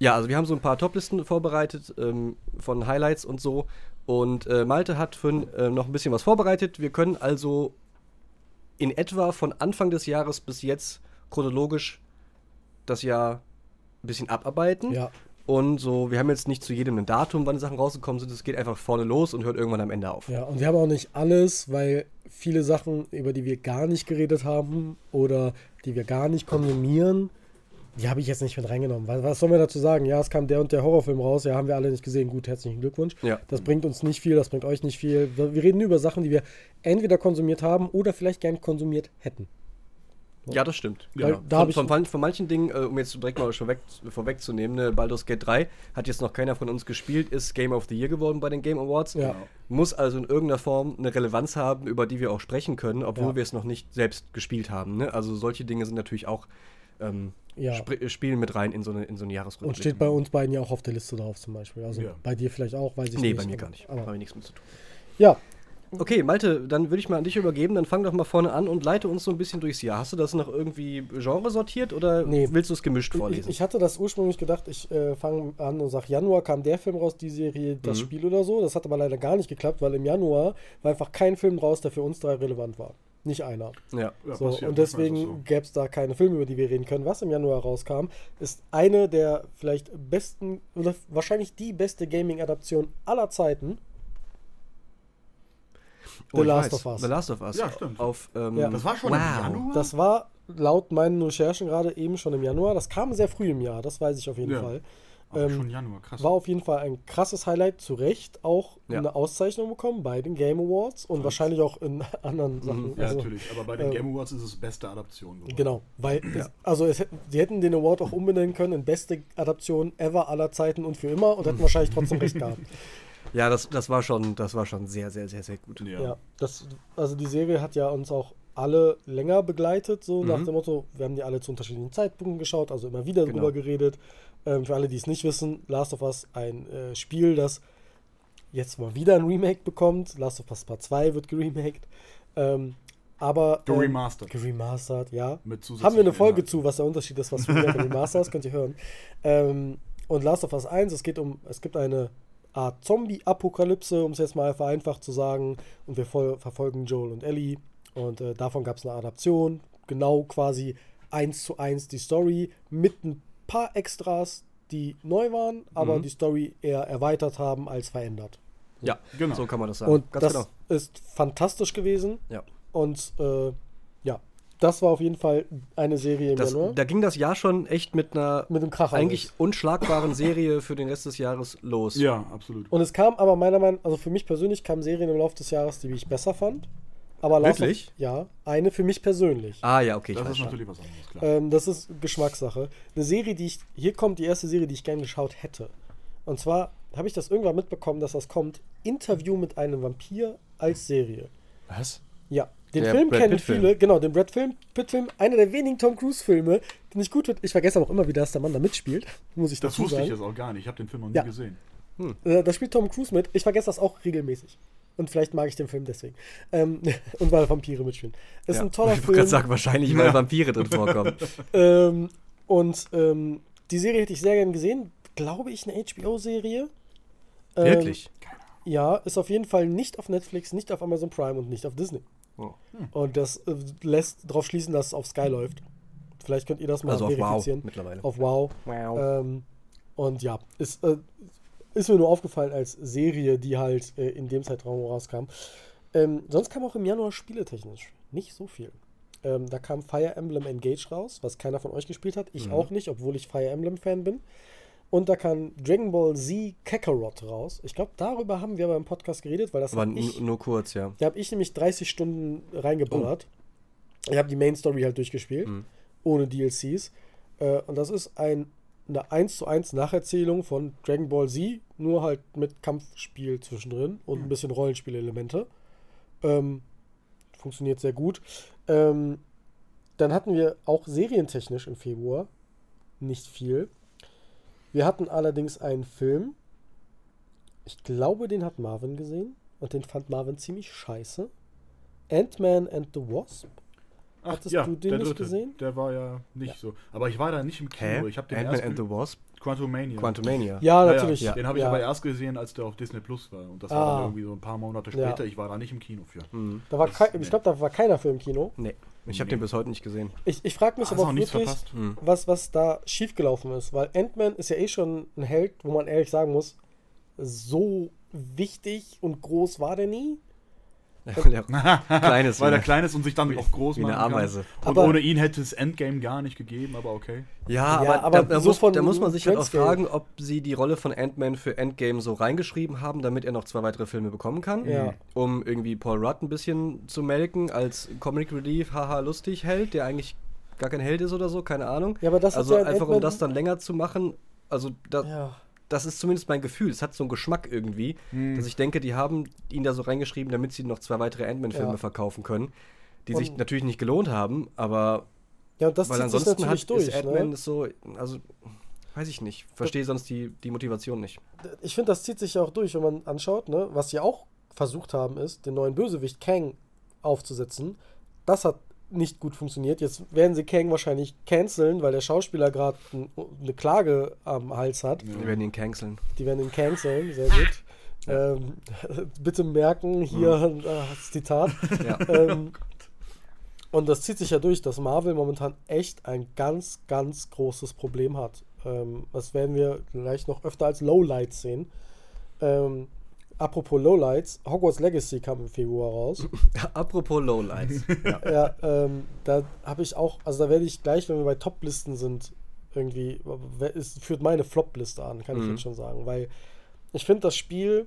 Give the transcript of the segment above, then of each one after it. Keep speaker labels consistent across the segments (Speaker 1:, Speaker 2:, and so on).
Speaker 1: Ja, also wir haben so ein paar Toplisten vorbereitet ähm, von Highlights und so. Und äh, Malte hat für, äh, noch ein bisschen was vorbereitet. Wir können also in etwa von Anfang des Jahres bis jetzt chronologisch das Jahr ein bisschen abarbeiten.
Speaker 2: Ja.
Speaker 1: Und so, wir haben jetzt nicht zu jedem ein Datum, wann die Sachen rausgekommen sind. Es geht einfach vorne los und hört irgendwann am Ende auf.
Speaker 2: Ja, und wir haben auch nicht alles, weil viele Sachen, über die wir gar nicht geredet haben oder die wir gar nicht konsumieren, die habe ich jetzt nicht mit reingenommen. Was, was sollen wir dazu sagen? Ja, es kam der und der Horrorfilm raus, ja, haben wir alle nicht gesehen. Gut, herzlichen Glückwunsch.
Speaker 1: Ja.
Speaker 2: Das bringt uns nicht viel, das bringt euch nicht viel. Wir reden über Sachen, die wir entweder konsumiert haben oder vielleicht gern konsumiert hätten.
Speaker 1: Ja, das stimmt.
Speaker 2: Weil
Speaker 1: Ja.
Speaker 2: da hab
Speaker 1: von, von, man- von manchen Dingen, äh, um jetzt direkt mal schon weg, vorwegzunehmen, ne, Baldur's Gate 3 hat jetzt noch keiner von uns gespielt, ist Game of the Year geworden bei den Game Awards.
Speaker 2: Ja.
Speaker 1: Muss also in irgendeiner Form eine Relevanz haben, über die wir auch sprechen können, obwohl
Speaker 2: Ja.
Speaker 1: wir es noch nicht selbst gespielt haben. Ne? Also solche Dinge sind natürlich auch ähm,
Speaker 2: Ja.
Speaker 1: sp- spielen mit rein in so eine, in so eine Jahresrückblick.
Speaker 2: Und steht bei uns beiden ja auch auf der Liste drauf zum Beispiel. Also
Speaker 3: Ja.
Speaker 2: bei dir vielleicht auch, weiß ich
Speaker 1: Nee,
Speaker 2: nicht.
Speaker 1: bei mir
Speaker 2: aber-
Speaker 1: gar nicht.
Speaker 2: Aber,
Speaker 1: Habe ich nichts mit zu tun.
Speaker 2: ja,
Speaker 1: Okay, Malte, dann würde ich mal an dich übergeben. Dann fang doch mal vorne an und leite uns so ein bisschen durchs Jahr. Hast du das noch irgendwie Genre sortiert oder
Speaker 2: Nee.
Speaker 1: willst du es gemischt
Speaker 2: ich,
Speaker 1: vorlesen?
Speaker 2: ich hatte das ursprünglich gedacht, ich äh, fange an und sage, Januar kam der Film raus, die Serie, das
Speaker 1: Mhm.
Speaker 2: Spiel oder so. Das hat aber leider gar nicht geklappt, weil im Januar war einfach kein Film raus, der für uns drei relevant war. Nicht einer.
Speaker 1: ja.
Speaker 3: Ja,
Speaker 2: So, und deswegen
Speaker 3: es so.
Speaker 2: gäbe es da keine Filme, über die wir reden können. Was im Januar rauskam, ist eine der vielleicht besten oder wahrscheinlich die beste Gaming-Adaption aller Zeiten. The
Speaker 1: Oh, ich
Speaker 2: Last
Speaker 1: weiß.
Speaker 2: of Us.
Speaker 1: The Last of Us.
Speaker 3: Ja, stimmt.
Speaker 1: Auf, ähm,
Speaker 2: Ja.
Speaker 3: Das war schon
Speaker 1: wow.
Speaker 3: im Januar?
Speaker 2: Das war laut meinen Recherchen gerade eben schon im Januar. Das kam sehr früh im Jahr, das weiß ich auf jeden
Speaker 3: Ja.
Speaker 2: Fall. Ähm,
Speaker 3: schon Januar, krass.
Speaker 2: War auf jeden Fall ein krasses Highlight, zu Recht auch
Speaker 1: Ja.
Speaker 2: eine Auszeichnung bekommen bei den Game Awards und wahrscheinlich auch in anderen Sachen.
Speaker 3: ja,
Speaker 2: Also,
Speaker 3: natürlich. Aber bei den
Speaker 2: ähm,
Speaker 3: Game Awards ist es beste Adaption geworden.
Speaker 2: Genau, weil es, also es, sie hätten den Award auch umbenennen können in beste Adaption ever aller Zeiten und für immer und hätten wahrscheinlich trotzdem recht gehabt.
Speaker 1: Ja, das, das war schon, das war schon sehr, sehr, sehr, sehr gut.
Speaker 3: Ja.
Speaker 2: Ja, das, also die Serie hat ja uns auch alle länger begleitet, so nach
Speaker 1: Mhm.
Speaker 2: dem Motto, wir haben die alle zu unterschiedlichen Zeitpunkten geschaut, also immer wieder
Speaker 1: Genau.
Speaker 2: drüber geredet. Ähm, für alle, die es nicht wissen, Last of Us, ein äh, Spiel, das jetzt mal wieder ein Remake bekommt. Last of Us Part 2 wird geremaked. Ähm, aber ähm,
Speaker 3: Geremastert.
Speaker 2: geremastert, ja.
Speaker 3: Mit
Speaker 2: Haben wir eine Folge
Speaker 3: Inhalten.
Speaker 2: zu, was der Unterschied ist, was Remake und Remaster ist, könnt ihr hören. Ähm, und Last of Us 1, es geht um, es gibt eine Art Zombie-Apokalypse, um es jetzt mal vereinfacht zu sagen. Und wir verfolgen Joel und Ellie. Und äh, davon gab es eine Adaption. Genau quasi eins zu eins die Story mit ein paar Extras, die neu waren, aber
Speaker 1: Mhm.
Speaker 2: die Story eher erweitert haben als verändert.
Speaker 1: Ja,
Speaker 3: Genau.
Speaker 1: so kann man das sagen.
Speaker 2: Und
Speaker 1: Ganz
Speaker 2: das
Speaker 1: genau.
Speaker 2: ist fantastisch gewesen.
Speaker 1: Ja.
Speaker 2: Und äh, ja, das war auf jeden Fall eine Serie im
Speaker 1: Das,
Speaker 2: Januar.
Speaker 1: da ging das Jahr schon echt mit einer
Speaker 2: Mit einem Kracher.
Speaker 1: eigentlich
Speaker 2: los.
Speaker 1: unschlagbaren Serie für den Rest des Jahres los.
Speaker 3: Ja, absolut.
Speaker 2: Und es kam aber meiner Meinung also für mich persönlich kamen Serien im Laufe des Jahres, die ich besser fand. Aber Last
Speaker 1: Wirklich?
Speaker 2: Of, ja, eine für mich persönlich.
Speaker 1: Ah ja, okay, ich
Speaker 3: Das
Speaker 1: weiß
Speaker 3: ist natürlich was anderes, klar.
Speaker 2: Ähm, das ist Geschmackssache. Eine Serie, die ich. Hier kommt die erste Serie, die ich gerne geschaut hätte. Und zwar habe ich das irgendwann mitbekommen, dass das kommt. Interview mit einem Vampir als Serie.
Speaker 1: Was?
Speaker 2: Ja, den
Speaker 1: Der
Speaker 2: Film
Speaker 1: Brad
Speaker 2: kennen
Speaker 1: Pitt-Film.
Speaker 2: viele, genau, den Brad Film, Pitt-Film, einer der wenigen Tom Cruise-Filme, den ich gut finde. Ich vergesse aber auch immer wieder, dass der Mann da mitspielt, muss ich
Speaker 3: das
Speaker 2: dazu
Speaker 3: wusste
Speaker 2: sagen.
Speaker 3: ich jetzt auch gar nicht. Ich habe den Film noch nie
Speaker 2: Ja.
Speaker 3: gesehen.
Speaker 2: Äh, Da spielt Tom Cruise mit. Ich vergesse das auch regelmäßig. Und vielleicht mag ich den Film deswegen. Ähm, und weil Vampire mitspielen. Ist
Speaker 1: Ja.
Speaker 2: ein toller
Speaker 1: ich wollte
Speaker 2: Film.
Speaker 1: gerade sagen, wahrscheinlich, weil Vampire drin vorkommen.
Speaker 2: Ähm, und ähm, die Serie hätte ich sehr gern gesehen. Glaube ich, eine HBO-Serie. Ähm,
Speaker 1: Wirklich?
Speaker 2: Ja, ist auf jeden Fall nicht auf Netflix, nicht auf Amazon Prime und nicht auf Disney.
Speaker 1: Oh.
Speaker 2: Und das äh, lässt darauf schließen, dass es auf Sky läuft. Vielleicht könnt ihr das mal
Speaker 1: Also auf Wow
Speaker 2: verifizieren.
Speaker 1: mittlerweile.
Speaker 2: Auf Wow.
Speaker 1: Wow.
Speaker 2: Ähm, und ja, ist, äh, ist mir nur aufgefallen als Serie, die halt äh, in dem Zeitraum rauskam. Ähm, sonst kam auch im Januar spieletechnisch nicht so viel. Ähm, da kam Fire Emblem Engage raus, was keiner von euch gespielt hat. Ich
Speaker 1: Mhm.
Speaker 2: auch nicht, obwohl ich Fire Emblem-Fan bin. Und da kam Dragon Ball Z Kakarot raus. Ich glaube, darüber haben wir aber im Podcast geredet, weil das ich,
Speaker 1: nur kurz, ja.
Speaker 2: da habe ich nämlich 30 Stunden reingeballert. Ich habe die Main Story halt durchgespielt,
Speaker 1: Mhm.
Speaker 2: ohne DLCs. Äh, und das ist ein, eine 1 zu 1 Nacherzählung von Dragon Ball Z, nur halt mit Kampfspiel zwischendrin und ein bisschen Rollenspielelemente. Ähm, funktioniert sehr gut. Ähm, dann hatten wir auch serientechnisch im Februar nicht viel. Wir hatten allerdings einen Film. Ich glaube, den hat Marvin gesehen. Und den fand Marvin ziemlich scheiße. Ant-Man and the Wasp. Hattest du den nicht
Speaker 3: dritte,
Speaker 2: gesehen?
Speaker 3: Der war ja nicht
Speaker 2: Ja.
Speaker 3: so. Aber ich war da nicht im Kino.
Speaker 1: Hä?
Speaker 3: Ich habe den
Speaker 1: Ant-Man
Speaker 3: erst
Speaker 1: and the Wasp?
Speaker 3: Quantumania.
Speaker 1: Quantumania.
Speaker 2: Ja,
Speaker 3: Ja,
Speaker 2: natürlich.
Speaker 1: ja.
Speaker 3: Den habe ich
Speaker 2: ja.
Speaker 3: aber erst gesehen, als der auf Disney Plus war. Und das
Speaker 2: Ah.
Speaker 3: war dann irgendwie so ein paar Monate
Speaker 2: Ja.
Speaker 3: später. Ich war da nicht im Kino für.
Speaker 1: Mhm.
Speaker 2: Da war
Speaker 3: Das-
Speaker 2: kei-
Speaker 3: nee.
Speaker 2: Ich glaube, da war keiner für im Kino.
Speaker 1: Nee, ich habe
Speaker 3: Nee.
Speaker 1: den bis heute nicht gesehen.
Speaker 2: Ich, ich frage mich
Speaker 3: Hast
Speaker 2: aber
Speaker 3: auch
Speaker 2: wirklich,
Speaker 3: verpasst.
Speaker 1: Mhm.
Speaker 2: was, was da schiefgelaufen ist. Weil Ant-Man ist ja eh schon ein Held, wo man ehrlich sagen muss, so wichtig und groß war der nie.
Speaker 1: Kleines,
Speaker 3: Weil er klein ist und sich dann auch groß
Speaker 1: wie eine Ameise.
Speaker 3: Kann. Und
Speaker 2: Aber-
Speaker 3: ohne ihn hätte es Endgame gar nicht gegeben, aber okay.
Speaker 1: Ja,
Speaker 2: Ja,
Speaker 1: aber,
Speaker 2: aber
Speaker 1: da, da,
Speaker 2: so
Speaker 1: muss, da muss man sich halt auch fragen, ob sie die Rolle von Ant-Man für Endgame so reingeschrieben haben, damit er noch zwei weitere Filme bekommen kann.
Speaker 2: Ja.
Speaker 1: Um irgendwie Paul Rudd ein bisschen zu melken als Comic Relief, haha, lustig Held, der eigentlich gar kein Held ist oder so, keine Ahnung.
Speaker 2: Ja, aber das
Speaker 1: also
Speaker 2: ja in
Speaker 1: einfach um das dann länger zu machen. Also da,
Speaker 2: Ja.
Speaker 1: Das ist zumindest mein Gefühl. Es hat so einen Geschmack irgendwie,
Speaker 3: Hm.
Speaker 1: dass ich denke, die haben ihn da so reingeschrieben, damit sie noch zwei weitere Ant-Man-Filme
Speaker 2: Ja.
Speaker 1: verkaufen können, die
Speaker 2: Und-
Speaker 1: sich natürlich nicht gelohnt haben, aber
Speaker 2: Ja, und das
Speaker 1: weil
Speaker 2: zieht sich
Speaker 1: ansonsten
Speaker 2: natürlich
Speaker 1: hat
Speaker 2: durch.
Speaker 1: ist Ant-Man
Speaker 2: ne?
Speaker 1: ist so, also weiß ich nicht, verstehe sonst die, die Motivation nicht.
Speaker 2: Ich finde, das zieht sich ja auch durch, wenn man anschaut, ne? was sie auch versucht haben, ist, den neuen Bösewicht Kang aufzusetzen. Das hat nicht gut funktioniert. Jetzt werden sie Kang wahrscheinlich canceln, weil der Schauspieler gerade ein, eine Klage am Hals hat.
Speaker 1: Wir werden ihn canceln.
Speaker 2: Die werden ihn canceln, sehr gut. Ähm, bitte merken, hier äh, das Zitat.
Speaker 1: Ja.
Speaker 2: Ähm, und das zieht sich ja durch, dass Marvel momentan echt ein ganz, ganz großes Problem hat. Ähm, das werden wir gleich noch öfter als Lowlights sehen. Ähm, apropos Lowlights, Hogwarts Legacy kam im Februar raus.
Speaker 1: Apropos Lowlights. ja.
Speaker 2: ja, ähm, da habe ich auch, also da werde ich gleich, wenn wir bei Top-Listen sind, irgendwie, es führt meine Flop-Liste an, kann ich
Speaker 1: Mhm.
Speaker 2: jetzt schon sagen, weil ich finde, das Spiel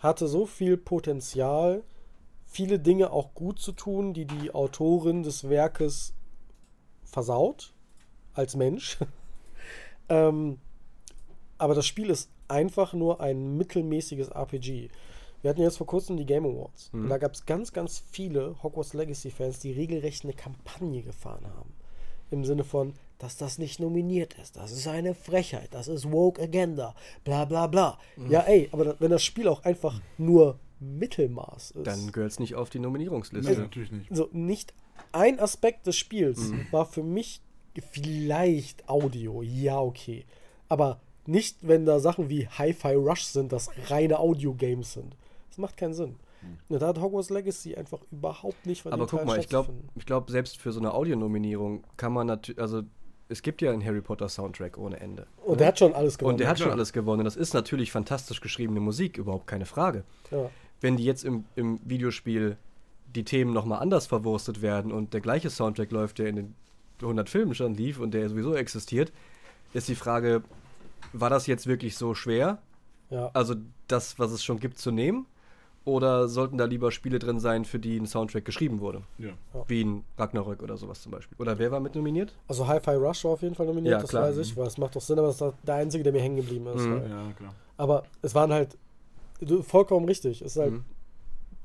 Speaker 2: hatte so viel Potenzial, viele Dinge auch gut zu tun, die die Autorin des Werkes versaut, als Mensch. ähm, aber das Spiel ist einfach nur ein mittelmäßiges RPG. Wir hatten jetzt vor kurzem die Game Awards. Und da gab es ganz, ganz viele Hogwarts Legacy-Fans, die regelrecht eine Kampagne gefahren haben. Im Sinne von, dass das nicht nominiert ist. Das ist eine Frechheit. Das ist Woke Agenda. Bla bla bla. Ja, ey, aber da- wenn das Spiel auch einfach nur Mittelmaß ist.
Speaker 1: Dann gehört es nicht auf die Nominierungsliste.
Speaker 3: Nee, natürlich nicht.
Speaker 2: so nicht ein Aspekt des Spiels war für mich vielleicht Audio, ja okay, aber nicht, wenn da Sachen wie Hi-Fi Rush sind, das reine Audio-Games sind. Das macht keinen Sinn. Und da hat Hogwarts Legacy einfach überhaupt nicht
Speaker 1: Aber guck mal, ich glaube, glaub, selbst für so eine Audionominierung kann man natürlich, also es gibt ja einen Harry Potter Soundtrack ohne Ende.
Speaker 2: Und der hat schon alles gewonnen.
Speaker 1: Und der hat schon alles gewonnen. Das ist natürlich fantastisch geschriebene Musik, überhaupt keine Frage.
Speaker 2: ja.
Speaker 1: Wenn die jetzt im, im Videospiel die Themen nochmal anders verwurstet werden und der gleiche Soundtrack läuft, der in den 100 Filmen schon lief und der sowieso existiert, ist die Frage, war das jetzt wirklich so schwer?
Speaker 2: ja.
Speaker 1: Also das, was es schon gibt, zu nehmen? Oder sollten da lieber Spiele drin sein, für die ein Soundtrack geschrieben wurde?
Speaker 3: Ja.
Speaker 1: Wie ein Ragnarök oder sowas zum Beispiel. Oder wer war mit nominiert?
Speaker 2: Also Hi-Fi Rush war auf jeden Fall nominiert,
Speaker 1: Ja,
Speaker 2: das
Speaker 1: klar.
Speaker 2: weiß ich, weil es macht doch Sinn, aber das ist der einzige, der mir hängen geblieben ist.
Speaker 1: Mhm.
Speaker 3: ja, klar.
Speaker 2: Aber es waren halt du, vollkommen richtig. Es ist halt
Speaker 1: Mhm.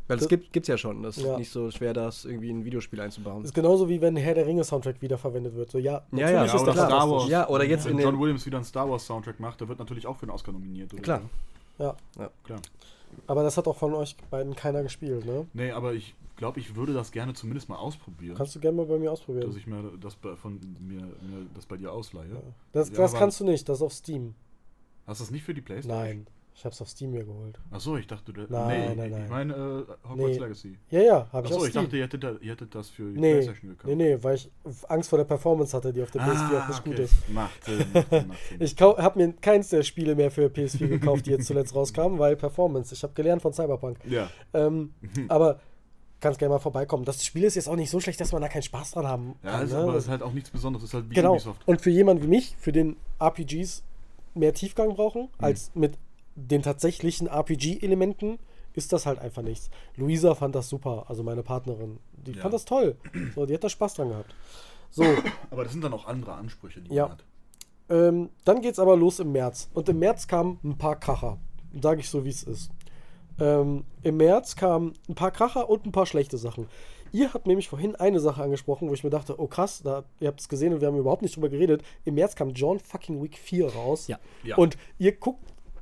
Speaker 1: Weil es
Speaker 2: Das-
Speaker 1: gibt gibt's ja schon. Das
Speaker 2: Ja.
Speaker 1: ist nicht so schwer, das irgendwie in ein Videospiel einzubauen.
Speaker 2: ist genauso wie wenn Herr der Ringe Soundtrack wiederverwendet wird. So ja,
Speaker 1: Ja, ja,
Speaker 2: natürlich
Speaker 1: ja,
Speaker 2: ist
Speaker 1: oder
Speaker 2: das
Speaker 1: Star.
Speaker 3: Wars.
Speaker 1: Ja, oder jetzt
Speaker 3: Wenn
Speaker 1: in
Speaker 3: John
Speaker 1: den.
Speaker 3: Williams wieder einen Star Wars Soundtrack macht, der wird natürlich auch für einen Oscar nominiert. Oder
Speaker 1: Klar.
Speaker 3: so.
Speaker 2: Ja,
Speaker 3: Klar.
Speaker 2: aber das hat auch von euch beiden keiner gespielt, ne?
Speaker 3: Nee, aber ich glaube, ich würde das gerne zumindest mal ausprobieren.
Speaker 2: Kannst du gerne mal bei mir ausprobieren.
Speaker 3: dass ich mir das bei, von mir, mir das bei dir ausleihe.
Speaker 2: Das,
Speaker 3: Ja,
Speaker 2: das
Speaker 3: aber-
Speaker 2: kannst du nicht, das ist auf Steam.
Speaker 3: Hast du das nicht für die Playstation?
Speaker 2: Nein, ich hab's auf Steam mir geholt.
Speaker 3: Achso, ich dachte, du.
Speaker 2: Nein,
Speaker 3: nee,
Speaker 2: nein,
Speaker 3: ich
Speaker 2: nein.
Speaker 3: meine äh, Hogwarts
Speaker 2: Nee.
Speaker 3: Legacy.
Speaker 2: Ja, ja, hab ich
Speaker 3: Achso,
Speaker 2: auf
Speaker 3: ich
Speaker 2: Steam.
Speaker 3: dachte, ihr hättet, da, ihr hättet das für die
Speaker 2: nee,
Speaker 3: Playstation gekauft.
Speaker 2: nee, nee, weil ich Angst vor der Performance hatte, die auf der PS4 auch nicht gut ist.
Speaker 3: Ah, Macht Sinn, macht Sinn, macht Sinn.
Speaker 2: Ich habe mir keins der Spiele mehr für PS4 gekauft, die jetzt zuletzt rauskamen, weil Performance. Ich habe gelernt von Cyberpunk.
Speaker 3: ja.
Speaker 2: Ähm, aber kannst gerne mal vorbeikommen. Das Spiel ist jetzt auch nicht so schlecht, dass man da keinen Spaß dran haben
Speaker 3: Ja,
Speaker 2: kann.
Speaker 3: ist,
Speaker 2: ne?
Speaker 3: aber
Speaker 2: Das-
Speaker 3: es ist halt auch nichts Besonderes. Es ist halt wie
Speaker 2: genau.
Speaker 3: Ubisoft.
Speaker 2: Und für jemanden wie mich, für den RPGs mehr Tiefgang brauchen,
Speaker 3: Mhm.
Speaker 2: als mit den tatsächlichen RPG-Elementen, ist das halt einfach nichts. Luisa fand das super, also meine Partnerin. Die
Speaker 3: Ja.
Speaker 2: fand das toll. So, die hat da Spaß dran gehabt. So,
Speaker 3: Aber das sind dann auch andere Ansprüche, die
Speaker 2: Ja.
Speaker 3: man hat.
Speaker 2: ähm, dann geht's aber los im März. Und im März kamen ein paar Kracher. Sage ich so, wie es ist. Ähm, Im März kamen ein paar Kracher und ein paar schlechte Sachen. Ihr habt nämlich vorhin eine Sache angesprochen, wo ich mir dachte, oh krass, da, ihr habt es gesehen und wir haben überhaupt nicht drüber geredet. Im März kam John fucking Week 4 raus.
Speaker 1: Ja.
Speaker 3: Ja.
Speaker 2: Und ihr guckt,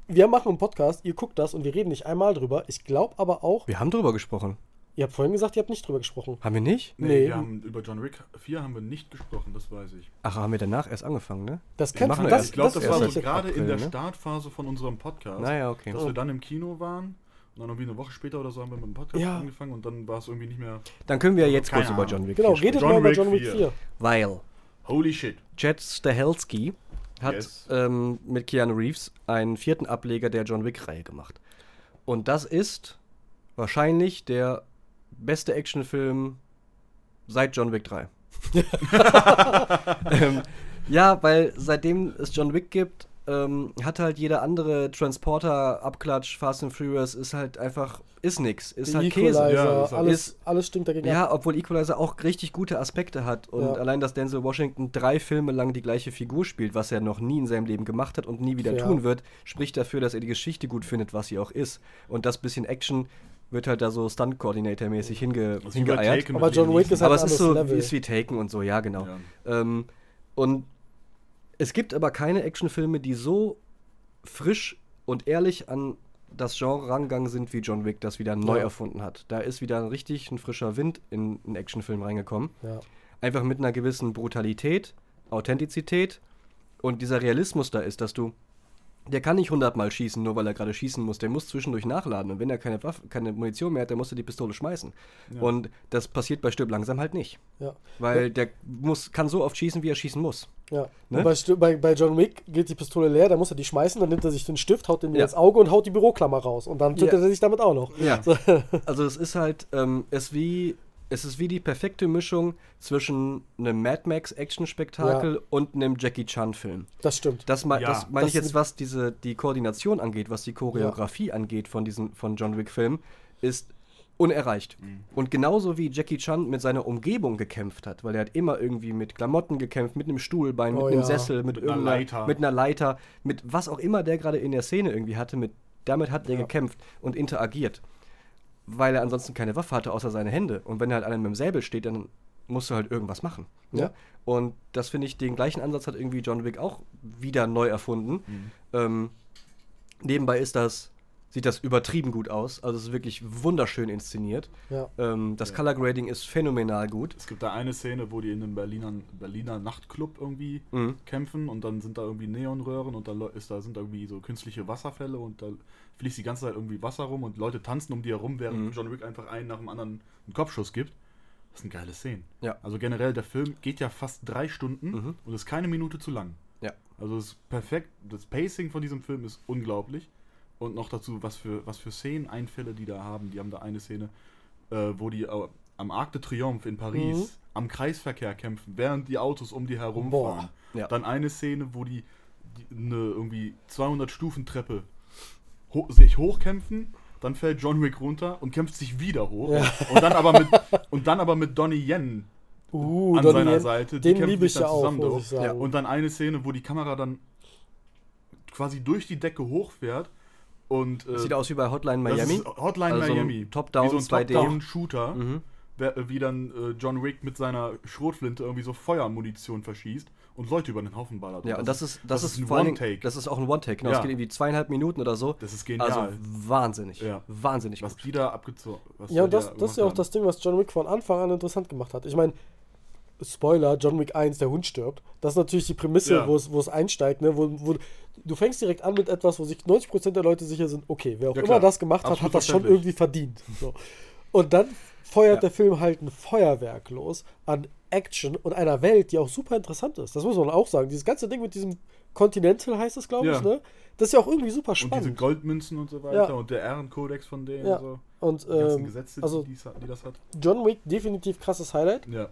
Speaker 2: wir machen einen Podcast, ihr guckt das und wir reden nicht einmal drüber. Ich glaube aber auch,
Speaker 1: Wir haben drüber gesprochen.
Speaker 2: Ihr habt vorhin gesagt, ihr habt nicht drüber gesprochen.
Speaker 1: Haben wir nicht?
Speaker 3: Nee,
Speaker 2: Nee.
Speaker 3: wir haben über John Wick 4 haben wir nicht gesprochen, das weiß ich.
Speaker 1: Ach, haben wir danach erst angefangen, ne?
Speaker 2: Das
Speaker 1: Wir
Speaker 2: kann das,
Speaker 1: erst-
Speaker 3: Ich glaube, das,
Speaker 2: das
Speaker 3: war so gerade in
Speaker 1: April,
Speaker 3: der
Speaker 1: ne?
Speaker 3: Startphase von unserem Podcast.
Speaker 1: Naja, okay.
Speaker 3: Dass wir dann im Kino waren und dann irgendwie eine Woche später oder so haben wir mit dem Podcast
Speaker 2: Ja.
Speaker 3: angefangen und dann war es irgendwie nicht mehr.
Speaker 1: Dann können wir jetzt
Speaker 3: Keine
Speaker 1: kurz über
Speaker 3: Ahnung.
Speaker 1: John Wick
Speaker 2: Genau,
Speaker 1: 4
Speaker 2: redet
Speaker 3: John
Speaker 2: mal über John Wick
Speaker 3: 4.
Speaker 2: 4.
Speaker 1: Weil
Speaker 3: Holy shit.
Speaker 1: Chad Stahelski hat
Speaker 3: Yes.
Speaker 1: ähm, mit Keanu Reeves einen vierten Ableger der John Wick-Reihe gemacht. Und das ist wahrscheinlich der beste Actionfilm seit John Wick 3. ähm, ja, weil seitdem es John Wick gibt, ähm, hat halt jeder andere Transporter, Abklatsch, Fast and Furious, ist halt einfach, ist nix. Ist
Speaker 2: Die
Speaker 1: halt Käse.
Speaker 2: Equalizer,
Speaker 3: Ja, das ist-
Speaker 2: alles, alles stimmt dagegen.
Speaker 1: Ja, obwohl Equalizer auch richtig gute Aspekte hat. Und
Speaker 2: Ja.
Speaker 1: allein, dass Denzel Washington drei Filme lang die gleiche Figur spielt, was er noch nie in seinem Leben gemacht hat und nie wieder
Speaker 2: Ja.
Speaker 1: tun wird, spricht dafür, dass er die Geschichte gut findet, was sie auch ist. Und das bisschen Action wird halt da so Stunt-Coordinator-mäßig hinge
Speaker 3: bei
Speaker 1: hingeeiert.
Speaker 2: Aber John Wick ist halt
Speaker 1: Aber es ist so,
Speaker 2: Level.
Speaker 1: ist wie Taken und so, ja, genau.
Speaker 3: Ja.
Speaker 1: Ähm, und es gibt aber keine Actionfilme, die so frisch und ehrlich an das Genre rangegangen sind, wie John Wick das wieder neu
Speaker 2: Ja.
Speaker 1: erfunden hat. Da ist wieder ein richtig ein frischer Wind in einen Actionfilm reingekommen.
Speaker 2: Ja.
Speaker 1: Einfach mit einer gewissen Brutalität, Authentizität und dieser Realismus da ist, dass du der kann nicht hundertmal schießen, nur weil er gerade schießen muss. Der muss zwischendurch nachladen. Und wenn er keine Waffe, keine Munition mehr hat, dann muss er die Pistole schmeißen.
Speaker 3: Ja.
Speaker 1: Und das passiert bei Stirb langsam halt nicht.
Speaker 2: Ja.
Speaker 1: Weil der muss, kann so oft schießen, wie er schießen muss.
Speaker 2: Ja.
Speaker 1: Ne?
Speaker 2: Bei, bei, bei John Wick geht die Pistole leer, dann muss er die schmeißen, dann nimmt er sich den Stift, haut den mir
Speaker 1: Ja.
Speaker 2: ins Auge und haut die Büroklammer raus. Und dann tötet
Speaker 1: Ja.
Speaker 2: er sich damit auch noch.
Speaker 1: Ja.
Speaker 2: So,
Speaker 1: Also es ist halt, ähm, es wie, es ist wie die perfekte Mischung zwischen einem Mad Max Action-Spektakel und einem Jackie Chan-Film.
Speaker 2: das stimmt.
Speaker 1: Das,
Speaker 3: Ja.
Speaker 1: das meine ich jetzt, was diese die Koordination angeht, was die Choreografie angeht von diesen von John Wick Filmen, ist unerreicht.
Speaker 3: Mhm.
Speaker 1: Und genauso wie Jackie Chan mit seiner Umgebung gekämpft hat, weil er hat immer irgendwie mit Klamotten gekämpft, mit einem Stuhlbein, mit
Speaker 2: Oh
Speaker 1: einem
Speaker 2: ja.
Speaker 1: Sessel, mit,
Speaker 3: Mit einer
Speaker 1: irgendeiner
Speaker 3: Leiter.
Speaker 1: mit einer Leiter, mit was auch immer der gerade in der Szene irgendwie hatte, mit damit hat er
Speaker 2: Ja.
Speaker 1: gekämpft und interagiert. Weil er ansonsten keine Waffe hatte, außer seine Hände. Und wenn er halt einer mit dem Säbel steht, dann musst du halt irgendwas machen. Ne?
Speaker 2: Ja.
Speaker 1: Und das finde ich, den gleichen Ansatz hat irgendwie John Wick auch wieder neu erfunden.
Speaker 3: Mhm.
Speaker 1: Ähm, nebenbei ist das, sieht das übertrieben gut aus. Also es ist wirklich wunderschön inszeniert.
Speaker 2: Ja.
Speaker 1: Ähm, das
Speaker 3: Ja.
Speaker 1: Color Grading ist phänomenal gut.
Speaker 3: Es gibt da eine Szene, wo die in einem Berliner, Berliner Nachtclub irgendwie
Speaker 1: Mhm.
Speaker 3: kämpfen und dann sind da irgendwie Neonröhren und da ist da sind da irgendwie so künstliche Wasserfälle und da fließt die ganze Zeit irgendwie Wasser rum und Leute tanzen um die herum, während
Speaker 1: Mhm.
Speaker 3: John Wick einfach einen nach dem anderen einen Kopfschuss gibt. Das sind geile Szenen.
Speaker 1: Ja.
Speaker 3: Also generell, der Film geht ja fast drei Stunden
Speaker 1: Mhm.
Speaker 3: und ist keine Minute zu lang.
Speaker 1: Ja.
Speaker 3: Also es ist perfekt. Das Pacing von diesem Film ist unglaublich. Und noch dazu, was für, was für Szenen-Einfälle die da haben. Die haben da eine Szene, äh, wo die äh, am Arc de Triomphe in Paris
Speaker 2: Mhm.
Speaker 3: am Kreisverkehr kämpfen, während die Autos um die herumfahren.
Speaker 1: Ja.
Speaker 3: Dann eine Szene, wo die, die eine irgendwie 200 Stufen Treppe ho sich hochkämpfen, dann fällt John Wick runter und kämpft sich wieder hoch.
Speaker 2: Ja.
Speaker 3: Und dann aber mit und dann aber mit Donnie Yen
Speaker 2: Uh,
Speaker 3: an
Speaker 2: Donnie
Speaker 3: seiner
Speaker 2: Yen,
Speaker 3: Seite.
Speaker 2: Den
Speaker 3: kämpfen
Speaker 2: liebe ich
Speaker 3: sich dann
Speaker 2: ja auch,
Speaker 3: zusammen
Speaker 2: muss
Speaker 3: durch.
Speaker 2: ich sagen.
Speaker 3: Und dann eine Szene, wo die Kamera dann quasi durch die Decke hochfährt und äh,
Speaker 1: Sieht aus wie bei Hotline
Speaker 3: das
Speaker 1: Miami.
Speaker 3: ist Hotline
Speaker 1: Also
Speaker 3: Miami.
Speaker 1: Top-Down,
Speaker 3: Wie so ein
Speaker 1: 2D.
Speaker 3: Top-Down-Shooter,
Speaker 1: Mhm.
Speaker 3: Wie dann äh, John Wick mit seiner Schrotflinte irgendwie so Feuermunition verschießt und Leute über den Haufen ballert.
Speaker 1: Ja, und das ist, das, ist,
Speaker 3: ein
Speaker 1: vor allen Dingen-
Speaker 3: One-Take.
Speaker 1: Das ist auch ein One-Take, genau.
Speaker 3: Ja.
Speaker 1: Es geht irgendwie zweieinhalb Minuten oder so.
Speaker 3: Das ist genial.
Speaker 1: Also wahnsinnig.
Speaker 3: Ja.
Speaker 1: Wahnsinnig
Speaker 3: was
Speaker 1: gut.
Speaker 3: die da abgezogen
Speaker 2: Ja, und das, das ist ja auch das Ding, was John Wick von Anfang an interessant gemacht hat. Ich meine, Spoiler, John Wick 1, der Hund stirbt. Das ist natürlich die Prämisse,
Speaker 3: Ja.
Speaker 2: wo, es, wo es einsteigt. Ne? Wo, wo, du fängst direkt an mit etwas, wo sich 90% der Leute sicher sind, okay, wer auch
Speaker 3: Ja,
Speaker 2: immer das gemacht hat,
Speaker 3: Absolut
Speaker 2: hat das schon irgendwie verdient. So. Und dann feuert
Speaker 1: Ja.
Speaker 2: der Film halt ein Feuerwerk los an Action und einer Welt, die auch super interessant ist. Das muss man auch sagen. Dieses ganze Ding mit diesem Continental heißt es, glaube
Speaker 3: Ja.
Speaker 2: ich, ne? Das ist ja auch irgendwie super
Speaker 3: Und diese
Speaker 2: spannend.
Speaker 3: Goldmünzen und so weiter
Speaker 2: Ja.
Speaker 3: und der Ehrenkodex von denen
Speaker 2: Ja.
Speaker 3: und so.
Speaker 2: Und
Speaker 3: Die ganzen
Speaker 2: ähm,
Speaker 3: Gesetze,
Speaker 2: also
Speaker 3: die, die das hat.
Speaker 2: John Wick definitiv krasses Highlight.
Speaker 3: Ja.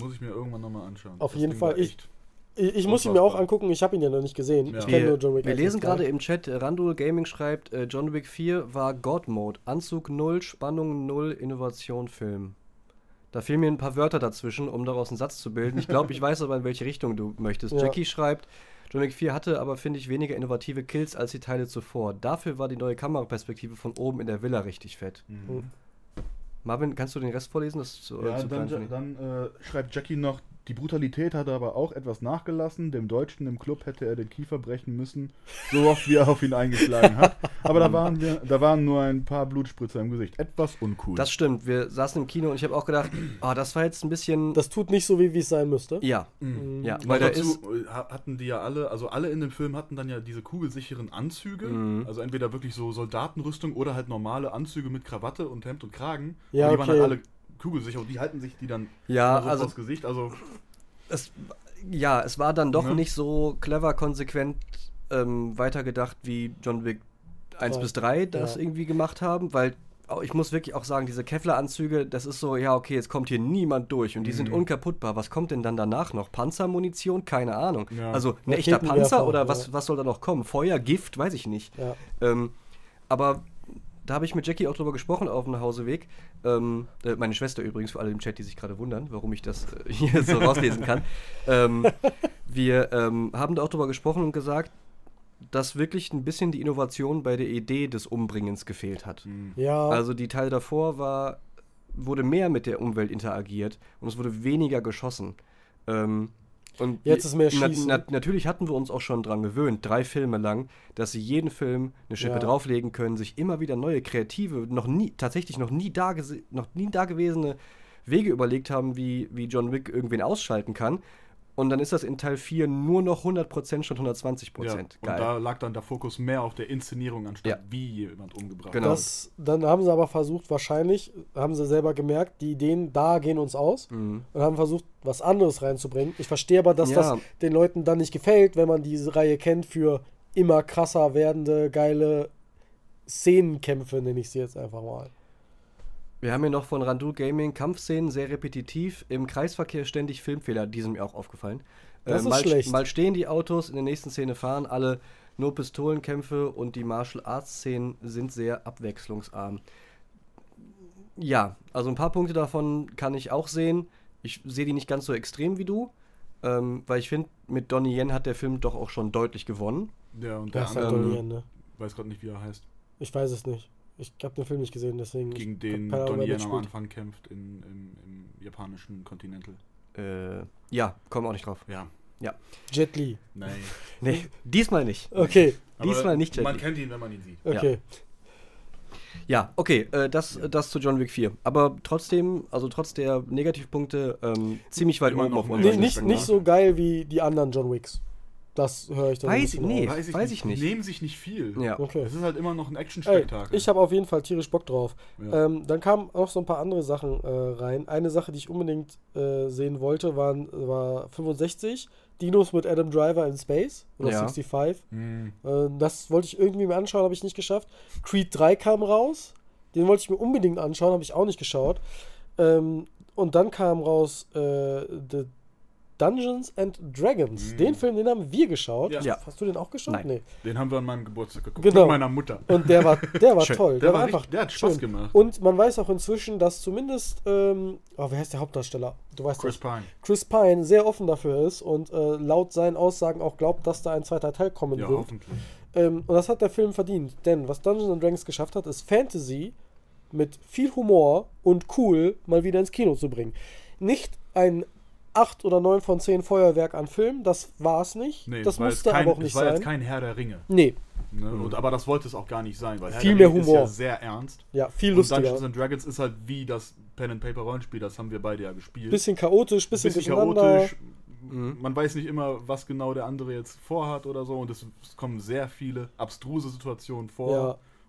Speaker 3: Muss ich mir irgendwann nochmal anschauen.
Speaker 2: Auf
Speaker 3: Das
Speaker 2: jeden Fall. Ich-
Speaker 3: echt-
Speaker 2: Ich, ich muss ihn mir auch angucken, ich habe ihn ja noch nicht gesehen.
Speaker 3: Ja.
Speaker 2: Ich kenne
Speaker 1: Wir,
Speaker 2: nur John Wick
Speaker 1: wir
Speaker 2: 1
Speaker 1: lesen
Speaker 2: und 2.
Speaker 1: gerade im Chat, Randall Gaming schreibt, äh, John Wick 4 war God Mode. Anzug 0, Spannung 0, Innovation Film. Da fehlen mir ein paar Wörter dazwischen, um daraus einen Satz zu bilden. Ich glaube, ich weiß aber, in welche Richtung du möchtest.
Speaker 2: Ja.
Speaker 1: Jackie schreibt, John Wick 4 hatte aber, finde ich, weniger innovative Kills als die Teile zuvor. Dafür war die neue Kameraperspektive von oben in der Villa richtig fett.
Speaker 3: Mhm.
Speaker 1: Marvin, kannst du den Rest vorlesen? Das ist zu,
Speaker 3: Ja,
Speaker 1: zu
Speaker 3: dann, dann äh, schreibt Jackie noch, Die Brutalität hat aber auch etwas nachgelassen. Dem Deutschen im Club hätte er den Kiefer brechen müssen, so oft wie er auf ihn eingeschlagen hat. Aber da waren, wir, da waren nur ein paar Blutspritzer im Gesicht. Etwas uncool.
Speaker 1: Das stimmt. Wir saßen im Kino und ich habe auch gedacht, oh, das war jetzt ein bisschen.
Speaker 2: Das tut nicht so, wie wie es sein müsste.
Speaker 1: ja.
Speaker 2: Mhm.
Speaker 1: Ja,
Speaker 3: Noch
Speaker 1: weil da
Speaker 3: dazu
Speaker 1: ist.
Speaker 3: ha- hatten die ja alle, also alle in dem Film hatten dann ja diese kugelsicheren Anzüge.
Speaker 1: Mhm.
Speaker 3: Also entweder wirklich so Soldatenrüstung oder halt normale Anzüge mit Krawatte und Hemd und Kragen.
Speaker 2: Ja,
Speaker 3: und die waren
Speaker 2: okay.
Speaker 3: dann alle kugelsicher und die halten sich die dann
Speaker 1: Ja,
Speaker 3: so
Speaker 1: also
Speaker 3: vors Gesicht. Also
Speaker 1: es, ja, es war dann doch
Speaker 3: Ne?
Speaker 1: nicht so clever, konsequent ähm, weitergedacht, wie John Wick 1
Speaker 2: Drei.
Speaker 1: bis 3 das
Speaker 2: Ja.
Speaker 1: irgendwie gemacht haben, weil ich muss wirklich auch sagen, diese Kevlar-Anzüge, das ist so, ja, okay, jetzt kommt hier niemand durch und die sind
Speaker 3: Mhm.
Speaker 1: unkaputtbar. Was kommt denn dann danach noch? Panzermunition? Keine Ahnung.
Speaker 3: Ja.
Speaker 1: Also ein echter Panzer oder was, was soll da noch kommen? Feuer, Gift? Weiß ich nicht.
Speaker 2: Ja.
Speaker 1: Ähm, aber da habe ich mit Jackie auch drüber gesprochen auf dem Nachhauseweg. Ähm, äh, meine Schwester übrigens, für alle im Chat, die sich gerade wundern, warum ich das äh, hier so rauslesen kann. Ähm, wir ähm, haben da auch drüber gesprochen und gesagt, dass wirklich ein bisschen die Innovation bei der Idee des Umbringens gefehlt hat.
Speaker 2: Ja.
Speaker 1: Also die Teil davor war, wurde mehr mit der Umwelt interagiert und es wurde weniger geschossen. Ähm, und
Speaker 2: Jetzt ist mehr
Speaker 1: na,
Speaker 2: Schießen.
Speaker 1: na, natürlich hatten wir uns auch schon dran gewöhnt, drei Filme lang, dass sie jeden Film eine Schippe
Speaker 2: Ja.
Speaker 1: drauflegen können, sich immer wieder neue kreative, noch nie, tatsächlich noch nie da, noch nie dagewesene Wege überlegt haben, wie, wie John Wick irgendwen ausschalten kann. Und dann ist das in Teil 4 nur noch 100% statt 120%.
Speaker 3: ja. Und
Speaker 1: Geil.
Speaker 3: da lag dann der Fokus mehr auf der Inszenierung, anstatt
Speaker 1: Ja.
Speaker 3: wie jemand umgebracht
Speaker 1: Genau.
Speaker 3: wird.
Speaker 2: Das, dann haben sie aber versucht, wahrscheinlich, haben sie selber gemerkt, die Ideen da gehen uns aus
Speaker 1: Mhm.
Speaker 2: und haben versucht, was anderes reinzubringen. Ich verstehe aber, dass
Speaker 1: Ja.
Speaker 2: das den Leuten dann nicht gefällt, wenn man diese Reihe kennt für immer krasser werdende, geile Szenenkämpfe, nenne ich sie jetzt einfach mal.
Speaker 1: Wir haben hier noch von Randu Gaming Kampfszenen sehr repetitiv, im Kreisverkehr ständig Filmfehler, die sind mir auch aufgefallen. Äh,
Speaker 2: Das ist
Speaker 1: mal,
Speaker 2: schlecht.
Speaker 1: mal stehen die Autos, in der nächsten Szene fahren alle nur Pistolenkämpfe und die Martial Arts Szenen sind sehr abwechslungsarm. Ja, also ein paar Punkte davon kann ich auch sehen. Ich sehe die nicht ganz so extrem wie du, ähm, weil ich finde, mit Donnie Yen hat der Film doch auch schon deutlich gewonnen.
Speaker 3: Ja, und
Speaker 2: Der ist halt
Speaker 3: andere,
Speaker 2: Donnie Yen, ne?
Speaker 3: weiß gerade nicht, wie er heißt,
Speaker 2: Ich weiß es nicht. Ich habe den Film nicht gesehen, deswegen.
Speaker 3: gegen
Speaker 2: ich
Speaker 3: den Donnie
Speaker 2: wer
Speaker 3: Yen am. Anfang kämpft in, im, im japanischen Continental.
Speaker 1: Äh, ja, kommen auch nicht drauf.
Speaker 3: Ja,
Speaker 2: Jet Li.
Speaker 3: nein.
Speaker 1: Nee, diesmal nicht.
Speaker 2: Okay,
Speaker 1: Diesmal nicht Jet
Speaker 3: Man
Speaker 1: Li.
Speaker 3: kennt ihn, wenn man ihn sieht.
Speaker 2: okay.
Speaker 1: Ja, okay, äh, das, das zu John Wick 4. Aber trotzdem, also trotz der Negativpunkte, ähm, ziemlich weit
Speaker 3: Immer
Speaker 1: oben auf unserer
Speaker 2: nicht,
Speaker 3: ich
Speaker 2: nicht so geil wie die anderen John Wicks. Das höre ich dann
Speaker 1: Weiß ich- nee.
Speaker 2: raus.
Speaker 1: Weiß ich nicht.
Speaker 3: Die nehmen sich nicht viel.
Speaker 1: Ja.
Speaker 2: Okay.
Speaker 3: Es ist halt immer noch ein Action-Spektakel.
Speaker 2: ich habe auf jeden Fall tierisch Bock drauf.
Speaker 3: Ja.
Speaker 2: Ähm, dann kamen auch so ein paar andere Sachen äh, rein. Eine Sache, die ich unbedingt äh, sehen wollte, waren, war 65. Dinos mit Adam Driver in Space. Oder
Speaker 1: Ja.
Speaker 2: 65.
Speaker 3: Hm.
Speaker 2: Äh, das wollte ich irgendwie mir anschauen, habe ich nicht geschafft. Creed 3 kam raus. Den wollte ich mir unbedingt anschauen, habe ich auch nicht geschaut. Ähm, und dann kam raus äh, The Dungeons and Dragons.
Speaker 3: Mhm.
Speaker 2: Den Film, den haben wir geschaut.
Speaker 3: Ja.
Speaker 1: Ja.
Speaker 2: Hast du den auch geschaut?
Speaker 1: Nein.
Speaker 2: Nee.
Speaker 3: Den haben wir an meinem Geburtstag geguckt.
Speaker 2: Genau.
Speaker 3: Mit meiner Mutter.
Speaker 2: Und der war, der war
Speaker 1: Schön.
Speaker 2: toll. Der,
Speaker 3: Der
Speaker 2: war
Speaker 3: war
Speaker 2: einfach
Speaker 3: richtig- der hat Spaß
Speaker 2: schön.
Speaker 3: gemacht.
Speaker 2: Und man weiß auch inzwischen, dass zumindest, ähm, oh, wer heißt der Hauptdarsteller? Du weißt
Speaker 3: Chris
Speaker 2: das.
Speaker 3: Pine.
Speaker 2: Chris Pine sehr offen dafür ist und äh, laut seinen Aussagen auch glaubt, dass da ein zweiter Teil kommen
Speaker 3: Ja,
Speaker 2: wird.
Speaker 3: hoffentlich.
Speaker 2: Ähm, und das hat der Film verdient. Denn was Dungeons and Dragons geschafft hat, ist Fantasy mit viel Humor und cool mal wieder ins Kino zu bringen. Nicht ein 8 oder 9 von 10 Feuerwerk an Film, das war es nicht.
Speaker 3: Nee,
Speaker 2: das
Speaker 3: war
Speaker 2: musste
Speaker 3: kein,
Speaker 2: aber auch nicht
Speaker 3: war
Speaker 2: sein.
Speaker 3: jetzt kein Herr der Ringe.
Speaker 2: nee,
Speaker 3: Ne? Und, aber das wollte es auch gar nicht sein, weil Herr
Speaker 2: Viel
Speaker 3: der
Speaker 2: mehr
Speaker 3: Ringe
Speaker 2: Humor.
Speaker 3: ist ja sehr ernst.
Speaker 2: ja, viel
Speaker 3: Und
Speaker 2: lustiger.
Speaker 3: Dungeons and Dragons ist halt wie das Pen and Paper Rollenspiel, das haben wir beide ja gespielt.
Speaker 2: Bisschen chaotisch, bisschen,
Speaker 3: bisschen
Speaker 2: durcheinander.
Speaker 3: chaotisch.
Speaker 1: Mhm.
Speaker 3: Man weiß nicht immer, was genau der andere jetzt vorhat oder so. Und es, es kommen sehr viele abstruse Situationen vor.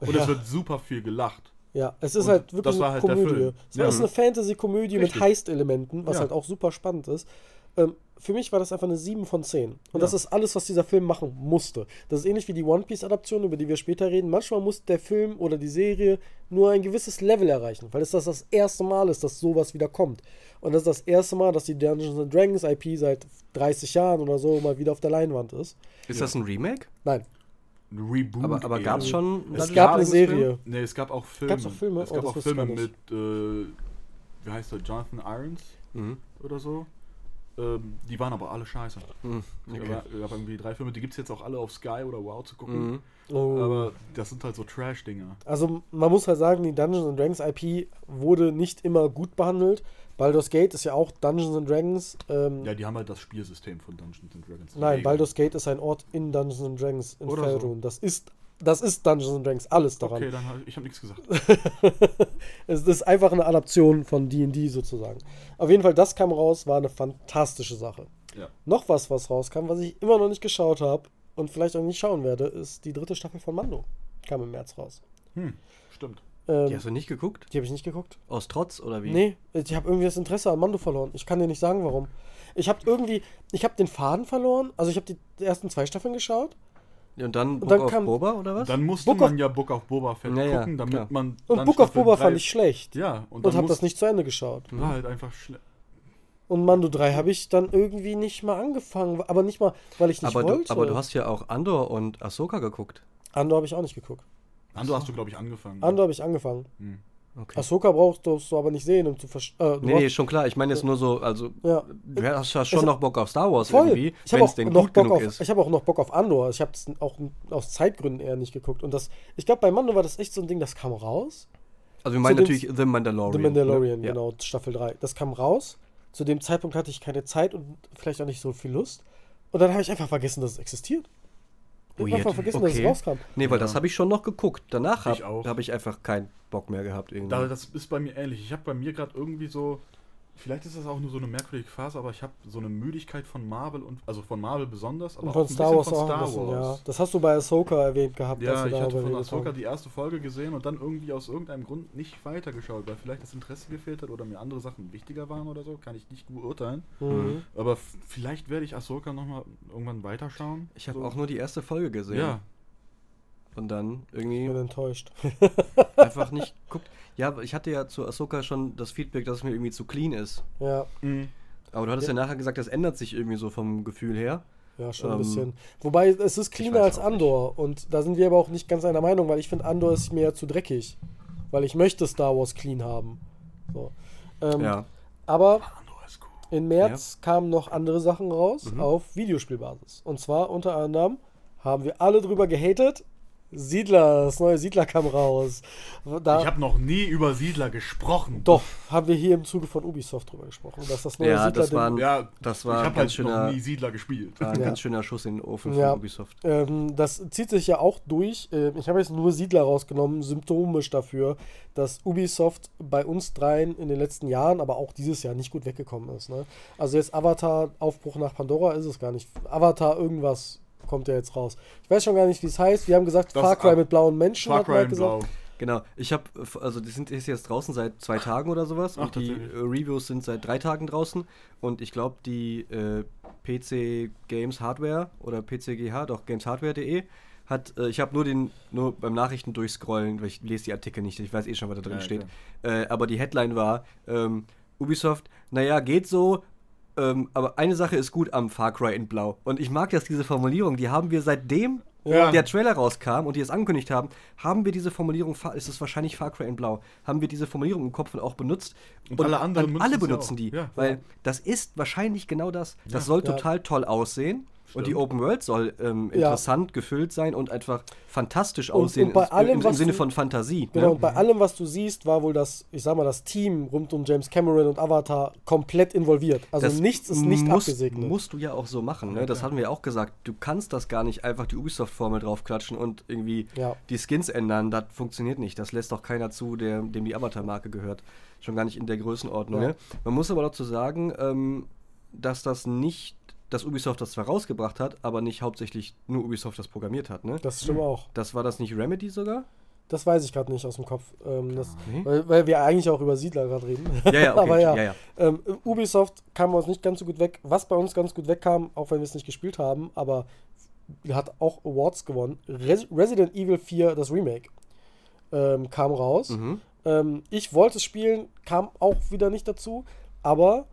Speaker 2: Ja.
Speaker 3: Und
Speaker 2: Ja.
Speaker 3: es wird super viel gelacht.
Speaker 2: Ja, es ist
Speaker 3: Und
Speaker 2: halt wirklich eine
Speaker 3: halt
Speaker 2: Komödie. Es war
Speaker 3: Ja.
Speaker 2: ist eine Fantasy-Komödie mit. Heist-Elementen, was
Speaker 3: Ja.
Speaker 2: halt auch super spannend ist. Ähm, für mich war das einfach eine 7 von 10. Und
Speaker 3: Ja.
Speaker 2: das ist alles, was dieser Film machen musste. Das ist ähnlich wie die One Piece-Adaption, über die wir später reden. Manchmal muss der Film oder die Serie nur ein gewisses Level erreichen, weil es das das erste Mal ist, dass sowas wieder kommt. Und das ist das erste Mal, dass die Dungeons and Dragons IP seit 30 Jahren oder so mal wieder auf der Leinwand ist.
Speaker 1: Ist das ein Remake?
Speaker 2: Nein,
Speaker 3: Ein Reboot.
Speaker 1: Aber, aber gab es schon
Speaker 2: es gab eine
Speaker 1: Dragons Film?
Speaker 2: Serie.
Speaker 3: Nee, es gab auch Filme.
Speaker 2: Gab's auch Filme?
Speaker 3: Es
Speaker 2: Oh,
Speaker 3: gab
Speaker 2: das
Speaker 3: auch Filme mit, äh, wie heißt der, Jonathan Irons
Speaker 1: Mhm.
Speaker 3: oder so. Ähm, die waren aber alle scheiße.
Speaker 1: Hm,
Speaker 3: Okay.
Speaker 1: okay.
Speaker 3: Ich habe irgendwie drei Filme, die gibt es jetzt auch alle auf Sky oder Wow zu gucken.
Speaker 1: Mhm.
Speaker 2: Oh.
Speaker 3: Aber das sind halt so Trash-Dinger.
Speaker 2: Also man muss halt sagen, die Dungeons and Dragons IP wurde nicht immer gut behandelt. Baldur's Gate ist ja auch Dungeons and Dragons. Ähm,
Speaker 3: Ja, die haben halt das Spielsystem von Dungeons and Dragons.
Speaker 2: nein. Baldur's Gate ist ein Ort in Dungeons and Dragons in
Speaker 3: Oder so.
Speaker 2: Faerun. Das ist das ist Dungeons and Dragons, alles daran.
Speaker 3: Okay, dann ich habe nichts gesagt.
Speaker 2: es ist einfach eine Adaption von D&D sozusagen. Auf jeden Fall, das kam raus, war eine fantastische Sache.
Speaker 3: Ja.
Speaker 2: Noch was, was rauskam, was ich immer noch nicht geschaut habe und vielleicht auch nicht schauen werde, ist die dritte Staffel von Mando. Kam im März raus.
Speaker 3: Hm, stimmt.
Speaker 2: Ähm,
Speaker 1: Die hast du nicht geguckt?
Speaker 2: die habe ich nicht geguckt.
Speaker 1: Aus Trotz oder wie?
Speaker 2: Nee, ich habe irgendwie das Interesse an Mando verloren. Ich kann dir nicht sagen, warum. Ich habe irgendwie, ich habe den Faden verloren. Also ich habe die ersten zwei Staffeln geschaut
Speaker 1: Und dann Book
Speaker 2: dann
Speaker 1: of
Speaker 2: kam-
Speaker 1: Boba oder was?
Speaker 3: Dann musste
Speaker 2: Book
Speaker 3: man
Speaker 2: of-
Speaker 3: ja Book of Boba Fett
Speaker 1: Ja, ja,
Speaker 3: gucken, damit
Speaker 1: klar.
Speaker 3: man.
Speaker 2: und Book of Boba
Speaker 3: drei-
Speaker 2: fand ich schlecht
Speaker 3: Ja, und,
Speaker 2: und habe das nicht zu Ende geschaut.
Speaker 3: War halt einfach schlecht.
Speaker 2: Und Mando 3 habe ich dann irgendwie nicht mal angefangen, aber nicht mal, weil ich nicht
Speaker 1: aber,
Speaker 2: wollte.
Speaker 1: du, aber du hast ja auch Andor und Ahsoka geguckt.
Speaker 2: Andor habe ich auch nicht geguckt.
Speaker 3: Ando hast du, glaube ich, angefangen.
Speaker 2: Andor habe ich angefangen.
Speaker 3: Hm.
Speaker 1: Okay.
Speaker 2: Ahsoka brauchst du so aber nicht sehen, um zu verstehen. Äh,
Speaker 1: Nee, nee, schon klar. Ich meine jetzt nur so, also
Speaker 2: Ja.
Speaker 1: du hast ja schon
Speaker 2: Es-
Speaker 1: noch Bock auf Star Wars
Speaker 2: Voll.
Speaker 1: irgendwie,
Speaker 2: Ich habe
Speaker 1: wenn es
Speaker 2: auch
Speaker 1: denn
Speaker 2: noch
Speaker 1: gut
Speaker 2: Bock
Speaker 1: genug
Speaker 2: auf,
Speaker 1: ist.
Speaker 2: ich habe auch noch Bock auf Andor. Ich habe es auch aus Zeitgründen eher nicht geguckt. Und das, ich glaube, bei Mando war das echt so ein Ding, das kam raus.
Speaker 1: Also wir meinen natürlich The Mandalorian.
Speaker 2: The Mandalorian,
Speaker 1: ne? Ja.
Speaker 2: genau, Staffel 3. Das kam raus. Zu dem Zeitpunkt hatte ich keine Zeit und vielleicht auch nicht so viel Lust. Und dann habe ich einfach vergessen, dass es existiert. Ich habe einfach vergessen, dass es
Speaker 1: Okay.
Speaker 2: rauskam.
Speaker 1: Nee, weil
Speaker 3: Ja.
Speaker 1: das habe ich schon noch geguckt. Danach
Speaker 3: Ich
Speaker 1: habe hab ich einfach keinen Bock mehr gehabt irgendwie.
Speaker 3: Da, das ist bei mir ähnlich. Ich habe bei mir gerade irgendwie so, vielleicht ist das auch nur so eine merkwürdige Phase, aber ich habe so eine Müdigkeit von Marvel und also von Marvel besonders, aber
Speaker 2: Und
Speaker 3: auch
Speaker 2: von
Speaker 3: ein
Speaker 2: Star
Speaker 3: bisschen
Speaker 2: Wars
Speaker 3: von
Speaker 2: auch
Speaker 3: Star
Speaker 2: ein bisschen, ja.
Speaker 3: Wars.
Speaker 2: Das hast du bei Ahsoka erwähnt gehabt, dass
Speaker 3: Ja, ich hatte von Ahsoka
Speaker 2: haben.
Speaker 3: die erste Folge gesehen und dann irgendwie aus irgendeinem Grund nicht weitergeschaut, weil vielleicht das Interesse gefehlt hat oder mir andere Sachen wichtiger waren oder so, kann ich nicht beurteilen.
Speaker 2: Mhm.
Speaker 3: Aber f- vielleicht werde ich Ahsoka nochmal irgendwann weiterschauen.
Speaker 1: ich habe
Speaker 3: so.
Speaker 1: auch nur die erste Folge gesehen.
Speaker 3: Ja,
Speaker 1: Und dann
Speaker 2: Ich
Speaker 1: irgendwie
Speaker 2: bin enttäuscht.
Speaker 1: einfach nicht geguckt. Ja, aber ich hatte ja zu Ahsoka schon das Feedback, dass es mir irgendwie zu clean ist.
Speaker 2: ja,
Speaker 3: Mhm.
Speaker 1: Aber du hattest ja,
Speaker 2: Ja.
Speaker 1: nachher gesagt, das ändert sich irgendwie so vom Gefühl her.
Speaker 2: ja, schon ein
Speaker 1: Ähm,
Speaker 2: bisschen. Wobei, es ist cleaner als
Speaker 1: auch nicht.
Speaker 2: Andor. Und da sind wir aber auch nicht ganz einer Meinung, weil ich finde, Andor ist mir ja zu dreckig. Weil ich möchte Star Wars clean haben. So. Ähm,
Speaker 1: Ja.
Speaker 2: Aber
Speaker 3: Andor ist cool.
Speaker 2: Im März kamen noch andere Sachen raus
Speaker 1: Mhm.
Speaker 2: auf Videospielbasis. Und zwar unter anderem haben wir alle drüber gehatet. Siedler, das neue Siedler kam raus. Da,
Speaker 3: Ich habe noch nie über Siedler gesprochen.
Speaker 2: doch, haben wir hier im Zuge von Ubisoft drüber gesprochen, dass das neue
Speaker 1: Ja,
Speaker 2: Siedler
Speaker 1: das war ein-
Speaker 3: Ja,
Speaker 1: Das
Speaker 3: ich
Speaker 1: war ein
Speaker 3: habe
Speaker 1: ganz
Speaker 3: halt noch
Speaker 1: schöner,
Speaker 3: nie Siedler gespielt.
Speaker 1: war ein
Speaker 2: Ja.
Speaker 1: ganz schöner Schuss in den Ofen
Speaker 2: Ja.
Speaker 1: von Ubisoft.
Speaker 2: Ähm, das zieht sich ja auch durch. Ähm, ich habe jetzt nur Siedler rausgenommen, symptomisch dafür, dass Ubisoft bei uns dreien in den letzten Jahren, aber auch dieses Jahr nicht gut weggekommen ist. Ne? Also jetzt Avatar, Aufbruch nach Pandora ist es gar nicht. Avatar irgendwas kommt ja jetzt raus. Ich weiß schon gar nicht, wie es heißt. Wir haben gesagt,
Speaker 3: Das
Speaker 2: Far Cry mit blauen Menschen,
Speaker 3: Far Cry in
Speaker 2: gesagt.
Speaker 3: Blau.
Speaker 1: Genau, ich habe, also die sind ist jetzt draußen seit zwei Tagen oder sowas
Speaker 3: Ach,
Speaker 1: und die äh, Reviews sind seit drei Tagen draußen und ich glaube die äh, PC Games Hardware oder PCGH, doch gameshardware.de hat, äh, ich habe nur den, nur beim Nachrichten durchscrollen, weil ich lese die Artikel nicht, ich weiß eh schon, was da drin
Speaker 3: Ja,
Speaker 1: steht, äh, aber die Headline war, ähm, Ubisoft, naja, geht so, ähm, aber eine Sache ist gut am Far Cry in Blau und ich mag das, diese Formulierung, die haben wir seitdem
Speaker 3: Ja.
Speaker 1: der Trailer rauskam und die es angekündigt haben, haben wir diese Formulierung, ist es wahrscheinlich Far Cry in Blau, haben wir diese Formulierung im Kopf und auch benutzt.
Speaker 3: Und alle anderen
Speaker 1: dann alle
Speaker 3: benutzen
Speaker 1: die,
Speaker 3: Ja.
Speaker 1: weil das ist wahrscheinlich genau das. Das
Speaker 3: Ja.
Speaker 1: soll total toll aussehen. Und die
Speaker 3: Stimmt.
Speaker 1: Open World soll ähm,
Speaker 2: Ja.
Speaker 1: interessant gefüllt sein und einfach fantastisch
Speaker 2: Und-
Speaker 1: aussehen
Speaker 2: und bei
Speaker 1: im-
Speaker 2: allem,
Speaker 1: im, im Sinne
Speaker 2: du-
Speaker 1: von Fantasie.
Speaker 2: Genau,
Speaker 1: ne?
Speaker 2: und bei allem, was du siehst, war wohl das, ich sag mal, das Team rund um James Cameron und Avatar komplett involviert. Also
Speaker 1: Das
Speaker 2: nichts ist nicht
Speaker 1: musst,
Speaker 2: abgesegnet.
Speaker 1: musst du ja auch so machen. Ne? Das
Speaker 3: klar.
Speaker 1: hatten wir auch gesagt. Du kannst das gar nicht einfach die Ubisoft-Formel draufklatschen und irgendwie
Speaker 2: Ja.
Speaker 1: die Skins ändern. Das funktioniert nicht. Das lässt doch keiner zu, der, dem die Avatar-Marke gehört. Schon gar nicht in der Größenordnung.
Speaker 2: Ja.
Speaker 1: Ne? Man muss aber dazu sagen, ähm, dass das nicht, dass Ubisoft das zwar rausgebracht hat, aber nicht hauptsächlich nur Ubisoft das programmiert hat. Ne?
Speaker 2: Das stimmt auch.
Speaker 1: Das war das nicht Remedy sogar?
Speaker 2: Das weiß ich gerade nicht aus dem Kopf. Ähm, das,
Speaker 1: Nee?
Speaker 2: weil, weil wir eigentlich auch über Siedler gerade reden.
Speaker 1: Ja, ja, okay.
Speaker 2: Aber ja.
Speaker 1: ja, ja.
Speaker 2: Ähm, Ubisoft kam uns nicht ganz so gut weg. Was bei uns ganz gut wegkam, auch wenn wir es nicht gespielt haben, aber hat auch Awards gewonnen. Res Resident Evil 4, das Remake, ähm, kam raus.
Speaker 1: Mhm.
Speaker 2: Ähm, ich wollte es spielen, kam auch wieder nicht dazu, aber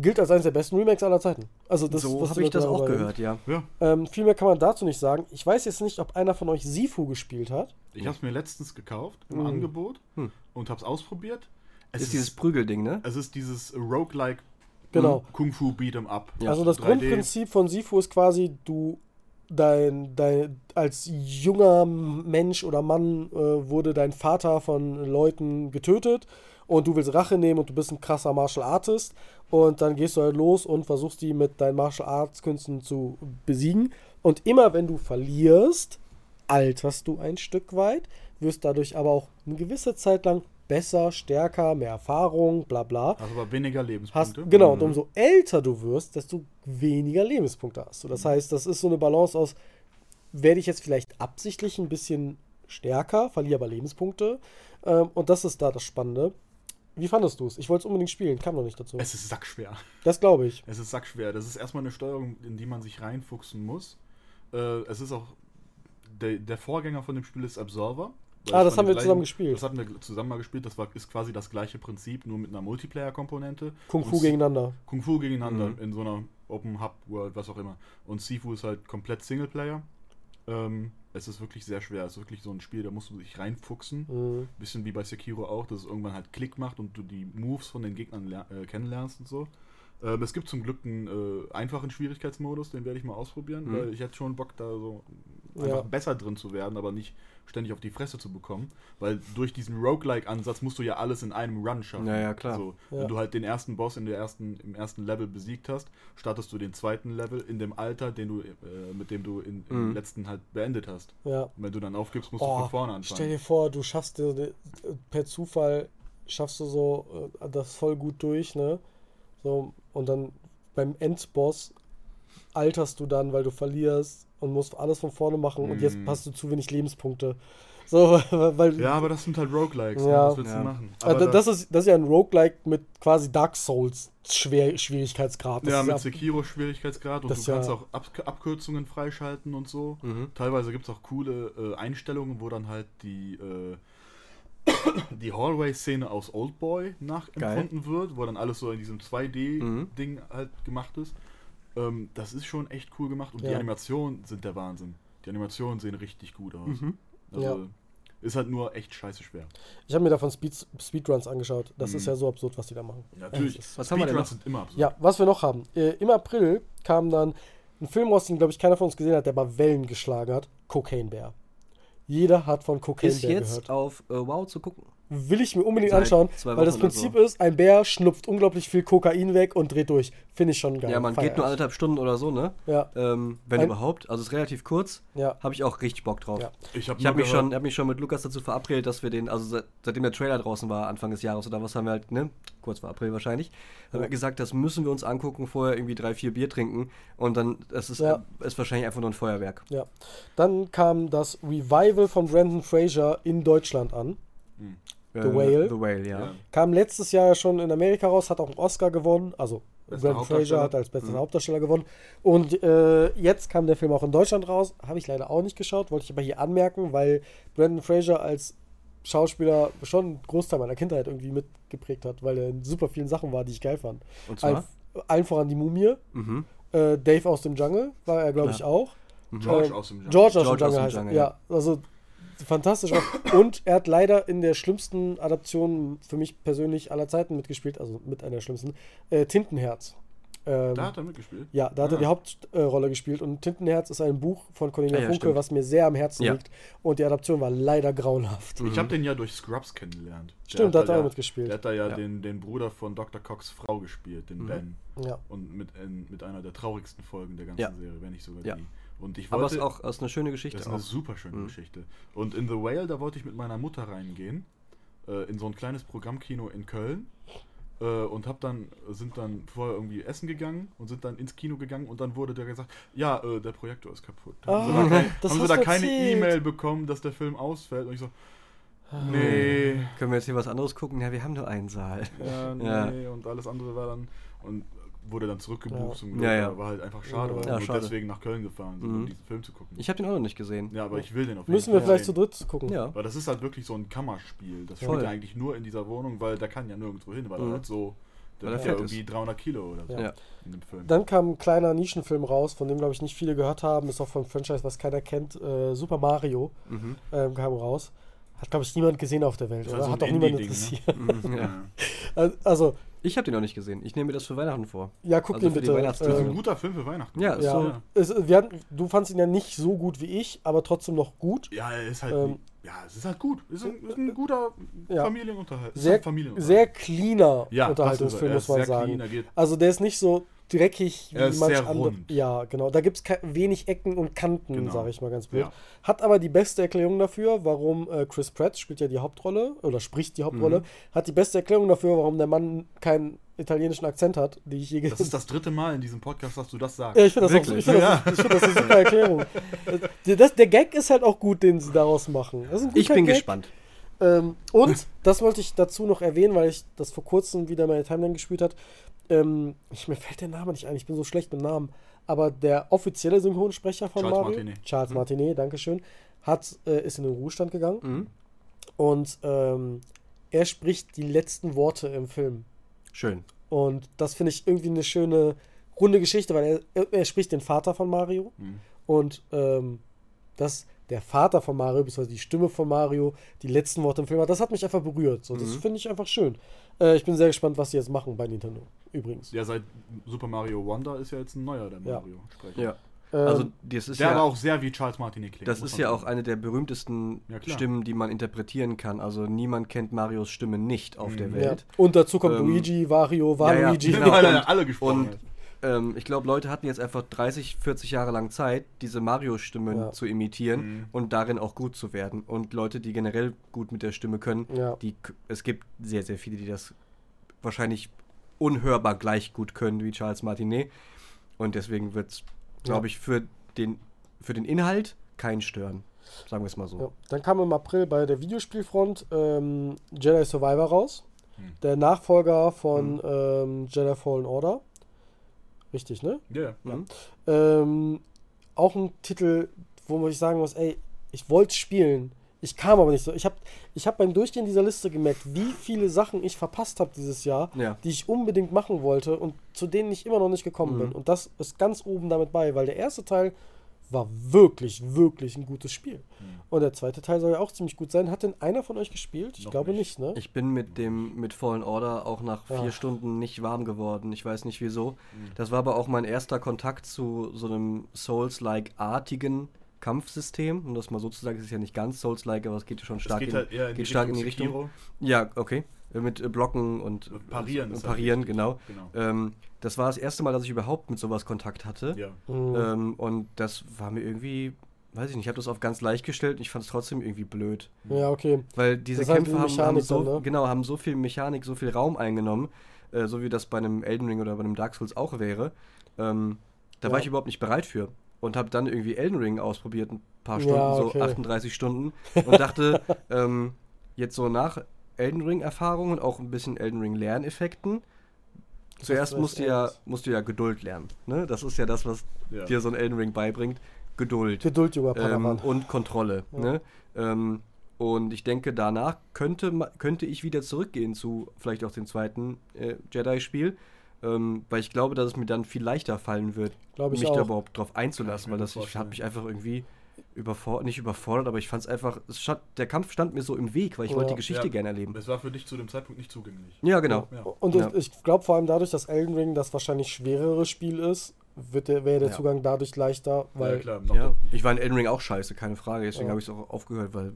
Speaker 2: gilt als eines der besten Remakes aller Zeiten. Also das,
Speaker 1: so habe ich das auch gehört, ja.
Speaker 3: Ja,
Speaker 2: Ähm, viel mehr kann man dazu nicht sagen. Ich weiß jetzt nicht, ob einer von euch Sifu gespielt hat.
Speaker 3: ich habe es mir letztens gekauft im
Speaker 2: Mhm.
Speaker 3: Angebot
Speaker 1: Hm.
Speaker 3: und habe es ausprobiert. Es
Speaker 1: ist dieses Prügelding, ne?
Speaker 3: es ist dieses Roguelike
Speaker 2: Genau.
Speaker 3: Kung Fu Beat'em Up.
Speaker 1: Ja.
Speaker 2: Also das
Speaker 3: 3D.
Speaker 2: Grundprinzip von Sifu ist quasi, du dein, dein als junger Mensch oder Mann äh, wurde dein Vater von Leuten getötet und du willst Rache nehmen und du bist ein krasser Martial Artist und dann gehst du halt los und versuchst die mit deinen Martial Arts Künsten zu besiegen und immer wenn du verlierst, alterst du ein Stück weit, wirst dadurch aber auch eine gewisse Zeit lang besser, stärker, mehr Erfahrung, bla bla.
Speaker 3: Also aber weniger
Speaker 2: Hast,
Speaker 3: Lebenspunkte.
Speaker 2: genau, und umso älter du wirst, desto weniger Lebenspunkte hast du. Das heißt, das ist so eine Balance aus, werde ich jetzt vielleicht absichtlich ein bisschen stärker, verliere aber Lebenspunkte. Ähm, und das ist da das Spannende. Wie fandest du es? Ich wollte es unbedingt spielen, kam noch nicht dazu.
Speaker 3: Es ist sackschwer.
Speaker 2: Das glaube ich.
Speaker 3: Es ist sackschwer. Das ist erstmal eine Steuerung, in die man sich reinfuchsen muss. Äh, es ist auch. Der, der Vorgänger von dem Spiel ist Absolver.
Speaker 2: Ah, das haben wir
Speaker 3: gleichen-
Speaker 2: zusammen gespielt.
Speaker 3: Das hatten wir zusammen mal gespielt. Das war, ist quasi das gleiche Prinzip, nur mit einer Multiplayer-Komponente.
Speaker 2: Kung Fu gegeneinander.
Speaker 3: Kung Fu gegeneinander
Speaker 1: Mhm.
Speaker 3: in so einer Open Hub World, was auch immer. Und Sifu ist halt komplett Singleplayer. Ähm, es ist wirklich sehr schwer. Es ist wirklich so ein Spiel, da musst du dich reinfuchsen.
Speaker 2: Mhm.
Speaker 3: Bisschen wie bei Sekiro auch, dass es irgendwann halt Klick macht und du die Moves von den Gegnern äh, kennenlernst und so. Ähm, es gibt zum Glück einen äh, einfachen Schwierigkeitsmodus, den werde ich mal ausprobieren,
Speaker 1: Mhm.
Speaker 3: weil ich hätte schon Bock, da so
Speaker 2: Ja.
Speaker 3: einfach besser drin zu werden, aber nicht ständig auf die Fresse zu bekommen. Weil durch diesen Roguelike-Ansatz musst du ja alles in einem Run schaffen.
Speaker 1: Ja, ja, klar.
Speaker 3: So,
Speaker 2: Ja.
Speaker 3: Wenn du halt den ersten Boss in der ersten, im ersten Level besiegt hast, startest du den zweiten Level in dem Alter, den du, äh, mit dem du in, im
Speaker 1: Mhm.
Speaker 3: letzten halt beendet hast.
Speaker 2: Ja.
Speaker 3: Und wenn du dann aufgibst, musst du
Speaker 2: Oh,
Speaker 3: von vorne
Speaker 2: stell
Speaker 3: anfangen.
Speaker 2: dir vor, du schaffst dir per Zufall, schaffst du so äh, das voll gut durch, ne? So, und dann beim Endboss alterst du dann, weil du verlierst und musst alles von vorne machen und jetzt
Speaker 3: Mm.
Speaker 2: hast du zu wenig Lebenspunkte. So, weil.
Speaker 3: Ja, aber das sind halt Roguelikes, ne?
Speaker 2: Ja.
Speaker 3: was willst
Speaker 1: Ja.
Speaker 3: du machen?
Speaker 2: äh,
Speaker 3: Aber
Speaker 2: das, ist, das ist ja ein Roguelike mit quasi Dark Souls Schwer Schwierigkeitsgrad. Das
Speaker 3: ja, mit Sekiro Schwierigkeitsgrad und du
Speaker 2: ja-
Speaker 3: kannst auch Ab Abkürzungen freischalten und so.
Speaker 1: Mhm.
Speaker 3: Teilweise gibt es auch coole äh, Einstellungen, wo dann halt die, äh, die Hallway-Szene aus Oldboy nachempfunden wird, wo dann alles so in diesem 2D-Ding halt gemacht ist. Ähm, das ist schon echt cool gemacht und die
Speaker 2: Ja.
Speaker 3: Animationen sind der Wahnsinn. Die Animationen sehen richtig gut aus.
Speaker 1: Mhm.
Speaker 3: Also,
Speaker 2: Ja.
Speaker 3: Ist halt nur echt scheiße schwer.
Speaker 2: Ich habe mir davon Speed, Speedruns angeschaut. Das
Speaker 3: Mhm.
Speaker 2: ist ja so absurd, was die da machen.
Speaker 3: Natürlich.
Speaker 2: Ist-
Speaker 1: Was haben wir denn
Speaker 3: Speedruns
Speaker 1: noch?
Speaker 3: sind immer absurd.
Speaker 2: Ja, was wir noch haben. Äh, Im April kam dann ein Film raus, den, glaube ich, keiner von uns gesehen hat, der mal Wellen geschlagen hat. Cocaine Bear. Jeder hat von Cocaine
Speaker 1: Ist
Speaker 2: Bear
Speaker 1: jetzt
Speaker 2: gehört.
Speaker 1: auf äh, Wow zu gucken.
Speaker 2: Will ich mir unbedingt
Speaker 1: Seit
Speaker 2: anschauen, weil das Prinzip
Speaker 1: so.
Speaker 2: ist, ein Bär schnupft unglaublich viel Kokain weg und dreht durch. Finde ich schon geil.
Speaker 1: Ja, man
Speaker 2: Feier
Speaker 1: geht nur anderthalb Stunden oder so, ne?
Speaker 2: Ja,
Speaker 1: Ähm, wenn
Speaker 2: Ein-
Speaker 1: überhaupt. Also ist relativ kurz.
Speaker 2: ja.
Speaker 1: Habe ich auch richtig Bock drauf.
Speaker 2: Ja.
Speaker 3: Ich habe
Speaker 1: Ich habe mich, schon- hab mich schon mit Lukas dazu verabredet, dass wir den, also seit, seitdem der Trailer draußen war, Anfang des Jahres oder was haben wir halt, ne? Kurz vor April wahrscheinlich, haben wir gesagt, das müssen wir uns angucken, vorher irgendwie drei, vier Bier trinken und dann, das ist,
Speaker 2: Ja.
Speaker 1: ist wahrscheinlich einfach nur ein Feuerwerk.
Speaker 2: Ja. Dann kam das Revival von Brandon Fraser in Deutschland an.
Speaker 1: The
Speaker 2: Whale?
Speaker 1: The Whale, ja.
Speaker 3: Ja.
Speaker 2: Kam letztes Jahr schon in Amerika raus, hat auch einen Oscar gewonnen. Also Brandon Fraser hat als bester
Speaker 1: Mhm.
Speaker 2: Hauptdarsteller gewonnen. Und äh, jetzt kam der Film auch in Deutschland raus. Habe ich leider auch nicht geschaut, wollte ich aber hier anmerken, weil Brandon Fraser als Schauspieler schon einen Großteil meiner Kindheit irgendwie mitgeprägt hat, weil er in super vielen Sachen war, die ich geil fand.
Speaker 1: Und
Speaker 2: Allen,
Speaker 1: zwar?
Speaker 2: allen voran die Mumie.
Speaker 1: Mhm.
Speaker 2: Äh, Dave aus dem Jungle war er, glaube ich, auch.
Speaker 3: George
Speaker 2: Ähm,
Speaker 3: aus dem Jungle.
Speaker 2: George aus
Speaker 1: George
Speaker 2: dem
Speaker 1: aus
Speaker 2: Jungle
Speaker 1: dem
Speaker 2: heißt er.
Speaker 1: Jungle,
Speaker 2: Ja, also fantastisch. auch. Und er hat leider in der schlimmsten Adaption für mich persönlich aller Zeiten mitgespielt, also mit einer der schlimmsten, äh, Tintenherz. Ähm,
Speaker 3: Da hat er mitgespielt.
Speaker 2: ja, da hat er
Speaker 3: Ah.
Speaker 2: die Hauptrolle gespielt und Tintenherz ist ein Buch von Cornelia
Speaker 1: Ah, ja,
Speaker 2: Funke,
Speaker 1: stimmt.
Speaker 2: was mir sehr am Herzen
Speaker 1: Ja.
Speaker 2: liegt und die Adaption war leider grauenhaft.
Speaker 3: Ich habe den ja durch Scrubs kennengelernt. Der
Speaker 2: Stimmt, da hat er
Speaker 3: ja-
Speaker 2: auch mitgespielt.
Speaker 3: Der hat da ja,
Speaker 1: Ja.
Speaker 3: Den, den Bruder von Dr. Cox Frau gespielt, den
Speaker 1: Mhm.
Speaker 3: Ben.
Speaker 2: Ja.
Speaker 3: Und mit, in, mit einer der traurigsten Folgen der ganzen
Speaker 1: Ja.
Speaker 3: Serie, wenn nicht sogar
Speaker 1: Ja.
Speaker 3: die. Und ich
Speaker 1: Aber es
Speaker 3: wollte,
Speaker 1: ist auch es ist eine schöne Geschichte.
Speaker 3: das ist eine
Speaker 1: Auch.
Speaker 3: super schöne
Speaker 1: Mhm.
Speaker 3: Geschichte. Und in The Whale, da wollte ich mit meiner Mutter reingehen, äh, in so ein kleines Programmkino in Köln. Äh, und hab dann, sind dann vorher irgendwie essen gegangen und sind dann ins Kino gegangen und dann wurde der gesagt, ja, äh, der Projektor ist kaputt. Haben sie
Speaker 2: Ah,
Speaker 3: da, kein,
Speaker 2: das
Speaker 3: haben sie da keine. E-Mail bekommen, dass der Film ausfällt? Und ich so, nee.
Speaker 1: Können wir jetzt hier was anderes gucken? Ja, wir haben nur einen Saal.
Speaker 3: Ja, nee,
Speaker 1: Ja.
Speaker 3: und alles andere war dann und wurde dann zurückgebucht
Speaker 2: Ja.
Speaker 3: zum Glück.
Speaker 1: Ja, ja.
Speaker 3: War halt einfach schade, weil
Speaker 2: Ja,
Speaker 3: wir
Speaker 1: schade.
Speaker 3: deswegen nach Köln gefahren sind, um
Speaker 1: Mhm.
Speaker 3: diesen Film zu gucken.
Speaker 1: Ich habe den auch noch nicht gesehen.
Speaker 3: ja, aber ich will den auf jeden
Speaker 2: Müssen wir
Speaker 3: Fall
Speaker 2: vielleicht zu dritt gucken.
Speaker 1: Ja.
Speaker 3: Weil das ist halt wirklich so ein Kammerspiel. Das
Speaker 1: Voll.
Speaker 3: spielt ja eigentlich nur in dieser Wohnung, weil der kann ja nirgendwo hin, weil
Speaker 1: Mhm.
Speaker 3: er halt so, der
Speaker 1: Weil
Speaker 3: ja
Speaker 1: ist.
Speaker 3: irgendwie 300 Kilo oder so
Speaker 2: Ja.
Speaker 3: In dem Film.
Speaker 2: Dann kam ein kleiner Nischenfilm raus, von dem, glaube ich, nicht viele gehört haben. Ist auch von Franchise, was keiner kennt. Äh, Super Mario
Speaker 1: Mhm.
Speaker 2: ähm, kam raus. Hat, glaube ich, niemand gesehen auf der Welt, oder?
Speaker 3: so
Speaker 2: Hat auch niemand
Speaker 3: ne?
Speaker 2: interessiert.
Speaker 1: Mhm. Ja.
Speaker 3: ja.
Speaker 2: Also,
Speaker 1: Ich habe den noch nicht gesehen. Ich nehme mir das für Weihnachten vor.
Speaker 2: Ja, guck
Speaker 1: Also die
Speaker 2: bitte.
Speaker 3: Das ist ein
Speaker 2: Ähm,
Speaker 3: guter Film für Weihnachten.
Speaker 1: Ja, ist
Speaker 2: ja,
Speaker 1: so.
Speaker 2: es, wir hatten, du fandst ihn ja nicht so gut wie ich, aber trotzdem noch gut.
Speaker 3: Ja, er ist halt.
Speaker 2: Ähm,
Speaker 3: ja, es ist halt gut. Es ist ein, ist ein guter
Speaker 2: Ja.
Speaker 3: Familienunterhalt.
Speaker 2: Sehr,
Speaker 3: halt Familienunterhalt.
Speaker 2: sehr cleaner
Speaker 3: Ja,
Speaker 2: Unterhaltungsfilm, muss man sagen.
Speaker 3: clean, geht-
Speaker 2: also der ist nicht so dreckig
Speaker 3: Er ist sehr
Speaker 2: andere.
Speaker 3: rund.
Speaker 2: Ja, genau. Da gibt es wenig Ecken und Kanten,
Speaker 3: Genau.
Speaker 2: sage ich mal ganz blöd.
Speaker 3: Ja.
Speaker 2: Hat aber die beste Erklärung dafür, warum äh, Chris Pratt spielt ja die Hauptrolle oder spricht die
Speaker 3: Mhm.
Speaker 2: Hauptrolle, hat die beste Erklärung dafür, warum der Mann keinen italienischen Akzent hat, die ich je
Speaker 3: Das
Speaker 2: gesehen
Speaker 3: ist das dritte Mal in diesem Podcast, dass du das sagst.
Speaker 2: Ja, ich finde das, auch,
Speaker 1: Wirklich?
Speaker 2: ich find das, ich find das eine super Erklärung. Äh, Das, der Gag ist halt auch gut, den sie daraus machen. Das ist ein
Speaker 1: Ich bin
Speaker 2: Gag.
Speaker 1: gespannt.
Speaker 2: Ähm, und, das wollte ich dazu noch erwähnen, weil ich das vor kurzem wieder meine Timeline gespielt hat. Ähm, ich, mir fällt der Name nicht ein, ich bin so schlecht mit Namen. Aber der offizielle Synchronsprecher von
Speaker 3: Charles
Speaker 2: Mario,
Speaker 3: Martinet.
Speaker 2: Charles Martinet, Dankeschön, hat, äh, ist in den Ruhestand gegangen.
Speaker 1: Mhm.
Speaker 2: Und ähm, er spricht die letzten Worte im Film.
Speaker 1: Schön.
Speaker 2: Und das finde ich irgendwie eine schöne, runde Geschichte, weil er, er, spricht den Vater von Mario.
Speaker 3: Mhm.
Speaker 2: Und ähm, dass der Vater von Mario, beziehungsweise die Stimme von Mario, die letzten Worte im Film hat, das hat mich einfach berührt. So, Das
Speaker 1: Mhm.
Speaker 2: finde ich einfach schön. Äh, ich bin sehr gespannt, was sie jetzt machen bei Nintendo. Übrigens.
Speaker 3: Ja, seit Super Mario Wonder ist ja jetzt ein neuer, der
Speaker 2: Ja.
Speaker 3: Mario-Sprecher.
Speaker 1: Ja.
Speaker 2: Ähm,
Speaker 1: Also, das ist
Speaker 3: Der aber
Speaker 1: ja,
Speaker 3: auch sehr wie Charles Martinet klingt.
Speaker 1: das ist ja auch eine der berühmtesten
Speaker 3: Ja.
Speaker 1: Stimmen, die man interpretieren kann. Also, niemand kennt Marios Stimme nicht auf der
Speaker 3: Mhm.
Speaker 2: ja.
Speaker 1: Welt.
Speaker 2: Und dazu kommt
Speaker 1: Ähm,
Speaker 2: Luigi, Wario,
Speaker 1: ja, ja,
Speaker 2: Waluigi.
Speaker 1: genau.
Speaker 3: Alle gesprochen
Speaker 1: Und. Ähm, ich glaube, Leute hatten jetzt einfach 30, 40 Jahre lang Zeit, diese Mario-Stimmen
Speaker 2: Ja.
Speaker 1: zu imitieren
Speaker 3: Mhm.
Speaker 1: und darin auch gut zu werden. Und Leute, die generell gut mit der Stimme können,
Speaker 2: Ja.
Speaker 1: die, es gibt sehr, sehr viele, die das wahrscheinlich unhörbar gleich gut können wie Charles Martinet. Und deswegen wird es, glaube ich, für den, für den Inhalt keinen stören. Sagen wir es mal so.
Speaker 2: Ja. Dann kam im April bei der Videospielfront ähm, Jedi Survivor raus.
Speaker 3: Hm.
Speaker 2: Der Nachfolger von ähm, Jedi Fallen Order. Richtig, ne?
Speaker 3: Ja, ja.
Speaker 2: Ähm, auch ein Titel, wo ich sagen muss, ey, ich wollte spielen. Ich kam aber nicht so. Ich habe ich hab beim Durchgehen dieser Liste gemerkt, wie viele Sachen ich verpasst habe dieses Jahr,
Speaker 1: Ja.
Speaker 2: die ich unbedingt machen wollte und zu denen ich immer noch nicht gekommen
Speaker 1: Mhm.
Speaker 2: bin. Und das ist ganz oben damit bei, weil der erste Teil war wirklich, wirklich ein gutes Spiel.
Speaker 3: Mhm.
Speaker 2: Und der zweite Teil soll ja auch ziemlich gut sein. Hat denn einer von euch gespielt? Ich
Speaker 3: Noch
Speaker 2: glaube
Speaker 3: nicht.
Speaker 2: nicht, ne?
Speaker 1: Ich bin mit dem mit Fallen Order auch nach
Speaker 2: Ja.
Speaker 1: vier Stunden nicht warm geworden. Ich weiß nicht wieso.
Speaker 3: Mhm.
Speaker 1: Das war aber auch mein erster Kontakt zu so einem Souls-like-artigen Kampfsystem. Um das mal so zu sagen, es ist ja nicht ganz Souls-like, aber es geht schon stark,
Speaker 3: geht
Speaker 1: in,
Speaker 3: halt
Speaker 1: geht
Speaker 3: die
Speaker 1: stark
Speaker 3: Richtung
Speaker 1: in die Richtung.
Speaker 3: Sekiro.
Speaker 1: Ja, okay. Äh, Mit äh, Blocken und
Speaker 3: Äh, Parieren
Speaker 1: Und,
Speaker 3: halt
Speaker 1: parieren, genau.
Speaker 3: Genau.
Speaker 1: Ähm, das war das erste Mal, dass ich überhaupt mit sowas Kontakt hatte.
Speaker 3: Ja.
Speaker 2: Mhm.
Speaker 1: Ähm, und das war mir irgendwie, weiß ich nicht, ich habe das auf ganz leicht gestellt und ich fand es trotzdem irgendwie blöd.
Speaker 2: ja, okay.
Speaker 1: Weil diese
Speaker 2: Das
Speaker 1: Kämpfe
Speaker 2: die
Speaker 1: haben, haben, so,
Speaker 2: dann, ne?
Speaker 1: genau, haben so viel Mechanik, so viel Raum eingenommen, äh, so wie das bei einem Elden Ring oder bei einem Dark Souls auch wäre. Ähm, da war
Speaker 2: Ja.
Speaker 1: ich überhaupt nicht bereit für. Und habe dann irgendwie Elden Ring ausprobiert, ein paar
Speaker 2: Ja,
Speaker 1: Stunden,
Speaker 2: okay.
Speaker 1: so 38 Stunden. Und dachte, ähm, jetzt so nach Elden Ring-Erfahrung und auch ein bisschen Elden Ring-Lerneffekten, zuerst musst du, ja, musst du ja Geduld lernen. Ne? Das ist ja das, was
Speaker 3: Ja.
Speaker 1: dir so ein Elden Ring beibringt. Geduld
Speaker 2: Geduld, junger
Speaker 1: ähm, und Kontrolle.
Speaker 2: Ja.
Speaker 1: Ne? Ähm, und ich denke, danach könnte, könnte ich wieder zurückgehen zu vielleicht auch dem zweiten äh, Jedi-Spiel, ähm, weil ich glaube, dass es mir dann viel leichter fallen wird, mich da
Speaker 2: auch.
Speaker 1: überhaupt drauf einzulassen, weil das ich, hat mich einfach irgendwie überfordert, nicht überfordert, aber ich fand es einfach, es stand, der Kampf stand mir so im Weg, weil ich
Speaker 2: Ja.
Speaker 1: wollte die Geschichte
Speaker 3: Ja.
Speaker 1: gerne erleben.
Speaker 3: Es war für dich zu dem Zeitpunkt nicht zugänglich.
Speaker 1: Ja, genau.
Speaker 3: Ja.
Speaker 2: Und
Speaker 1: Ja.
Speaker 2: ich, ich glaube vor allem dadurch, dass Elden Ring das wahrscheinlich schwerere Spiel ist, wird der, wäre der
Speaker 1: Ja.
Speaker 2: Zugang dadurch leichter, weil
Speaker 3: ja, klar. Noch
Speaker 1: Ja, ich war in Elden Ring auch scheiße, keine Frage, deswegen
Speaker 2: Ja.
Speaker 1: habe ich es auch aufgehört, weil,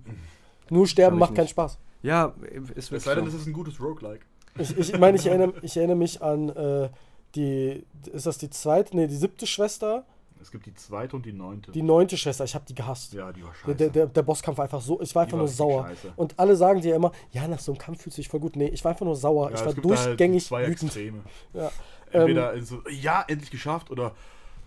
Speaker 2: nur sterben macht keinen. Spaß.
Speaker 1: ja,
Speaker 3: Es
Speaker 1: wirklich
Speaker 3: sei denn, es ist ein gutes Roguelike.
Speaker 2: Ich, ich meine, ich erinnere, ich erinnere mich an äh, die, ist das die zweite, nee, die siebte Schwester,
Speaker 3: Es gibt die zweite und die neunte.
Speaker 2: die neunte Schwester, ich habe die gehasst.
Speaker 3: ja, die war
Speaker 2: Der,
Speaker 3: scheiße.
Speaker 2: der, der, der Bosskampf war einfach so, ich war einfach
Speaker 3: war
Speaker 2: nur sauer.
Speaker 3: scheiße.
Speaker 2: Und alle sagen dir immer, ja, nach so einem Kampf fühlt sich voll gut. Nee, ich war einfach nur sauer.
Speaker 3: ja,
Speaker 2: ich
Speaker 3: es
Speaker 2: war
Speaker 3: halt
Speaker 2: durchgängig
Speaker 3: zwei
Speaker 2: wütend.
Speaker 3: Extreme.
Speaker 2: Ja,
Speaker 3: Entweder in so, ja, endlich geschafft oder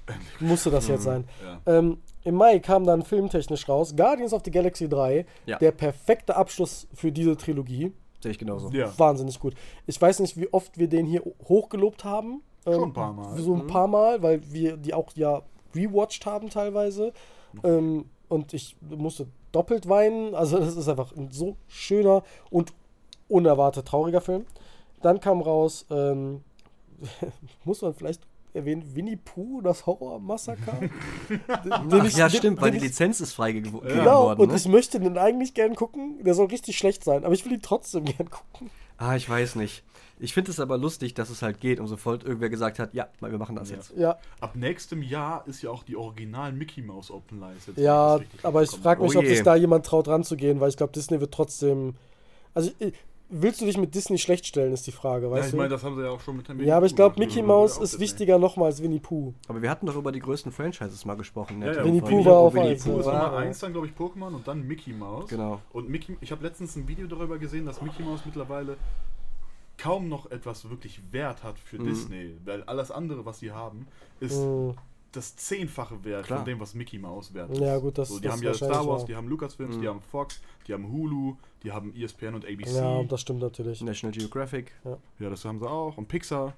Speaker 3: endlich
Speaker 2: musste das jetzt sein.
Speaker 3: Ja.
Speaker 2: Ähm, Im Mai kam dann filmtechnisch raus Guardians of the Galaxy 3,
Speaker 1: Ja.
Speaker 2: der perfekte Abschluss für diese Trilogie.
Speaker 1: Sehe ich genauso.
Speaker 3: Ja.
Speaker 2: Wahnsinnig gut. Ich weiß nicht, wie oft wir den hier hochgelobt haben. Ähm,
Speaker 3: Schon ein paar Mal.
Speaker 2: So ein paar Mal, weil wir die auch ja rewatcht haben teilweise. Ähm, und ich musste doppelt weinen. Also das ist einfach ein so schöner und unerwartet trauriger Film. Dann kam raus, ähm, muss man vielleicht erwähnen, Winnie Pooh, das Horror-Massaker.
Speaker 1: Ja,
Speaker 2: den-
Speaker 1: stimmt, weil
Speaker 2: den
Speaker 1: die Lizenz ist freigegeben
Speaker 2: Genau,
Speaker 1: worden.
Speaker 2: und
Speaker 1: Ne?
Speaker 2: ich möchte den eigentlich gern gucken. Der soll richtig schlecht sein, aber ich will ihn trotzdem gern gucken.
Speaker 1: Ah, ich weiß nicht. Ich finde es aber lustig, dass es halt geht und sofort irgendwer gesagt hat, ja, wir machen das
Speaker 3: Ja.
Speaker 1: jetzt.
Speaker 2: Ja,
Speaker 3: Ab nächstem Jahr ist ja auch die original Mickey Mouse Open License.
Speaker 2: ja, aber ich frage mich,
Speaker 1: Oh
Speaker 2: ob sich da jemand traut ranzugehen, weil ich glaube, Disney wird trotzdem. Also, ich- willst du dich mit Disney schlecht stellen, ist die Frage,
Speaker 3: habe. Ja,
Speaker 2: weißt
Speaker 3: ich meine,
Speaker 2: du?
Speaker 3: das haben sie ja auch schon mit dem
Speaker 2: Ja, aber ich glaube. Mickey Mouse
Speaker 3: auch
Speaker 2: ist wichtiger nochmal als Winnie Pooh.
Speaker 1: Aber wir hatten doch über die größten Franchises mal gesprochen.
Speaker 3: Ja, ja,
Speaker 2: Winnie Pooh war auf
Speaker 3: Winnie Pooh ist. Nummer
Speaker 2: Ja.
Speaker 3: 1, dann glaube ich Pokémon und dann Mickey Mouse.
Speaker 1: Genau.
Speaker 3: Und Mickey, ich habe letztens ein Video darüber gesehen, dass Mickey Mouse mittlerweile kaum noch etwas wirklich Wert hat für
Speaker 1: Mhm.
Speaker 3: Disney, weil alles andere, was sie haben, ist
Speaker 2: Mhm.
Speaker 3: das zehnfache Wert
Speaker 1: Klar.
Speaker 3: von dem, was Mickey Mouse wert ist.
Speaker 2: Ja, gut, das-
Speaker 3: so, Die
Speaker 2: das
Speaker 3: haben ja Star Wars,
Speaker 2: wahr.
Speaker 3: die haben Lucasfilms,
Speaker 1: Mhm.
Speaker 3: die haben Fox, die haben Hulu, die haben ESPN und ABC.
Speaker 2: Ja, das stimmt natürlich.
Speaker 1: National Geographic.
Speaker 3: Ja, das haben sie auch. Und Pixar.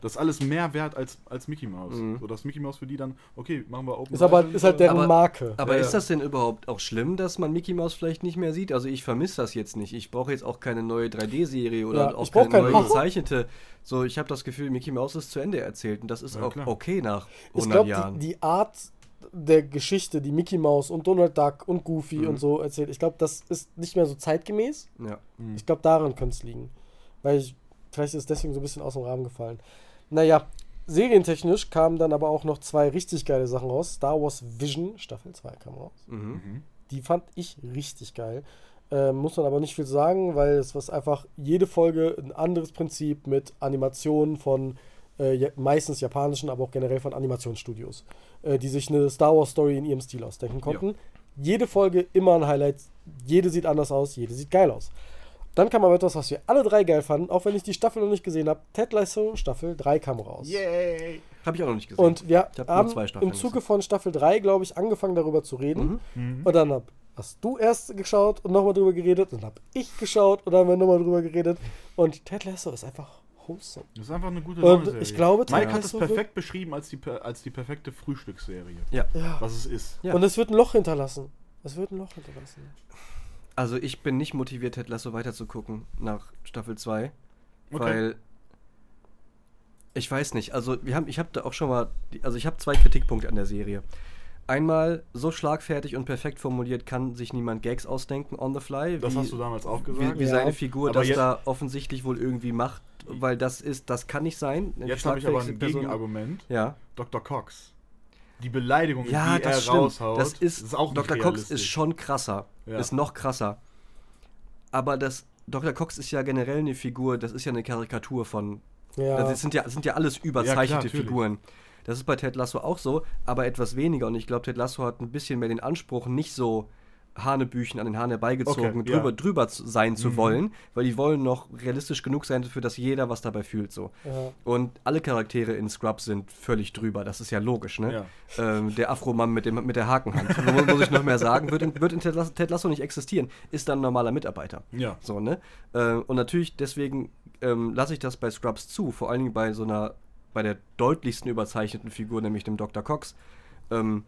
Speaker 3: Das ist alles mehr wert als, als Mickey Mouse.
Speaker 1: Mhm.
Speaker 3: So dass Mickey Mouse für die dann, okay, machen wir Open
Speaker 2: Ist aber ist halt deren
Speaker 1: Aber-
Speaker 2: Marke.
Speaker 1: Aber
Speaker 3: Ja,
Speaker 1: ist
Speaker 3: ja.
Speaker 1: das denn überhaupt auch schlimm, dass man Mickey Mouse vielleicht nicht mehr sieht? Also ich vermisse das jetzt nicht. Ich brauche jetzt auch keine neue 3D-Serie oder
Speaker 2: Ja,
Speaker 1: auch
Speaker 2: ich
Speaker 1: keine
Speaker 2: kein-
Speaker 1: neue gezeichnete. So, ich habe das Gefühl, Mickey Mouse ist zu Ende erzählt und das ist
Speaker 3: Ja,
Speaker 1: auch
Speaker 3: klar.
Speaker 1: okay nach
Speaker 2: Ich
Speaker 1: 100
Speaker 2: glaube,
Speaker 1: Jahren.
Speaker 2: die, die Art der Geschichte, die Mickey Mouse und Donald Duck und Goofy
Speaker 1: Mhm.
Speaker 2: und so erzählt, ich glaube, das ist nicht mehr so zeitgemäß.
Speaker 1: ja.
Speaker 3: Mhm.
Speaker 2: Ich glaube, daran könnte es liegen. Weil ich, vielleicht ist es deswegen so ein bisschen aus dem Rahmen gefallen. Naja, serientechnisch kamen dann aber auch noch zwei richtig geile Sachen raus. Star Wars Vision, Staffel 2 kam raus.
Speaker 1: Mhm.
Speaker 3: Mhm.
Speaker 2: Die fand ich richtig geil. Ähm, muss man aber nicht viel sagen, weil es was einfach jede Folge ein anderes Prinzip mit Animationen von äh, ja- meistens japanischen, aber auch generell von Animationsstudios, äh, die sich eine Star Wars Story in ihrem Stil ausdenken konnten. Jede Folge immer ein Highlight, jede sieht anders aus, jede sieht geil aus. Dann kam aber etwas, was wir alle drei geil fanden, auch wenn ich die Staffel noch nicht gesehen habe. Ted Lasso Staffel 3 kam raus.
Speaker 3: Yay!
Speaker 1: Habe ich auch noch nicht gesehen.
Speaker 2: Und wir
Speaker 1: Ich hab nur
Speaker 2: haben
Speaker 1: zwei Staffeln
Speaker 2: im Zuge von Staffel 3, glaube ich, angefangen darüber zu reden.
Speaker 1: Mhm.
Speaker 3: Mhm.
Speaker 2: Und dann hab, hast du erst geschaut und nochmal drüber geredet. Und habe ich geschaut und dann haben wir nochmal drüber geredet. Und Ted Lasso ist einfach wholesome.
Speaker 3: Das ist einfach eine gute
Speaker 2: Und
Speaker 3: Laune-Serie.
Speaker 2: ich glaube,
Speaker 3: Mike
Speaker 2: Ted
Speaker 3: hat es
Speaker 2: Lasso
Speaker 3: perfekt beschrieben als die, als die perfekte Frühstücksserie.
Speaker 1: ja.
Speaker 2: Ja.
Speaker 3: Was es ist.
Speaker 1: Ja.
Speaker 2: Und es wird ein Loch hinterlassen. Es wird ein Loch hinterlassen.
Speaker 1: Also ich bin nicht motiviert, Ted Lasso weiterzugucken nach Staffel 2,
Speaker 3: Okay.
Speaker 1: weil ich weiß nicht, also wir haben, ich habe da auch schon mal, also ich habe zwei Kritikpunkte an der Serie. Einmal, so schlagfertig und perfekt formuliert kann sich niemand Gags ausdenken on the fly.
Speaker 3: Das
Speaker 1: wie,
Speaker 3: hast du damals auch
Speaker 1: wie,
Speaker 3: gesagt.
Speaker 1: wie
Speaker 2: Ja.
Speaker 1: seine Figur
Speaker 3: Aber
Speaker 1: das
Speaker 3: jetzt-
Speaker 1: da offensichtlich wohl irgendwie macht, weil das ist, das kann nicht sein.
Speaker 3: Jetzt habe ich aber ein Gegenargument.
Speaker 1: Ja.
Speaker 3: Dr. Cox. Die Beleidigung,
Speaker 1: Ja,
Speaker 3: die
Speaker 1: das
Speaker 3: er
Speaker 1: stimmt.
Speaker 3: raushaut,
Speaker 1: das ist,
Speaker 3: auch nicht
Speaker 1: Dr. Cox ist schon krasser.
Speaker 3: Ja.
Speaker 1: Ist noch krasser. Aber das Dr. Cox ist ja generell eine Figur, das ist ja eine Karikatur von.
Speaker 2: Ja.
Speaker 1: Das sind ja, das sind ja alles
Speaker 3: Ja, klar,
Speaker 1: überzeichnete. Figuren. Das ist bei Ted Lasso auch so, aber etwas weniger. Und ich glaube, Ted Lasso hat ein bisschen mehr den Anspruch, nicht so Hanebüchen an den Haaren herbeigezogen,
Speaker 3: Okay,
Speaker 1: drüber,
Speaker 3: ja.
Speaker 1: drüber sein zu
Speaker 3: Mhm.
Speaker 1: wollen, weil die wollen noch realistisch genug sein, für dass jeder was dabei fühlt. So.
Speaker 2: ja.
Speaker 1: Und alle Charaktere in Scrubs sind völlig drüber, das ist ja logisch, ne?
Speaker 3: Ja.
Speaker 1: Ähm, der Afro-Mann mit, dem- mit der Hakenhand. Muss, muss ich noch mehr sagen, wird in, wird in Ted, Lasso, nicht existieren, ist dann ein normaler Mitarbeiter.
Speaker 3: Ja.
Speaker 1: So, ne? Ähm, und natürlich, deswegen ähm, lasse ich das bei Scrubs zu, vor allen Dingen bei so einer, bei der deutlichsten überzeichneten Figur, nämlich dem Dr. Cox, ähm,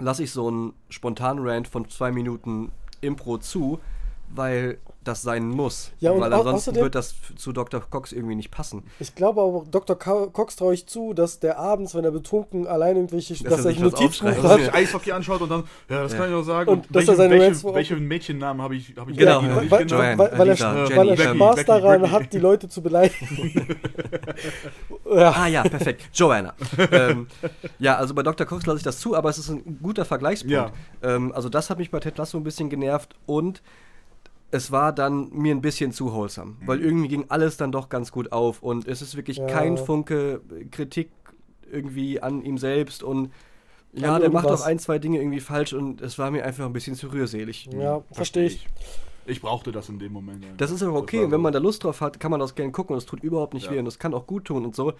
Speaker 1: lasse ich so einen spontanen Rant von zwei Minuten Impro zu, weil das sein muss.
Speaker 2: Ja, und
Speaker 1: weil
Speaker 2: au-
Speaker 1: ansonsten
Speaker 2: außerdem-
Speaker 1: wird das zu Dr. Cox irgendwie nicht passen.
Speaker 2: Ich glaube aber, auch Dr. Ka- Cox traue ich zu, dass der abends, wenn er betrunken allein irgendwelche,
Speaker 1: Dass
Speaker 2: dass,
Speaker 1: er sich
Speaker 2: Notizbuch
Speaker 1: aufschreibt.
Speaker 3: Dass er
Speaker 2: hat.
Speaker 3: sich Eishockey anschaut und dann, ja, das
Speaker 1: Ja.
Speaker 3: kann ich auch sagen.
Speaker 2: Und dass er seine
Speaker 3: welche,
Speaker 2: Rants-
Speaker 3: welche Mädchennamen habe ich, hab ich
Speaker 1: Genau,
Speaker 3: nicht
Speaker 2: weil,
Speaker 3: genannt?
Speaker 1: Joanne,
Speaker 2: weil, weil,
Speaker 1: Lisa,
Speaker 2: er,
Speaker 1: Jenny,
Speaker 2: weil er
Speaker 3: Becky,
Speaker 2: Spaß
Speaker 3: Becky,
Speaker 2: daran
Speaker 3: Becky.
Speaker 2: hat, die Leute zu beleidigen. ja.
Speaker 1: Ah ja, perfekt. Joanna. ähm, ja, also bei Dr. Cox lasse ich das zu, aber es ist ein guter Vergleichspunkt.
Speaker 3: Ja.
Speaker 1: Ähm, also das hat mich bei Ted Lasso ein bisschen genervt und es war dann mir ein bisschen zu wholesome, weil irgendwie ging alles dann doch ganz gut auf und es ist wirklich
Speaker 2: Ja.
Speaker 1: kein Funke Kritik irgendwie an ihm selbst und ja,
Speaker 2: An
Speaker 1: der macht
Speaker 2: irgendwas.
Speaker 1: auch ein, zwei Dinge irgendwie falsch und es war mir einfach ein bisschen zu rührselig.
Speaker 2: Ja, verstehe ich.
Speaker 3: Ich brauchte das in dem Moment. ja.
Speaker 1: Das ist aber okay, wenn
Speaker 3: so.
Speaker 1: man da Lust drauf hat, kann man das gerne gucken und es tut überhaupt nicht
Speaker 3: Ja.
Speaker 1: weh und es kann auch gut tun und so.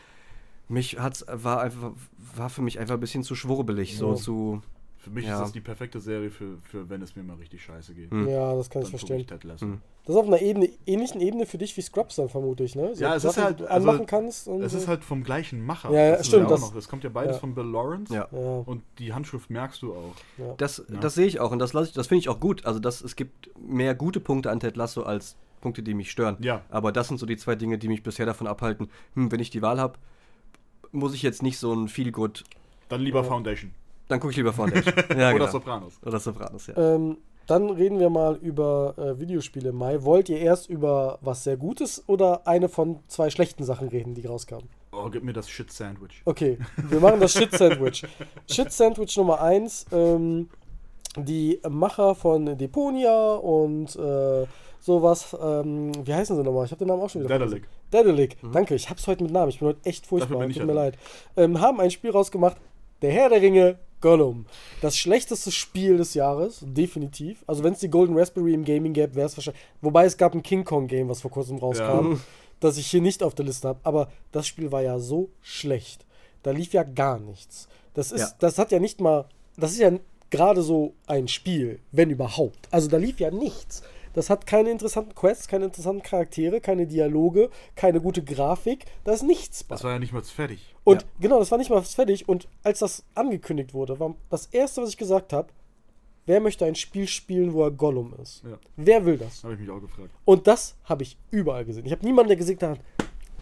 Speaker 1: Mich hat's war einfach war für mich einfach ein bisschen zu schwurbelig, so
Speaker 2: Ja.
Speaker 1: zu
Speaker 3: Für mich
Speaker 1: Ja.
Speaker 3: ist das die perfekte Serie für, für wenn es mir mal richtig scheiße geht.
Speaker 1: Hm.
Speaker 2: Ja, das kann ich
Speaker 3: Dann guck
Speaker 2: verstehen.
Speaker 3: Ted Lasso.
Speaker 1: Hm.
Speaker 2: Das ist auf einer Ebene, ähnlichen Ebene für dich wie Scrubs dann vermute ich, ne? So
Speaker 3: Ja, es ist halt- also,
Speaker 2: anmachen kannst. Und
Speaker 3: Es ist halt vom gleichen Macher.
Speaker 2: Ja, ja,
Speaker 3: Das
Speaker 2: stimmt,
Speaker 3: auch
Speaker 2: das-
Speaker 3: noch. Das kommt ja beides
Speaker 2: ja.
Speaker 3: von Bill Lawrence.
Speaker 1: ja.
Speaker 3: Und die Handschrift merkst du auch.
Speaker 2: ja.
Speaker 1: Das,
Speaker 3: Ja.
Speaker 1: das sehe ich auch und das, ich- das finde ich auch gut. Also das, es gibt mehr gute Punkte an Ted Lasso als Punkte, die mich stören.
Speaker 3: Ja.
Speaker 1: Aber das sind so die zwei Dinge, die mich bisher davon abhalten. Hm, wenn ich die Wahl habe, muss ich jetzt nicht so ein Feel Good.
Speaker 3: Dann lieber
Speaker 2: Ja.
Speaker 3: Foundation.
Speaker 1: Dann gucke ich lieber Foundation. ja,
Speaker 3: Oder
Speaker 1: genau.
Speaker 3: Sopranos.
Speaker 1: Oder Sopranos, ja.
Speaker 2: Ähm, dann reden wir mal über äh, Videospiele im Mai. Wollt ihr erst über was sehr Gutes oder eine von zwei schlechten Sachen reden, die rauskamen?
Speaker 3: Oh, gib mir das Shit-Sandwich.
Speaker 2: Okay, wir machen das Shit-Sandwich. Shit-Sandwich Nummer 1. Ähm, die Macher von Deponia und äh, sowas. Ähm, wie heißen sie nochmal? Ich habe den Namen auch schon wieder
Speaker 3: Dedalic.
Speaker 2: Dedalic. Danke, ich hab's heute mit Namen. Ich bin heute echt furchtbar.
Speaker 3: bin ich
Speaker 2: Tut mir leid. Ähm, haben ein Spiel rausgemacht. Der Herr der Ringe Gollum. Das schlechteste Spiel des Jahres, definitiv. Also wenn es die Golden Raspberry im Gaming gäbe, wäre es wahrscheinlich. Wobei es gab ein King Kong Game, was vor kurzem rauskam,
Speaker 3: Ja.
Speaker 2: das ich hier nicht auf der Liste habe. Aber das Spiel war ja so schlecht. Da lief ja gar nichts. Das ist,
Speaker 1: Ja.
Speaker 2: das hat ja nicht mal. Das ist ja gerade so ein Spiel, wenn überhaupt. Also da lief ja nichts. Das hat keine interessanten Quests, keine interessanten Charaktere, keine Dialoge, keine gute Grafik. Da ist nichts bei.
Speaker 3: Das war ja nicht mal fertig.
Speaker 2: Und
Speaker 1: Ja.
Speaker 2: genau, das war nicht mal fertig. Und als das angekündigt wurde, war das erste, was ich gesagt habe, wer möchte ein Spiel spielen, wo er Gollum ist?
Speaker 3: Ja.
Speaker 2: Wer will das?
Speaker 3: Habe ich mich auch gefragt.
Speaker 2: Und das habe ich überall gesehen. Ich habe niemanden, der gesagt hat,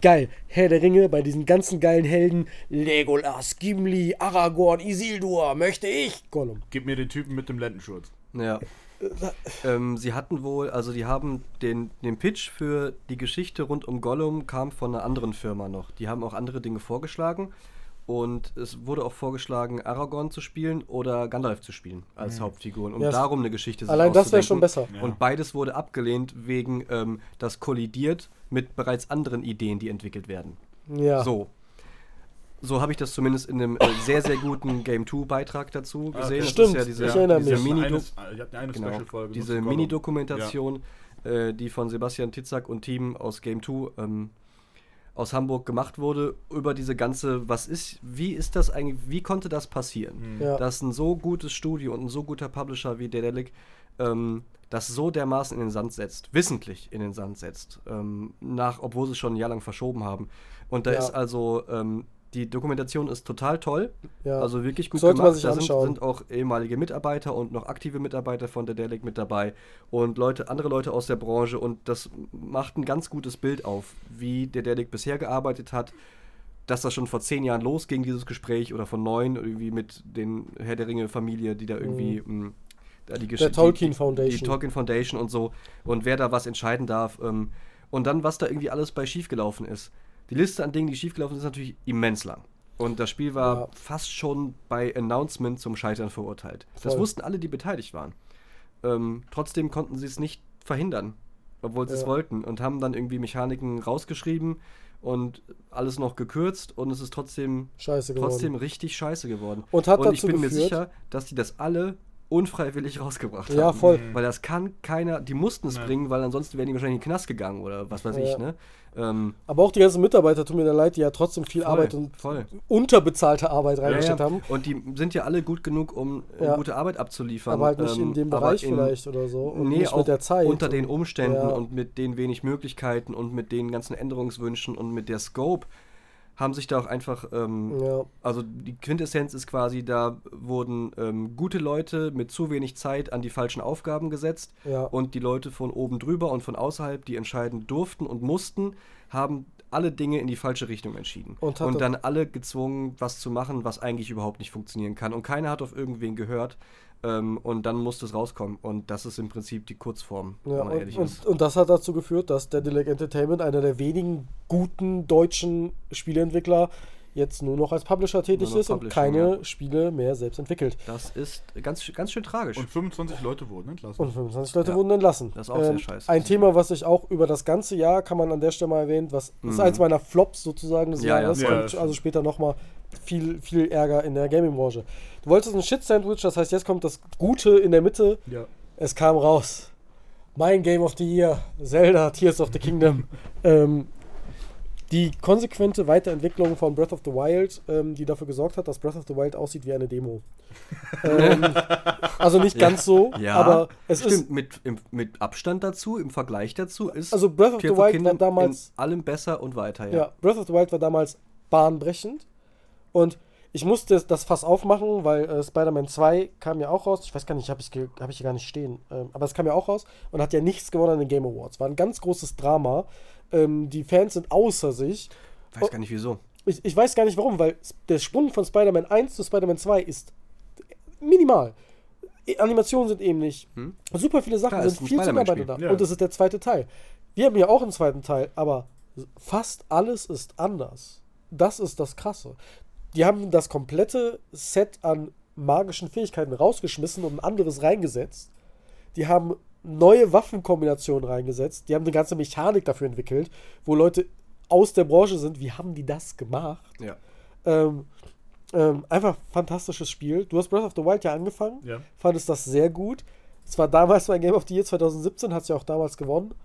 Speaker 2: geil, Herr der Ringe, bei diesen ganzen geilen Helden, Legolas, Gimli, Aragorn, Isildur, möchte ich Gollum.
Speaker 3: Gib mir den Typen mit dem Lendenschurz.
Speaker 1: Ja. Ähm, sie hatten wohl, also die haben den, den Pitch für die Geschichte rund um Gollum kam von einer anderen Firma noch. Die haben auch andere Dinge vorgeschlagen und es wurde auch vorgeschlagen, Aragorn zu spielen oder Gandalf zu spielen als Hauptfiguren, um
Speaker 2: Ja, es-
Speaker 1: darum eine Geschichte sich
Speaker 2: Allein das wäre schon besser.
Speaker 3: Ja.
Speaker 1: Und beides wurde abgelehnt wegen, ähm, das kollidiert mit bereits anderen Ideen, die entwickelt werden.
Speaker 2: Ja.
Speaker 1: So. So habe ich das zumindest in einem äh, sehr, sehr guten Game 2 Beitrag dazu
Speaker 3: Ah,
Speaker 1: gesehen.
Speaker 3: okay.
Speaker 1: Das
Speaker 2: Stimmt,
Speaker 1: ist ja diese,
Speaker 2: ich erinnere
Speaker 1: diese
Speaker 2: mich.
Speaker 1: Mini
Speaker 3: Eine, die hatten eine
Speaker 1: Genau,
Speaker 3: Special-Folge.
Speaker 1: diese. Mini-Dokumentation, äh, die von Sebastian Titzak und Team aus Game 2 ähm, aus Hamburg gemacht wurde, über diese ganze, was ist, wie ist das eigentlich, wie konnte das passieren?
Speaker 2: Ja.
Speaker 1: Dass ein so gutes Studio und ein so guter Publisher wie Dedelic ähm, das so dermaßen in den Sand setzt, wissentlich in den Sand setzt, ähm, nach, obwohl sie es schon ein Jahr lang verschoben haben. Und da
Speaker 2: Ja.
Speaker 1: ist also, ähm, die Dokumentation ist total toll,
Speaker 2: Ja.
Speaker 1: also wirklich gut
Speaker 2: Sollte man
Speaker 1: gemacht.
Speaker 2: sich
Speaker 1: da sind, sind auch ehemalige Mitarbeiter und noch aktive Mitarbeiter von der Delic mit dabei und Leute, andere Leute aus der Branche und das macht ein ganz gutes Bild auf, wie der Delic bisher gearbeitet hat, dass das schon vor zehn Jahren losging, dieses Gespräch, oder von neun, irgendwie mit den Herr der Ringe-Familie, die da irgendwie mh, da die
Speaker 2: Mhm. Der Tolkien
Speaker 1: die,
Speaker 2: Foundation.
Speaker 1: Die Tolkien Foundation und so und wer da was entscheiden darf. Ähm, und dann, was da irgendwie alles bei schiefgelaufen ist. Die Liste an Dingen, die schiefgelaufen sind, ist natürlich immens lang. Und das Spiel war
Speaker 2: Ja.
Speaker 1: fast schon bei Announcement zum Scheitern verurteilt. Das
Speaker 2: Voll.
Speaker 1: wussten alle, die beteiligt waren. Ähm, trotzdem konnten sie es nicht verhindern, obwohl sie es
Speaker 2: Ja.
Speaker 1: wollten und haben dann irgendwie Mechaniken rausgeschrieben und alles noch gekürzt und es ist trotzdem,
Speaker 2: Scheiße geworden.
Speaker 1: trotzdem richtig scheiße geworden.
Speaker 2: Und hat
Speaker 1: ich
Speaker 2: dazu
Speaker 1: bin mir
Speaker 2: geführt-
Speaker 1: sicher, dass die das alle unfreiwillig rausgebracht
Speaker 2: Ja,
Speaker 1: haben.
Speaker 2: voll.
Speaker 1: Weil das kann keiner, die mussten es
Speaker 3: Nein.
Speaker 1: bringen, weil ansonsten wären die wahrscheinlich in den Knast gegangen oder was weiß
Speaker 2: Ja.
Speaker 1: ich, ne? Ähm,
Speaker 2: Aber auch die ganzen Mitarbeiter, tut mir dann leid, die ja trotzdem viel
Speaker 1: Voll,
Speaker 2: Arbeit und
Speaker 1: voll.
Speaker 2: unterbezahlte Arbeit
Speaker 1: Ja,
Speaker 2: reingesteckt
Speaker 1: ja.
Speaker 2: haben.
Speaker 1: Und die sind ja alle gut genug, um
Speaker 2: Ja.
Speaker 1: gute Arbeit abzuliefern.
Speaker 2: Aber halt nicht in
Speaker 1: ähm,
Speaker 2: dem
Speaker 1: aber
Speaker 2: Bereich
Speaker 1: in-
Speaker 2: vielleicht oder so. Und
Speaker 1: nee,
Speaker 2: nicht
Speaker 1: auch
Speaker 2: mit der Zeit.
Speaker 1: unter den Umständen
Speaker 2: Ja.
Speaker 1: und mit den wenig Möglichkeiten und mit den ganzen Änderungswünschen und mit der Scope haben sich da auch einfach, ähm,
Speaker 2: Ja.
Speaker 1: also die Quintessenz ist quasi, da wurden ähm, gute Leute mit zu wenig Zeit an die falschen Aufgaben gesetzt
Speaker 2: Ja.
Speaker 1: und die Leute von oben drüber und von außerhalb, die entscheiden durften und mussten, haben alle Dinge in die falsche Richtung entschieden.
Speaker 2: Und
Speaker 1: Und, dann alle gezwungen, was zu machen, was eigentlich überhaupt nicht funktionieren kann. Und keiner hat auf irgendwen gehört. Ähm, und dann musste es rauskommen. Und das ist im Prinzip die Kurzform,
Speaker 2: Ja,
Speaker 1: wenn man ehrlich
Speaker 2: und,
Speaker 1: ist.
Speaker 2: und, und das hat dazu geführt, dass Dedelic Entertainment, einer der wenigen guten deutschen Spieleentwickler, jetzt nur noch als Publisher tätig ist und keine
Speaker 1: ja.
Speaker 2: Spiele mehr selbst entwickelt.
Speaker 1: Das ist ganz, ganz schön tragisch.
Speaker 3: Und 25 Leute wurden entlassen.
Speaker 2: Und 25 Leute
Speaker 1: Ja.
Speaker 2: wurden entlassen.
Speaker 1: Das ist auch sehr scheiße.
Speaker 2: Ein Thema, was ich auch über das ganze Jahr, kann man an der Stelle mal erwähnen, was ist
Speaker 1: Mhm.
Speaker 2: eins meiner Flops sozusagen des
Speaker 1: Ja, ja.
Speaker 2: Jahres,
Speaker 3: Ja,
Speaker 2: also später nochmal viel, viel Ärger in der Gaming-Branche. Du wolltest ein Shit-Sandwich, das heißt, jetzt kommt das Gute in der Mitte.
Speaker 3: ja.
Speaker 2: Es kam raus. Mein Game of the Year, Zelda, Tears of the Kingdom. ähm, die konsequente Weiterentwicklung von Breath of the Wild, ähm, die dafür gesorgt hat, dass Breath of the Wild aussieht wie eine Demo. ähm, also nicht
Speaker 1: Ja.
Speaker 2: ganz so,
Speaker 1: ja,
Speaker 2: aber es ist.
Speaker 1: stimmt, mit, im, mit Abstand dazu, im Vergleich dazu, ist
Speaker 2: Also Breath of the Wild
Speaker 1: Kingdom
Speaker 2: war damals.
Speaker 1: in allem besser und weiter, ja.
Speaker 2: Ja, Breath of the Wild war damals bahnbrechend. Und ich musste das Fass aufmachen, weil äh, Spider-Man 2 kam ja auch raus. Ich weiß gar nicht, habe ich, hab ich hier gar nicht stehen. Ähm, aber es kam ja auch raus und hat ja nichts gewonnen an den Game Awards. War ein ganz großes Drama. Ähm, die Fans sind außer sich.
Speaker 1: Weiß gar nicht wieso.
Speaker 2: Ich, ich weiß gar nicht warum, weil der Sprung von Spider-Man 1 zu Spider-Man 2 ist minimal. E- Animationen sind ähnlich.
Speaker 1: Hm?
Speaker 2: Super viele Sachen
Speaker 1: Klar, ist
Speaker 2: sind viel zu nah
Speaker 1: Spider-Man-Spiel.
Speaker 2: beieinander.
Speaker 3: Ja.
Speaker 2: Und das ist der zweite Teil. Wir haben ja auch einen zweiten Teil, aber fast alles ist anders. Das ist das Krasse. Die haben das komplette Set an magischen Fähigkeiten rausgeschmissen und ein anderes reingesetzt. Die haben neue Waffenkombinationen reingesetzt. Die haben eine ganze Mechanik dafür entwickelt, wo Leute aus der Branche sind. Wie haben die das gemacht?
Speaker 1: Ja.
Speaker 2: Ähm, ähm, einfach fantastisches Spiel. Du hast Breath of the Wild ja angefangen,
Speaker 3: Ja.
Speaker 2: fandest das sehr gut. Es war damals mein Game of the Year 2017, hat es ja auch damals gewonnen.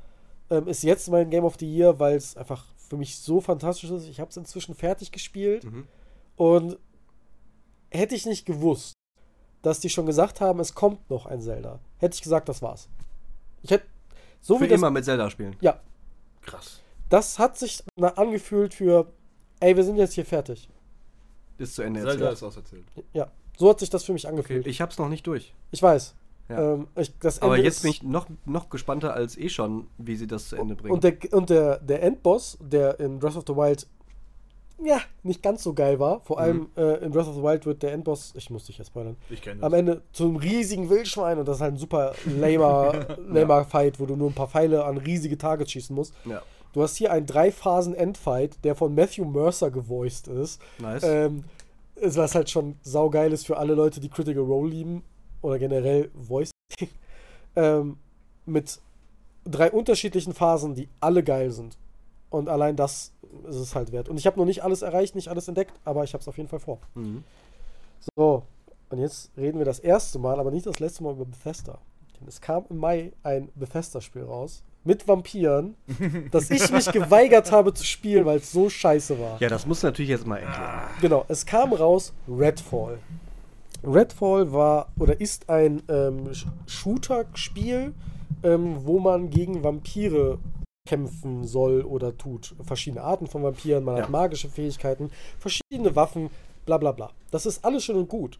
Speaker 2: Ähm, ist jetzt mein Game of the Year, weil es einfach für mich so fantastisch ist. Ich habe es inzwischen fertig gespielt
Speaker 1: Mhm.
Speaker 2: Und hätte ich nicht gewusst, dass die schon gesagt haben, es kommt noch ein Zelda, hätte ich gesagt, das war's. Ich hätte so
Speaker 1: Für
Speaker 2: wie das,
Speaker 1: immer mit Zelda spielen.
Speaker 2: ja,
Speaker 3: Krass.
Speaker 2: das hat sich na- angefühlt für, ey, wir sind jetzt hier fertig.
Speaker 1: Ist zu Ende
Speaker 3: Zelda
Speaker 1: erzählt.
Speaker 3: ist auserzählt.
Speaker 2: Ja, so hat sich das für mich
Speaker 1: Okay,
Speaker 2: angefühlt.
Speaker 1: ich hab's noch nicht durch.
Speaker 2: Ich weiß.
Speaker 1: Ja.
Speaker 2: Ähm, ich, das
Speaker 1: Aber jetzt
Speaker 2: ist-
Speaker 1: bin ich noch, noch gespannter als eh schon, wie sie das zu Ende bringen.
Speaker 2: Und, der, und der, der Endboss, der in Breath of the Wild ja, nicht ganz so geil war, vor allem äh, in Breath of the Wild wird der Endboss, ich muss dich jetzt spoilern,
Speaker 3: Ich kenne
Speaker 2: am. Ende zum riesigen Wildschwein und das ist halt ein super lamer, lamer Fight, wo du nur ein paar Pfeile an riesige Targets schießen musst.
Speaker 1: ja,
Speaker 2: Du hast hier einen Drei-Phasen-Endfight, der von Matthew Mercer gevoiced ist.
Speaker 1: nice.
Speaker 2: Ähm, es was halt schon saugeil ist für alle Leute, die Critical Role lieben oder generell Voice. ähm, mit drei unterschiedlichen Phasen, die alle geil sind. Und allein das ist es halt wert. Und ich habe noch nicht alles erreicht, nicht alles entdeckt, aber ich habe es auf jeden Fall vor.
Speaker 1: Mhm.
Speaker 2: So, und jetzt reden wir das erste Mal, aber nicht das letzte Mal über Bethesda. Denn es kam im Mai ein Bethesda-Spiel raus mit Vampiren, das ich mich geweigert habe zu spielen, weil es so scheiße war.
Speaker 1: Ja, das muss natürlich jetzt mal erklären.
Speaker 2: Genau, es kam raus Redfall. Redfall war oder ist ein ähm, Sh- Shooter-Spiel, ähm, wo man gegen Vampire kämpfen soll oder tut. Verschiedene Arten von Vampiren, man
Speaker 1: Ja.
Speaker 2: hat magische Fähigkeiten, verschiedene Waffen, bla bla bla. Das ist alles schön und gut.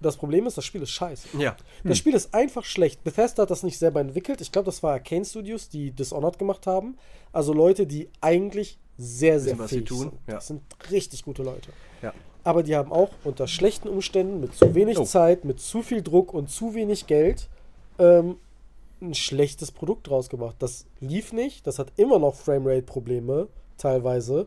Speaker 2: Das Problem ist, das Spiel ist scheiße.
Speaker 1: Ja.
Speaker 2: Das Spiel ist einfach schlecht. Bethesda hat das nicht selber entwickelt. Ich glaube, das war Arcane Studios, die Dishonored gemacht haben. Also Leute, die eigentlich sehr, sehr
Speaker 1: Wissen, was sie
Speaker 2: fähig
Speaker 1: tun,
Speaker 2: sind.
Speaker 1: ja.
Speaker 2: Das sind richtig gute Leute.
Speaker 1: Ja.
Speaker 2: Aber die haben auch unter schlechten Umständen, mit zu wenig
Speaker 1: Oh.
Speaker 2: Zeit, mit zu viel Druck und zu wenig Geld ähm, ein schlechtes Produkt draus gemacht. Das lief nicht. Das hat immer noch Framerate-Probleme, teilweise.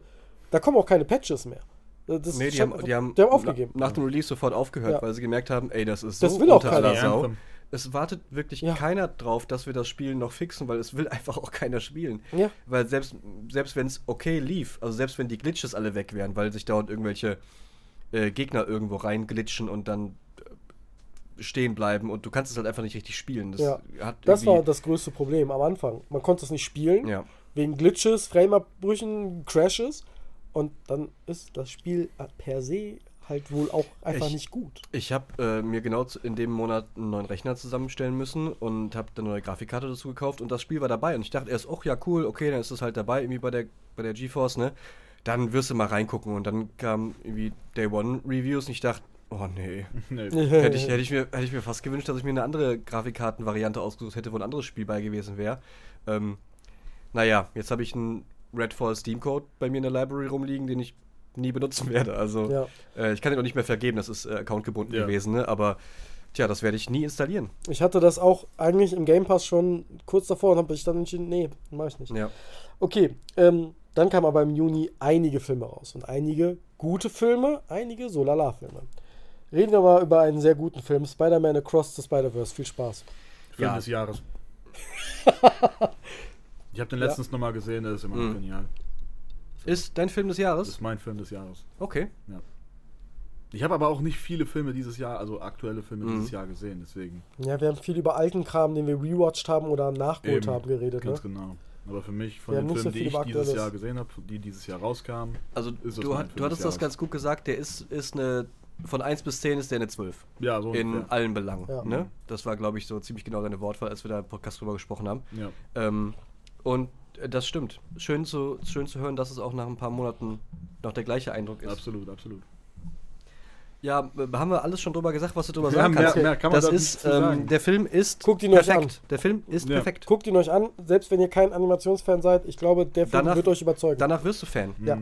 Speaker 2: Da kommen auch keine Patches mehr. Das
Speaker 1: Nee, die haben,
Speaker 2: einfach-
Speaker 1: die haben,
Speaker 2: die haben aufgegeben.
Speaker 1: Nach, nach dem Release sofort aufgehört,
Speaker 2: Ja.
Speaker 1: weil sie gemerkt haben, ey, das ist so
Speaker 2: Das will auch
Speaker 1: unter aller Sau. Es wartet wirklich
Speaker 2: Ja.
Speaker 1: keiner drauf, dass wir das Spiel noch fixen, weil es will einfach auch keiner spielen.
Speaker 2: Ja.
Speaker 1: Weil selbst, selbst wenn es okay lief, also selbst wenn die Glitches alle weg wären, weil sich dauernd irgendwelche äh, Gegner irgendwo reinglitschen und dann stehen bleiben und du kannst es halt einfach nicht richtig spielen. Das
Speaker 2: Ja.
Speaker 1: hat
Speaker 2: Das war das größte Problem am Anfang. Man konnte es nicht spielen,
Speaker 1: Ja.
Speaker 2: wegen Glitches, Frameabbrüchen, Crashes. Und dann ist das Spiel per se halt wohl auch einfach
Speaker 1: Ich-
Speaker 2: nicht gut.
Speaker 1: Ich habe äh, mir genau in dem Monat einen neuen Rechner zusammenstellen müssen und habe eine neue Grafikkarte dazu gekauft und das Spiel war dabei und ich dachte erst, ach ja cool, okay, dann ist es halt dabei irgendwie bei der bei der GeForce, ne? Dann wirst du mal reingucken und dann kam irgendwie Day One Reviews und ich dachte, oh nee,
Speaker 3: Nee.
Speaker 1: hätte ich, hätte ich mir hätte ich mir fast gewünscht, dass ich mir eine andere Grafikkartenvariante ausgesucht hätte, wo ein anderes Spiel bei gewesen wäre. Ähm, naja, jetzt habe ich einen Redfall Steam Code bei mir in der Library rumliegen, den ich nie benutzen werde. Also
Speaker 2: Ja.
Speaker 1: äh, ich kann den auch nicht mehr vergeben, das ist äh, accountgebunden
Speaker 3: Ja.
Speaker 1: gewesen, ne? aber tja, das werde ich nie installieren.
Speaker 2: Ich hatte das auch eigentlich im Game Pass schon kurz davor und habe ich dann entschieden, nee, mach ich nicht.
Speaker 1: Ja.
Speaker 2: Okay, ähm, dann kamen aber im Juni einige Filme raus. Und einige gute Filme, einige so lala-Filme. Reden wir mal über einen sehr guten Film, Spider-Man Across the Spider-Verse. Viel Spaß.
Speaker 3: Film
Speaker 1: Ja.
Speaker 3: des Jahres. ich habe den
Speaker 2: Ja.
Speaker 3: letztens nochmal gesehen, der ist immer noch
Speaker 1: Mhm.
Speaker 3: genial.
Speaker 1: Ist dein Film des
Speaker 3: Das
Speaker 1: Jahres?
Speaker 3: ist mein Film des Jahres.
Speaker 1: Okay.
Speaker 3: Ich habe aber auch nicht viele Filme dieses Jahr, also aktuelle Filme
Speaker 1: Mhm.
Speaker 3: dieses Jahr gesehen, deswegen.
Speaker 2: Ja, wir haben viel über alten Kram, den wir rewatcht haben oder nachgeholt
Speaker 3: Eben,
Speaker 2: haben, geredet. Ne?
Speaker 3: Ganz genau. Aber für mich, von
Speaker 2: Wir
Speaker 3: den
Speaker 2: nicht so
Speaker 3: Filmen, die ich dieses. Jahr gesehen habe, die dieses Jahr rauskamen,
Speaker 1: Also du,
Speaker 3: mein
Speaker 1: hat,
Speaker 3: Film
Speaker 1: du hattest
Speaker 3: des
Speaker 1: das ganz gut gesagt, der ist, ist eine, von 1 bis 10 ist der eine 12.
Speaker 3: ja, so
Speaker 1: In
Speaker 3: ungefähr.
Speaker 1: allen Belangen.
Speaker 2: Ja.
Speaker 1: Ne? Das war, glaube ich, so ziemlich genau deine Wortwahl, als wir da im Podcast drüber gesprochen haben.
Speaker 3: Ja.
Speaker 1: Ähm, und äh, das stimmt. Schön zu, schön zu hören, dass es auch nach ein paar Monaten noch der gleiche Eindruck ist.
Speaker 3: Absolut, absolut.
Speaker 1: Ja, äh, haben wir alles schon drüber gesagt, was du drüber
Speaker 3: Ja,
Speaker 1: sagen
Speaker 3: mehr-
Speaker 1: kannst.
Speaker 3: mehr kann man
Speaker 1: das
Speaker 3: da
Speaker 1: ist, ähm,
Speaker 3: sagen.
Speaker 1: der Film ist
Speaker 2: Guckt ihn euch
Speaker 1: perfekt. Der Film ist
Speaker 3: Ja.
Speaker 1: perfekt.
Speaker 2: Guckt ihn euch an, selbst wenn ihr kein Animationsfan seid. Ich glaube, der Film
Speaker 1: Danach-
Speaker 2: wird euch überzeugen.
Speaker 1: Danach wirst du Fan.
Speaker 2: Ja.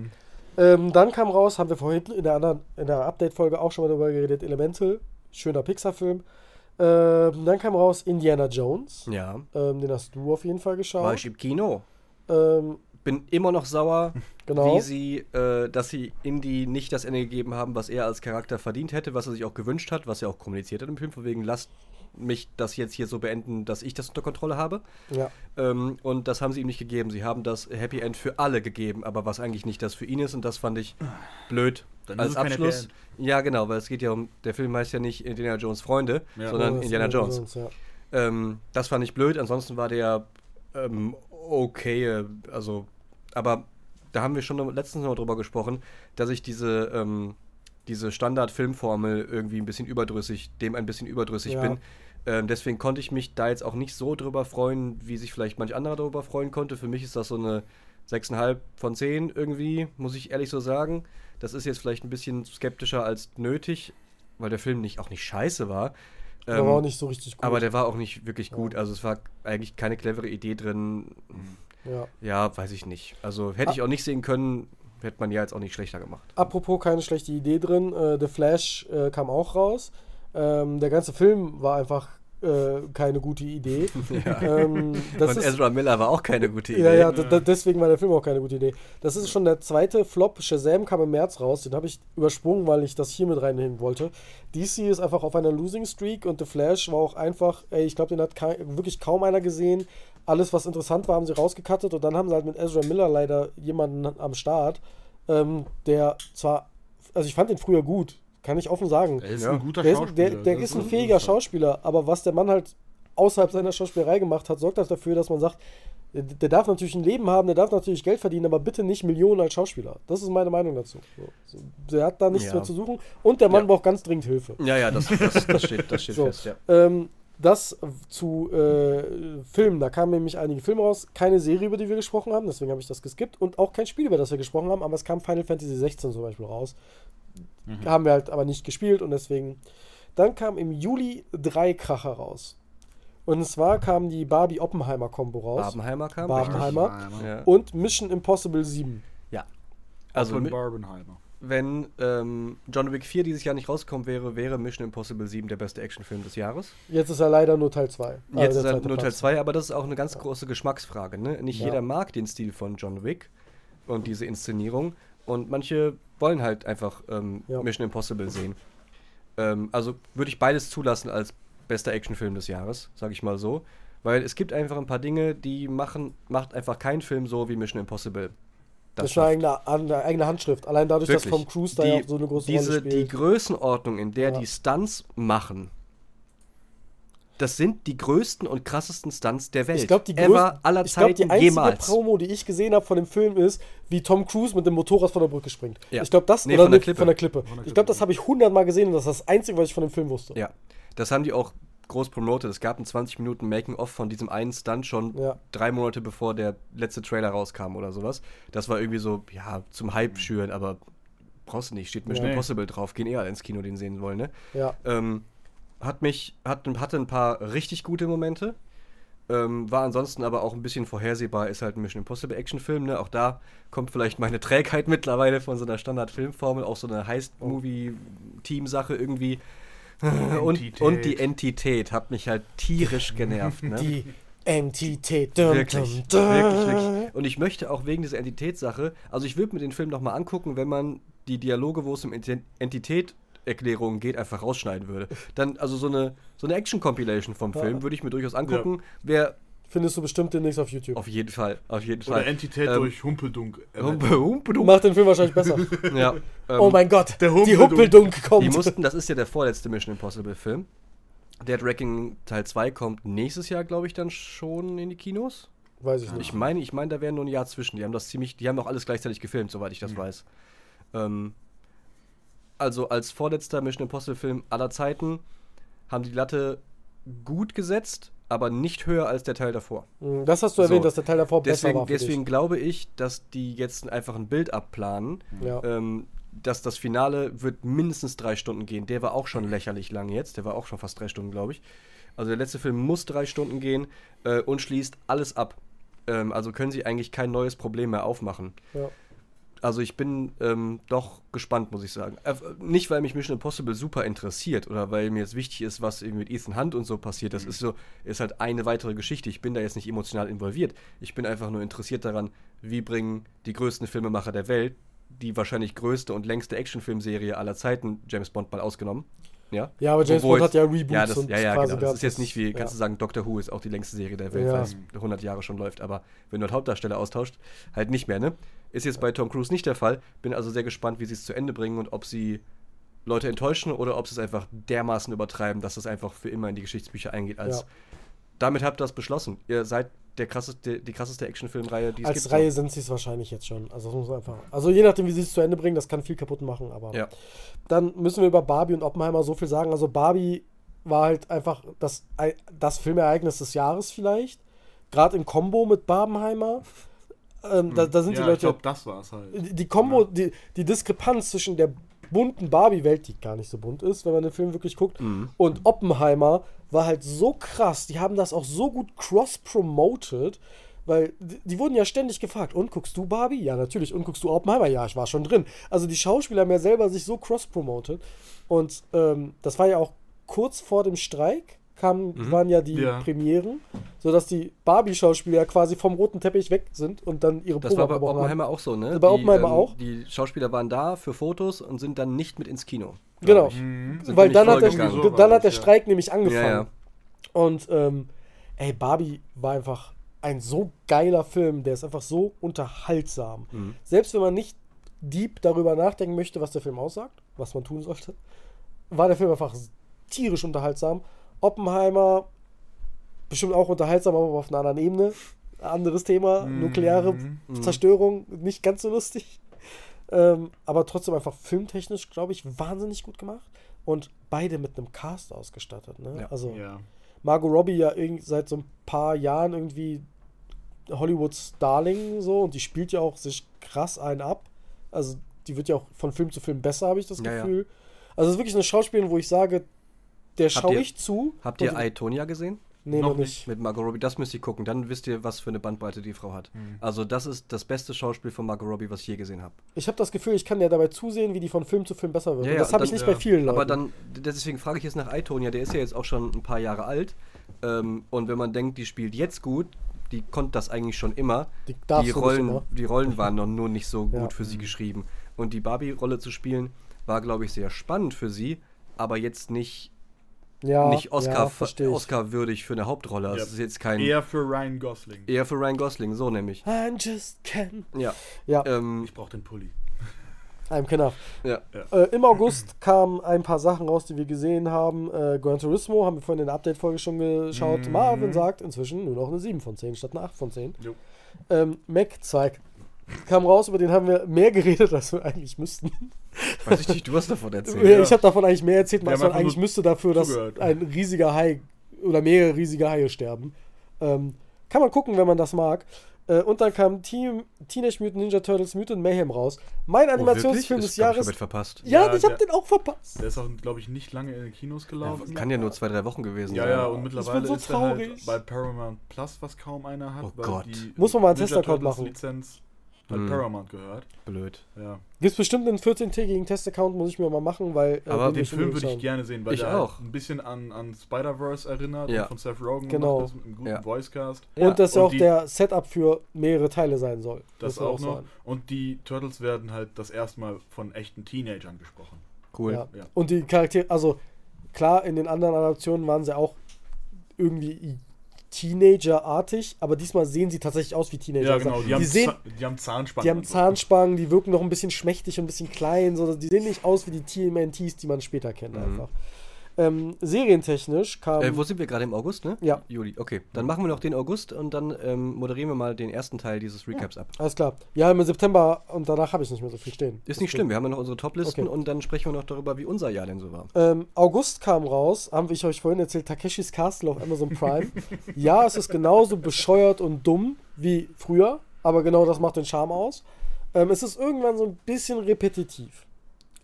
Speaker 2: Ähm, dann kam raus, haben wir vorhin in der anderen, in der Update-Folge auch schon mal darüber geredet, Elemental, schöner Pixar-Film. Ähm, dann kam raus Indiana Jones.
Speaker 1: Ja.
Speaker 2: Ähm, den hast du auf jeden Fall geschaut.
Speaker 1: War ich im Kino.
Speaker 2: Ähm,
Speaker 1: Bin immer noch sauer,
Speaker 2: genau.
Speaker 1: wie sie, äh, dass sie Indy nicht das Ende gegeben haben, was er als Charakter verdient hätte, was er sich auch gewünscht hat, was er auch kommuniziert hat im Film, von wegen, lasst mich das jetzt hier so beenden, dass ich das unter Kontrolle habe.
Speaker 2: Ja.
Speaker 1: Ähm, und das haben sie ihm nicht gegeben. Sie haben das Happy End für alle gegeben, aber was eigentlich nicht das für ihn ist, und das fand ich blöd
Speaker 3: Dann ist
Speaker 1: als
Speaker 3: es kein Happy
Speaker 1: Abschluss.
Speaker 3: End.
Speaker 1: Ja, genau, weil es geht ja um, der Film heißt ja nicht Indiana Jones Freunde,
Speaker 3: Ja.
Speaker 1: sondern
Speaker 2: das
Speaker 1: Indiana
Speaker 2: ist
Speaker 1: Jones.
Speaker 2: ja.
Speaker 1: Ähm, das fand ich blöd, ansonsten war der ähm, okay, also, aber da haben wir schon letztens noch drüber gesprochen, dass ich diese, ähm, diese Standard-Filmformel irgendwie ein bisschen überdrüssig, dem ein bisschen überdrüssig
Speaker 2: Ja.
Speaker 1: bin. Ähm, deswegen konnte ich mich da jetzt auch nicht so drüber freuen, wie sich vielleicht manch anderer darüber freuen konnte. Für mich ist das so eine 6,5 von 10 irgendwie, muss ich ehrlich so sagen. Das ist jetzt vielleicht ein bisschen skeptischer als nötig, weil der Film nicht, auch nicht scheiße war. Ähm,
Speaker 2: war auch nicht so richtig gut.
Speaker 1: aber der war auch nicht wirklich
Speaker 2: Ja.
Speaker 1: gut. Also es war eigentlich keine clevere Idee drin.
Speaker 2: ja.
Speaker 1: Ja, weiß ich nicht. Also hätte ich auch nicht sehen können, hätte man ja jetzt auch nicht schlechter gemacht.
Speaker 2: Apropos keine schlechte Idee drin, äh, The Flash äh, kam auch raus. Ähm, der ganze Film war einfach äh, keine gute Idee. ähm, das
Speaker 1: Von
Speaker 2: ist,
Speaker 1: Ezra Miller war auch keine gute Idee.
Speaker 2: Ja, ja, deswegen war der Film auch keine gute Idee. Das ist schon der zweite Flop. Shazam kam im März raus. Den habe ich übersprungen, weil ich das hier mit reinnehmen wollte. DC ist einfach auf einer Losing Streak und The Flash war auch einfach, ey, ich glaube, den hat kei- wirklich kaum einer gesehen. Alles, was interessant war, haben sie rausgekattet und dann haben sie halt mit Ezra Miller leider jemanden am Start, ähm, der zwar, also ich fand den früher gut, kann ich offen sagen.
Speaker 3: Er ist
Speaker 1: Ja.
Speaker 3: ein guter
Speaker 2: Der, ist,
Speaker 3: Schauspieler.
Speaker 2: der, der
Speaker 3: Das
Speaker 2: ist ein
Speaker 3: das
Speaker 2: fähiger Schauspieler, aber was der Mann halt außerhalb seiner Schauspielerei gemacht hat, sorgt halt dafür, dass man sagt, der, der darf natürlich ein Leben haben, der darf natürlich Geld verdienen, aber bitte nicht Millionen als Schauspieler. Das ist meine Meinung dazu. So, der hat da nichts
Speaker 1: Ja.
Speaker 2: mehr zu suchen und der Mann
Speaker 1: Ja.
Speaker 2: braucht ganz dringend Hilfe.
Speaker 1: Ja, ja, das, das, das steht, das steht
Speaker 2: So.
Speaker 1: fest, ja.
Speaker 2: Ähm, das zu äh, Filmen, da kamen nämlich einige Filme raus, keine Serie, über die wir gesprochen haben, deswegen habe ich das geskippt und auch kein Spiel, über das wir gesprochen haben, aber es kam Final Fantasy 16 zum Beispiel raus. Haben wir halt aber nicht gespielt und deswegen. Dann kam im Juli drei Kracher raus. Und zwar kam die Barbie-Oppenheimer-Kombo raus.
Speaker 1: Barbenheimer kam.
Speaker 2: Barbenheimer.
Speaker 3: Barbenheimer.
Speaker 1: Ja.
Speaker 2: Und Mission Impossible 7.
Speaker 1: ja. Also,
Speaker 3: Von
Speaker 1: mi-
Speaker 3: Barbenheimer.
Speaker 1: wenn ähm, John Wick 4 dieses Jahr nicht rausgekommen wäre, wäre Mission Impossible 7 der beste Actionfilm des Jahres.
Speaker 2: Jetzt ist er leider nur Teil 2.
Speaker 1: Jetzt ist er nur Teil 2, aber das ist auch eine ganz große Geschmacksfrage. Ne? Nicht
Speaker 2: Ja.
Speaker 1: jeder mag den Stil von John Wick und diese Inszenierung. Und manche wollen halt einfach ähm,
Speaker 2: Ja.
Speaker 1: Mission Impossible sehen. Ähm, also würde ich beides zulassen als bester Actionfilm des Jahres, sage ich mal so. Weil es gibt einfach ein paar Dinge, die machen, macht einfach kein Film so wie Mission Impossible.
Speaker 2: Das, ist
Speaker 1: schafft.
Speaker 2: eine eigene, eine eigene Handschrift. Allein dadurch, dass
Speaker 1: Wirklich.
Speaker 2: Tom Cruise da
Speaker 1: die,
Speaker 2: ja so eine große
Speaker 1: diese,
Speaker 2: Rolle
Speaker 1: Die
Speaker 2: spielt.
Speaker 1: Größenordnung, in der
Speaker 2: Ja.
Speaker 1: die Stunts machen, das sind die größten und krassesten Stunts der Welt.
Speaker 2: Ich glaube, die,
Speaker 1: ever
Speaker 2: größten-
Speaker 1: aller
Speaker 2: ich glaub, die einzige
Speaker 1: jemals.
Speaker 2: Promo, die ich gesehen habe von dem Film, ist, wie Tom Cruise mit dem Motorrad von der Brücke springt.
Speaker 1: Ja.
Speaker 2: Ich glaube, das
Speaker 1: Nee,
Speaker 2: oder
Speaker 1: von der Klippe.
Speaker 2: Von der Klippe.
Speaker 3: Von der
Speaker 2: Ich
Speaker 3: Klippe,
Speaker 2: glaube, das habe ich hundertmal gesehen und das ist das Einzige, was ich von dem Film wusste.
Speaker 1: Ja, das haben die auch groß promotet. Es gab ein 20 Minuten Making-of von diesem einen Stunt schon
Speaker 2: Ja.
Speaker 1: drei Monate bevor der letzte Trailer rauskam oder sowas. Das war irgendwie so, ja, zum Hype schüren, aber brauchst du nicht. Steht Mission
Speaker 3: Nee.
Speaker 1: Impossible drauf. Gehen eher ins Kino den sehen wollen, ne?
Speaker 2: Ja.
Speaker 1: Ähm, hat mich, hat, hatte ein paar richtig gute Momente. Ähm, war ansonsten aber auch ein bisschen vorhersehbar, ist halt ein Mission Impossible Actionfilm, ne? Auch da kommt vielleicht meine Trägheit mittlerweile von so einer Standard-Filmformel, auch so eine Heist-Movie-Team-Sache irgendwie. Und,
Speaker 3: Entität.
Speaker 1: und die Entität hat mich halt tierisch genervt, ne?
Speaker 2: Die Entität. Dum,
Speaker 1: Wirklich,
Speaker 2: dum,
Speaker 1: wirklich, wirklich. Und ich möchte auch wegen dieser Entitätssache, also ich würde mir den Film nochmal angucken, wenn man die Dialoge, wo es um Enti- Entität-Erklärungen geht, einfach rausschneiden würde. Dann, also so eine, so eine Action-Compilation vom Film würde ich mir durchaus angucken. Wäre
Speaker 2: Findest du bestimmt demnächst auf YouTube.
Speaker 1: auf jeden Fall, auf jeden
Speaker 3: Oder
Speaker 1: Fall.
Speaker 3: Entität
Speaker 1: Ähm,
Speaker 3: durch Humpeldunk.
Speaker 1: Humpe, humpe, du.
Speaker 2: Macht den Film wahrscheinlich besser.
Speaker 1: Ja, ähm,
Speaker 2: oh mein Gott,
Speaker 3: der
Speaker 2: die
Speaker 3: Humpeldunk.
Speaker 2: Humpeldunk kommt.
Speaker 1: Die mussten, das ist ja der vorletzte Mission Impossible Film. Dead Reckoning Teil 2 kommt nächstes Jahr, glaube ich, dann schon in die Kinos.
Speaker 2: Weiß ich nicht.
Speaker 1: Ich meine, ich meine, da wäre nur ein Jahr zwischen. Die haben das ziemlich, die haben auch alles gleichzeitig gefilmt, soweit ich das weiß. Ähm, also als vorletzter Mission Impossible Film aller Zeiten haben die Latte gut gesetzt, aber nicht höher als der Teil davor.
Speaker 2: Hm, Das hast du
Speaker 1: So.
Speaker 2: erwähnt, dass der Teil davor besser
Speaker 1: Deswegen,
Speaker 2: war für
Speaker 1: deswegen glaube ich, dass die jetzt einfach ein Bild abplanen.
Speaker 2: dich. Ja.
Speaker 1: Ähm, dass das Finale wird mindestens drei Stunden gehen. Der war auch schon lächerlich lang jetzt. Der war auch schon fast drei Stunden, glaube ich. Also der letzte Film muss drei Stunden gehen äh, und schließt alles ab. Ähm, also können sie eigentlich kein neues Problem mehr aufmachen.
Speaker 2: Ja.
Speaker 1: Also ich bin ähm, doch gespannt, muss ich sagen. Äh, nicht, weil mich Mission Impossible super interessiert oder weil mir jetzt wichtig ist, was irgendwie mit Ethan Hunt und so passiert. Das ist so, ist halt eine weitere Geschichte. Ich bin da jetzt nicht emotional involviert. Ich bin einfach nur interessiert daran, wie bringen die größten Filmemacher der Welt die wahrscheinlich größte und längste Actionfilmserie aller Zeiten, James Bond mal ausgenommen. Ja,
Speaker 2: Ja, aber James Bond
Speaker 1: jetzt-
Speaker 2: hat ja Reboots
Speaker 1: ja, das,
Speaker 2: und
Speaker 1: ja, ja,
Speaker 2: quasi
Speaker 1: genau. Das ist jetzt nicht wie,
Speaker 2: ja.
Speaker 1: kannst du sagen, Doctor Who ist auch die längste Serie der Welt,
Speaker 2: Ja.
Speaker 1: weil es 100 Jahre schon läuft. Aber wenn du halt Hauptdarsteller austauscht, halt nicht mehr, ne? Ist jetzt bei Tom Cruise nicht der Fall. Bin also sehr gespannt, wie sie es zu Ende bringen und ob sie Leute enttäuschen oder ob sie es einfach dermaßen übertreiben, dass es einfach für immer in die Geschichtsbücher eingeht. Als
Speaker 2: Ja.
Speaker 1: Damit habt ihr das beschlossen. Ihr seid der krasseste, die krasseste Actionfilmreihe, die es
Speaker 2: Als
Speaker 1: gibt.
Speaker 2: Reihe sind sie es wahrscheinlich jetzt schon. Also das muss man einfach. Also je nachdem, wie sie es zu Ende bringen, das kann viel kaputt machen. Aber
Speaker 1: Ja.
Speaker 2: dann müssen wir über Barbie und Oppenheimer so viel sagen. Also Barbie war halt einfach das, das Filmereignis des Jahres vielleicht. Gerade im Kombo mit Barbenheimer. Ähm, da, da sind
Speaker 3: ja,
Speaker 2: die Leute.
Speaker 3: ich glaube, das war es halt.
Speaker 2: die Kombo, die, die Diskrepanz zwischen der bunten Barbie-Welt, die gar nicht so bunt ist, wenn man den Film wirklich guckt, und Oppenheimer war halt so krass. Die haben das auch so gut cross-promoted, weil die, die wurden ja ständig gefragt, und guckst du Barbie? Ja, natürlich. Und guckst du Oppenheimer? Ja, ich war schon drin. Also die Schauspieler haben ja selber sich so cross-promoted. Und ähm, das war ja auch kurz vor dem Streik, kamen, waren ja die
Speaker 3: Ja.
Speaker 2: Premieren, sodass die Barbie-Schauspieler quasi vom roten Teppich weg sind und dann ihre
Speaker 1: Das
Speaker 2: Probe
Speaker 1: war bei
Speaker 2: abgebrochen haben.
Speaker 1: Oppenheimer auch so, ne?
Speaker 2: Bei Oppenheimer auch?
Speaker 1: Die Schauspieler waren da für Fotos und sind dann nicht mit ins Kino.
Speaker 2: Genau.
Speaker 3: Mhm.
Speaker 2: Weil dann hat, der.
Speaker 3: So
Speaker 2: dann hat der
Speaker 3: das, ja.
Speaker 2: Streik nämlich angefangen.
Speaker 1: Ja, ja.
Speaker 2: Und ähm, ey, Barbie war einfach ein so geiler Film, der ist einfach so unterhaltsam.
Speaker 1: Mhm.
Speaker 2: Selbst wenn man nicht deep darüber nachdenken möchte, was der Film aussagt, was man tun sollte, war der Film einfach tierisch unterhaltsam. Oppenheimer bestimmt auch unterhaltsam, aber auf einer anderen Ebene. Anderes Thema,
Speaker 3: Mhm.
Speaker 2: nukleare Zerstörung, nicht ganz so lustig. Ähm, aber trotzdem einfach filmtechnisch, glaube ich, wahnsinnig gut gemacht. Und beide mit einem Cast ausgestattet. Ne?
Speaker 1: Ja.
Speaker 2: Also
Speaker 3: Ja.
Speaker 2: Margot Robbie ja seit so ein paar Jahren irgendwie Hollywoods Darling so und die spielt ja auch sich krass einen ab. Also die wird ja auch von Film zu Film besser, habe ich das
Speaker 1: ja.
Speaker 2: Gefühl. Also es ist wirklich eine Schauspielerin, wo ich sage, der schaue ich zu.
Speaker 1: Habt ihr Tonya gesehen?
Speaker 2: Nee,
Speaker 3: Noch
Speaker 2: noch nicht.
Speaker 1: Mit Margot Robbie, das müsst ihr gucken, dann wisst ihr, was für eine Bandbreite die Frau hat. Also, das ist das beste Schauspiel von Margot Robbie, was ich je gesehen habe.
Speaker 2: Ich habe das Gefühl, ich kann ja dabei zusehen, wie die von Film zu Film besser wird.
Speaker 1: Ja, ja,
Speaker 2: das habe ich nicht
Speaker 3: ja.
Speaker 2: bei vielen Leuten.
Speaker 1: Aber dann, deswegen frage ich jetzt nach Itonia, der ist ja jetzt auch schon ein paar Jahre alt. Ähm, und wenn man denkt, die spielt jetzt gut, die konnte das eigentlich schon immer.
Speaker 2: Die darfst
Speaker 1: die,
Speaker 2: du nicht
Speaker 1: Rollen,
Speaker 2: immer.
Speaker 1: die Rollen waren noch nur nicht so gut
Speaker 2: Ja.
Speaker 1: für sie geschrieben. Und die Barbie-Rolle zu spielen, war, glaube ich, sehr spannend für sie, aber jetzt nicht,
Speaker 2: ja,
Speaker 1: nicht Oscar,
Speaker 2: ja, versteh ich.
Speaker 1: Oscar-würdig für eine Hauptrolle.
Speaker 3: Ja.
Speaker 1: Es ist jetzt kein.
Speaker 3: Eher für Ryan Gosling.
Speaker 1: eher für Ryan Gosling, so nämlich.
Speaker 2: I'm just Ken.
Speaker 1: Ja.
Speaker 2: Ja,
Speaker 1: Ähm,
Speaker 3: Ich brauche den Pulli.
Speaker 2: I'm Kenner.
Speaker 1: ja.
Speaker 2: Äh, Im August kamen ein paar Sachen raus, die wir gesehen haben. Äh, Gran Turismo haben wir vorhin in der Update-Folge schon geschaut.
Speaker 3: Mhm.
Speaker 2: Marvin sagt inzwischen nur noch eine 7 von 10 statt eine 8 von 10.
Speaker 3: Jo.
Speaker 2: Ähm, Mac 2 kam raus, über den haben wir mehr geredet, als wir eigentlich müssten.
Speaker 1: Weiß ich nicht, du hast davon erzählt.
Speaker 3: Ja.
Speaker 2: Ich habe davon eigentlich mehr erzählt, als man eigentlich müsste dafür, dass
Speaker 3: zugehört.
Speaker 2: ein riesiger Hai oder mehrere riesige Haie sterben. Ähm, kann man gucken, wenn man das mag. Äh, und dann kam Team, Teenage Mutant Ninja Turtles Mutant Mayhem raus. Mein
Speaker 1: Oh,
Speaker 2: Animationsfilm
Speaker 1: wirklich?
Speaker 2: des
Speaker 1: ich
Speaker 2: Jahres.
Speaker 1: komplett verpasst.
Speaker 2: Ja,
Speaker 3: Ja,
Speaker 2: ich habe den auch verpasst.
Speaker 3: Der ist auch, glaube ich, nicht lange in den Kinos gelaufen.
Speaker 1: Kann ja nur zwei, drei Wochen gewesen
Speaker 3: Ja,
Speaker 1: sein.
Speaker 3: ja, und
Speaker 2: bin
Speaker 3: mittlerweile
Speaker 2: so
Speaker 3: ist er halt
Speaker 2: traurig.
Speaker 3: bei Paramount Plus, was kaum einer hat.
Speaker 1: Oh
Speaker 3: weil
Speaker 1: Gott.
Speaker 3: die
Speaker 2: Muss man mal einen
Speaker 3: Ninja
Speaker 2: Testaccount
Speaker 3: Turtles
Speaker 2: machen.
Speaker 3: Lizenz hat
Speaker 1: Hm.
Speaker 3: Paramount gehört.
Speaker 1: Blöd.
Speaker 3: Ja.
Speaker 2: Gibt bestimmt einen 14-tägigen Testaccount, muss ich mir mal machen, weil. äh,
Speaker 1: Aber
Speaker 2: den
Speaker 3: Film würde ich gerne sehen, weil
Speaker 1: Ich
Speaker 3: der
Speaker 1: auch.
Speaker 3: Ein bisschen an, an Spider-Verse erinnert
Speaker 1: Ja.
Speaker 3: und von Seth Rogen
Speaker 2: Genau.
Speaker 3: gemacht ist mit einem guten
Speaker 1: Ja.
Speaker 3: Voicecast.
Speaker 1: Ja,
Speaker 2: Und das ja
Speaker 3: und
Speaker 2: auch
Speaker 3: die-
Speaker 2: der Setup für mehrere Teile sein soll.
Speaker 3: Das
Speaker 2: man
Speaker 3: auch noch.
Speaker 2: sagen.
Speaker 3: Und die Turtles werden halt das erste Mal von echten Teenagern gesprochen.
Speaker 1: Cool.
Speaker 2: Ja.
Speaker 3: Ja.
Speaker 2: Und die Charaktere, also klar, in den anderen Adaptionen waren sie auch irgendwie Teenager-artig, aber diesmal sehen sie tatsächlich aus wie Teenager.
Speaker 3: Ja, genau. Die,
Speaker 2: die,
Speaker 3: haben,
Speaker 2: sehen,
Speaker 3: die haben Zahnspangen.
Speaker 2: die haben. Zahnspangen, die wirken noch ein bisschen schmächtig und ein bisschen klein. So, die sehen nicht aus wie die TMNTs, die man später kennt
Speaker 1: Mhm.
Speaker 2: einfach. Ähm, serientechnisch kam.
Speaker 1: Äh, wo sind wir gerade im August, ne?
Speaker 2: Ja.
Speaker 1: Juli, okay. Dann machen wir noch den August und dann ähm, moderieren wir mal den ersten Teil dieses Recaps ab.
Speaker 2: alles klar. Ja, im September und danach habe ich nicht mehr so viel stehen.
Speaker 1: Ist nicht schlimm, wir haben ja noch unsere Toplisten
Speaker 2: Okay.
Speaker 1: und dann sprechen wir noch darüber, wie unser Jahr denn so war.
Speaker 2: Ähm, August kam raus, haben wir ich euch vorhin erzählt, Takeshis Castle auf Amazon Prime. ja, es ist genauso bescheuert und dumm wie früher, aber genau das macht den Charme aus. Ähm, es ist irgendwann so ein bisschen repetitiv.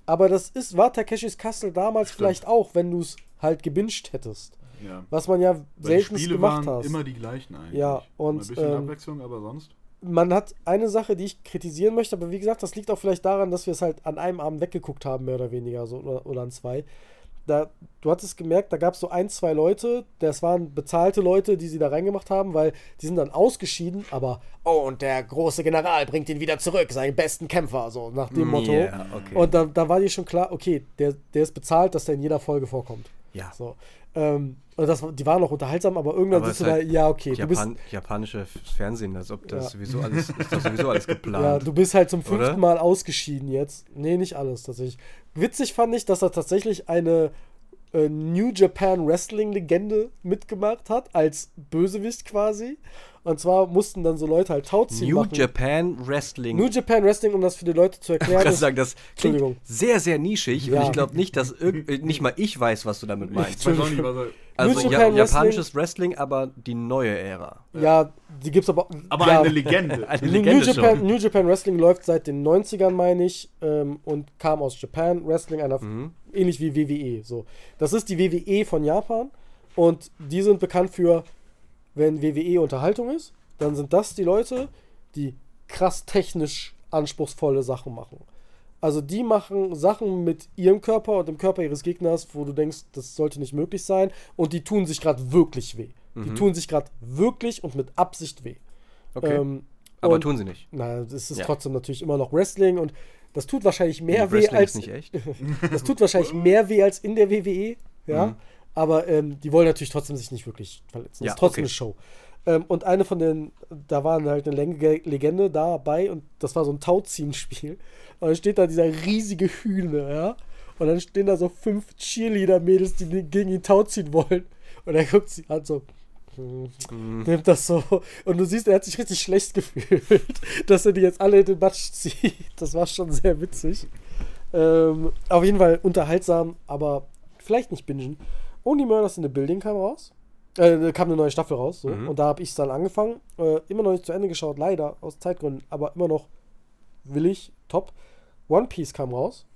Speaker 2: Aber das ist, war Takeshis Castle damals
Speaker 3: Stimmt.
Speaker 2: vielleicht auch, wenn du es halt gebinged hättest.
Speaker 3: Ja.
Speaker 2: Was man ja selten
Speaker 3: Spiele
Speaker 2: gemacht
Speaker 3: waren
Speaker 2: hast.
Speaker 3: immer die gleichen eigentlich.
Speaker 2: Ja, und,
Speaker 3: Mal ein bisschen
Speaker 2: ähm,
Speaker 3: Abwechslung, aber sonst.
Speaker 2: man hat eine Sache, die ich kritisieren möchte, aber wie gesagt, das liegt auch vielleicht daran, dass wir es halt an einem Abend weggeguckt haben, mehr oder weniger, so, oder, oder an zwei. Da, du hattest gemerkt, da gab es so ein, zwei Leute, das waren bezahlte Leute, die sie da reingemacht haben, weil die sind dann ausgeschieden, aber oh, und der große General bringt ihn wieder zurück, seinen besten Kämpfer, so nach dem Motto.
Speaker 1: Ja, okay.
Speaker 2: Und da, da war dir schon klar, okay, der, der ist bezahlt, dass der in jeder Folge vorkommt.
Speaker 1: Ja.
Speaker 2: So. Ähm, das, die waren auch unterhaltsam, aber irgendwann
Speaker 1: Aber
Speaker 2: sitzt du da,
Speaker 1: ist halt
Speaker 2: ja, okay, du bist,
Speaker 1: Japan japanische Fernsehen, als ob das
Speaker 2: Ja.
Speaker 1: sowieso alles, ist doch sowieso alles geplant.
Speaker 2: ja, du bist halt zum fünften
Speaker 1: oder?
Speaker 2: Mal ausgeschieden jetzt. Nee, nicht alles tatsächlich. Witzig fand ich, dass er tatsächlich eine äh, New Japan Wrestling Legende mitgemacht hat, als Bösewicht quasi. Und zwar mussten dann so Leute halt Tauziehen
Speaker 1: New
Speaker 2: machen.
Speaker 1: Japan Wrestling.
Speaker 2: New Japan Wrestling, um das für die Leute zu
Speaker 1: ich
Speaker 2: erklären.
Speaker 1: kann
Speaker 2: ist-
Speaker 1: sagen, das klingt sehr, sehr nischig
Speaker 2: Ja.
Speaker 1: und ich glaube nicht, dass irgend, äh, nicht mal ich weiß, was du damit meinst.
Speaker 3: Ich weiß auch nicht, was.
Speaker 1: Also
Speaker 2: New
Speaker 1: ja,
Speaker 2: Japan
Speaker 1: japanisches Wrestling, aber die neue Ära.
Speaker 2: ja, die gibt's aber.
Speaker 3: Aber
Speaker 2: ja,
Speaker 3: eine Legende.
Speaker 1: Eine
Speaker 2: New
Speaker 1: Legende
Speaker 2: Japan,
Speaker 1: schon.
Speaker 2: New Japan Wrestling läuft seit den 90ern, meine ich, ähm, und kam aus Japan Wrestling, einer,
Speaker 1: Mhm.
Speaker 2: ähnlich wie WWE. So. Das ist die WWE von Japan und die sind bekannt für, wenn WWE Unterhaltung ist, dann sind das die Leute, die krass technisch anspruchsvolle Sachen machen. Also die machen Sachen mit ihrem Körper und dem Körper ihres Gegners, wo du denkst, das sollte nicht möglich sein und die tun sich gerade wirklich weh. Die tun sich gerade wirklich und mit Absicht weh.
Speaker 1: Okay.
Speaker 2: Ähm,
Speaker 1: aber tun sie nicht.
Speaker 2: na, das ist
Speaker 1: Ja.
Speaker 2: trotzdem natürlich immer noch Wrestling und das tut wahrscheinlich mehr weh
Speaker 1: Wrestling
Speaker 2: als
Speaker 1: ist nicht echt.
Speaker 2: das tut wahrscheinlich mehr weh als in der WWE, ja.
Speaker 1: Mhm.
Speaker 2: Aber ähm, die wollen natürlich trotzdem sich nicht wirklich verletzen. Das
Speaker 1: Ja,
Speaker 2: ist trotzdem
Speaker 1: okay.
Speaker 2: eine Show. Ähm, und eine von den, da war halt eine Legende dabei und das war so ein Tauziehen-Spiel. Und dann steht da dieser riesige Hühner, ja. Und dann stehen da so fünf Cheerleader-Mädels, die gegen ihn tauziehen wollen. Und er guckt sie an so. hm, Nimmt das so. Und du siehst, er hat sich richtig schlecht gefühlt, dass er die jetzt alle in den Matsch zieht. Das war schon sehr witzig. Ähm, auf jeden Fall unterhaltsam, aber vielleicht nicht bingen. Only Murders in the Building kam raus. Äh, kam eine neue Staffel raus. So.
Speaker 1: Mhm.
Speaker 2: Und da habe ich es dann angefangen. Äh, immer noch nicht zu Ende geschaut, leider, aus Zeitgründen. Aber immer noch willig, top. One Piece kam raus.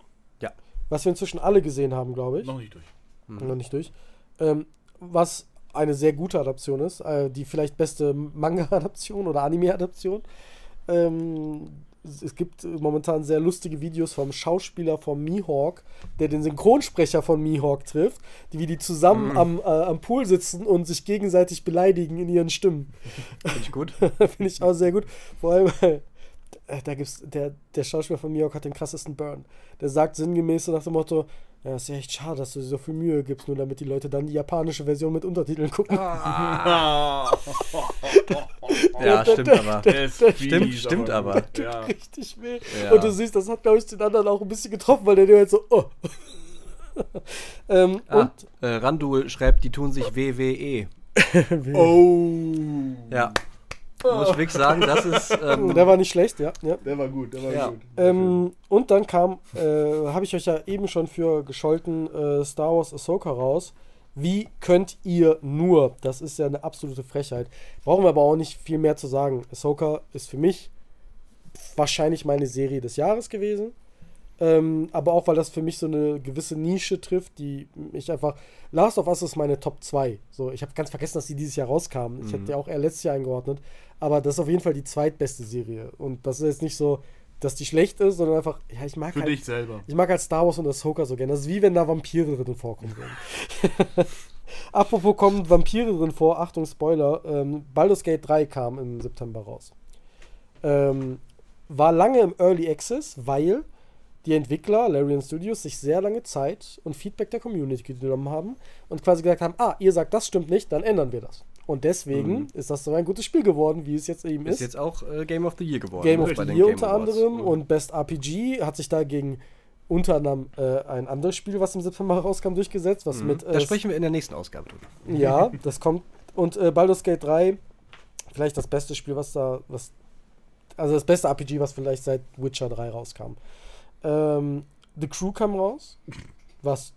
Speaker 1: Ja.
Speaker 2: Was wir inzwischen alle gesehen haben, glaube ich.
Speaker 3: Noch nicht durch.
Speaker 2: Noch nicht durch. Ähm, was eine sehr gute Adaption ist. Äh, die vielleicht beste Manga-Adaption oder Anime-Adaption. Ähm, es gibt momentan sehr lustige Videos vom Schauspieler von Mihawk, der den Synchronsprecher von Mihawk trifft, die wie die zusammen am, äh, am Pool sitzen und sich gegenseitig beleidigen in ihren Stimmen.
Speaker 1: Finde ich gut.
Speaker 2: Finde ich auch sehr gut. Vor allem, äh, da gibt's, der, der Schauspieler von Mihawk hat den krassesten Burn. Der sagt sinngemäß so nach dem Motto, ja, ist ja echt schade, dass du dir so viel Mühe gibst, nur damit die Leute dann die japanische Version mit Untertiteln gucken.
Speaker 1: Ah. Ja, stimmt
Speaker 2: der-
Speaker 1: aber. Stimmt, stimmt aber.
Speaker 2: Tut
Speaker 3: Ja.
Speaker 2: richtig weh.
Speaker 1: Ja.
Speaker 2: Und du siehst, das hat, glaube ich, den anderen auch ein bisschen getroffen, weil der dir halt so, oh. ähm,
Speaker 1: Ah,
Speaker 2: Und
Speaker 1: äh, Randul schreibt, die tun sich WWE.
Speaker 3: Oh.
Speaker 1: Ja. Muss ich wirklich sagen, das ist. Ähm,
Speaker 2: der war nicht schlecht, ja. ja.
Speaker 3: Der war gut, der war
Speaker 1: Ja.
Speaker 3: gut.
Speaker 2: Ähm, und dann kam, äh, habe ich euch ja eben schon für gescholten äh, Star Wars Ahsoka raus. Wie könnt ihr nur? Das ist ja eine absolute Frechheit. Brauchen wir aber auch nicht viel mehr zu sagen. Ahsoka ist für mich wahrscheinlich meine Serie des Jahres gewesen. Ähm, aber auch, weil das für mich so eine gewisse Nische trifft, die mich einfach. Last of Us ist meine Top 2. So, ich habe ganz vergessen, dass die dieses Jahr rauskamen. Ich hätte die auch eher letztes Jahr eingeordnet. Aber das ist auf jeden Fall die zweitbeste Serie. Und das ist jetzt nicht so, dass die schlecht ist, sondern einfach, ja, ich mag
Speaker 3: Für
Speaker 2: halt.
Speaker 3: dich selber.
Speaker 2: Ich mag halt Star Wars und Ahsoka so gerne. Das ist wie wenn da Vampire drin vorkommen würden. Apropos kommen Vampire drin vor, Achtung, Spoiler. Ähm, Baldur's Gate 3 kam im September raus. Ähm, war lange im Early Access, weil die Entwickler, Larian Studios, sich sehr lange Zeit und Feedback der Community genommen haben und quasi gesagt haben, ah, ihr sagt, das stimmt nicht, dann ändern wir das. Und deswegen
Speaker 1: Mhm.
Speaker 2: ist das so ein gutes Spiel geworden, wie es jetzt eben
Speaker 1: ist
Speaker 2: ist.
Speaker 1: jetzt auch äh, Game of the Year geworden.
Speaker 2: Game of the Year unter
Speaker 1: Awards.
Speaker 2: anderem
Speaker 1: Mhm.
Speaker 2: und Best RPG hat sich da gegen unter anderem äh, ein anderes Spiel, was im September rauskam, durchgesetzt, was
Speaker 1: Mhm.
Speaker 2: mit
Speaker 1: da
Speaker 2: äh,
Speaker 1: sprechen wir in der nächsten Ausgabe drüber.
Speaker 2: ja, das kommt und äh, Baldur's Gate 3 vielleicht das beste Spiel, was da was also das beste RPG, was vielleicht seit Witcher 3 rauskam. Ähm, The Crew kam raus, was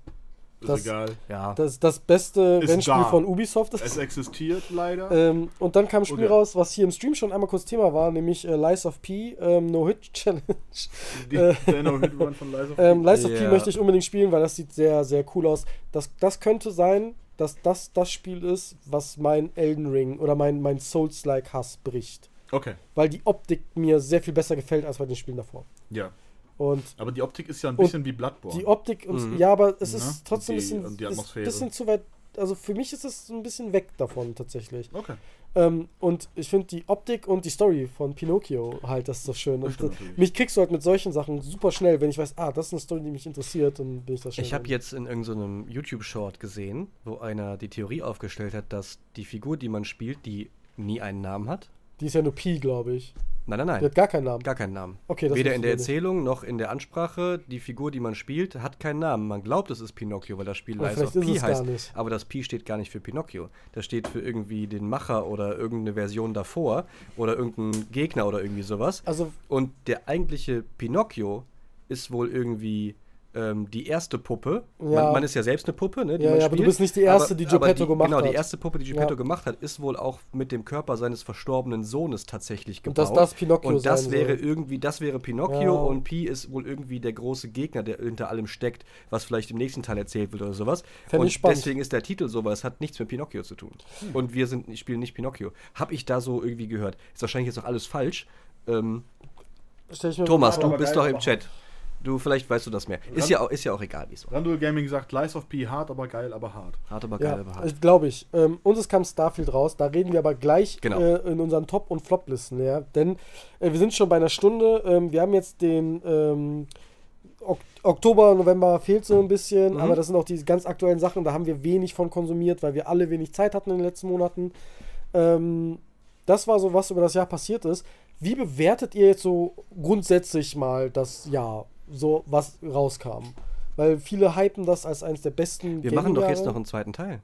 Speaker 3: Ist
Speaker 2: Das-
Speaker 3: egal.
Speaker 1: Ja.
Speaker 2: das das beste
Speaker 3: Ist
Speaker 2: Rennspiel
Speaker 3: da.
Speaker 2: von Ubisoft ist.
Speaker 3: Es existiert leider.
Speaker 2: Ähm, und dann kam ein Spiel
Speaker 3: Okay.
Speaker 2: raus, was hier im Stream schon einmal kurz Thema war, nämlich äh, Lies of P, ähm, No Hit Challenge.
Speaker 3: Die,
Speaker 2: äh,
Speaker 3: der No Hit Run von Lies of
Speaker 2: Ähm,
Speaker 3: P.
Speaker 2: Lies of P möchte ich unbedingt spielen, weil das sieht sehr, sehr cool aus. Das, das könnte sein, dass das das Spiel ist, was mein Elden Ring oder mein, mein Souls-like Hass bricht.
Speaker 3: Okay,
Speaker 2: weil die Optik mir sehr viel besser gefällt als bei den Spielen davor.
Speaker 3: ja.
Speaker 2: Und
Speaker 3: Aber die Optik ist ja ein bisschen wie Bloodborne.
Speaker 2: die Optik und
Speaker 1: Mhm.
Speaker 2: ja, aber es
Speaker 3: Ja,
Speaker 2: ist trotzdem ein
Speaker 3: und die-
Speaker 2: bisschen,
Speaker 3: und die
Speaker 2: ist
Speaker 3: Atmosphäre.
Speaker 2: bisschen zu weit. Also für mich ist es ein bisschen weg davon tatsächlich.
Speaker 3: okay.
Speaker 2: Ähm, und ich finde die Optik und die Story von Pinocchio halt, das ist so schön.
Speaker 3: Das
Speaker 2: Und mich kriegst du halt mit solchen Sachen super schnell, wenn ich weiß, ah, das ist eine Story, die mich interessiert, dann bin ich das schnell.
Speaker 1: Ich habe jetzt in irgendeinem YouTube-Short gesehen, wo einer die Theorie aufgestellt hat, dass die Figur, die man spielt, die nie einen Namen hat.
Speaker 2: Die ist ja nur Pi, glaube ich.
Speaker 1: Nein, nein,
Speaker 2: Die
Speaker 1: nein.
Speaker 2: hat gar keinen Namen.
Speaker 1: Gar keinen Namen.
Speaker 2: Okay, das
Speaker 1: Weder in der. Erzählung noch in der Ansprache. Die Figur, die man spielt, hat keinen Namen. Man glaubt, es ist Pinocchio, weil das Spiel
Speaker 2: Aber
Speaker 1: Lies of
Speaker 2: vielleicht ist
Speaker 1: P
Speaker 2: es gar
Speaker 1: heißt.
Speaker 2: nicht.
Speaker 1: Aber das Pi steht gar nicht für Pinocchio. Das steht für irgendwie den Macher oder irgendeine Version davor oder irgendein Gegner oder irgendwie sowas.
Speaker 2: Also,
Speaker 1: Und der eigentliche Pinocchio ist wohl irgendwie ähm, die erste Puppe.
Speaker 2: Ja.
Speaker 1: Man, man ist ja selbst eine Puppe, ne? die
Speaker 2: Ja,
Speaker 1: man
Speaker 2: ja, aber du bist nicht die erste, die Geppetto
Speaker 1: die,
Speaker 2: gemacht
Speaker 1: Genau, die
Speaker 2: hat.
Speaker 1: erste Puppe, die Geppetto
Speaker 2: Ja.
Speaker 1: gemacht hat, ist wohl auch mit dem Körper seines verstorbenen Sohnes tatsächlich
Speaker 2: Und
Speaker 1: gebaut.
Speaker 2: dass das Pinocchio
Speaker 1: Und das wäre
Speaker 2: soll.
Speaker 1: irgendwie, das wäre Pinocchio und Pi ist wohl irgendwie der große Gegner, der hinter allem steckt, was vielleicht im nächsten Teil erzählt wird oder sowas.
Speaker 2: Fänd
Speaker 1: und deswegen ist der Titel so, weil es hat nichts mit Pinocchio zu tun. Und wir sind, ich spiele nicht Pinocchio. Hab ich da so irgendwie gehört. Ist wahrscheinlich jetzt auch alles falsch. Ähm, Thomas, du
Speaker 3: aber
Speaker 1: bist doch im
Speaker 3: aber-
Speaker 1: Chat. Du, vielleicht weißt du das mehr. Ist ja, auch- ist ja auch egal, wie es war.
Speaker 3: Randall Gaming sagt, Lies of P hart, aber geil, aber hart.
Speaker 1: Hart, aber geil,
Speaker 2: Ja,
Speaker 1: aber hart.
Speaker 2: ich glaube ich. Ähm, uns es kam Starfield raus, da reden wir aber gleich
Speaker 1: Genau.
Speaker 2: äh, in unseren Top- und Flop-Listen, ja. Denn äh, wir sind schon bei einer Stunde. Ähm, wir haben jetzt den ähm, ok Oktober, November fehlt so ein bisschen,
Speaker 1: Mhm.
Speaker 2: aber das sind auch die ganz aktuellen Sachen, da haben wir wenig von konsumiert, weil wir alle wenig Zeit hatten in den letzten Monaten. Ähm, das war so, was über das Jahr passiert ist. Wie bewertet ihr jetzt so grundsätzlich mal das Jahr, so was rauskam? Weil viele hypen das als eines der besten
Speaker 1: Wir machen doch jetzt noch einen zweiten Teil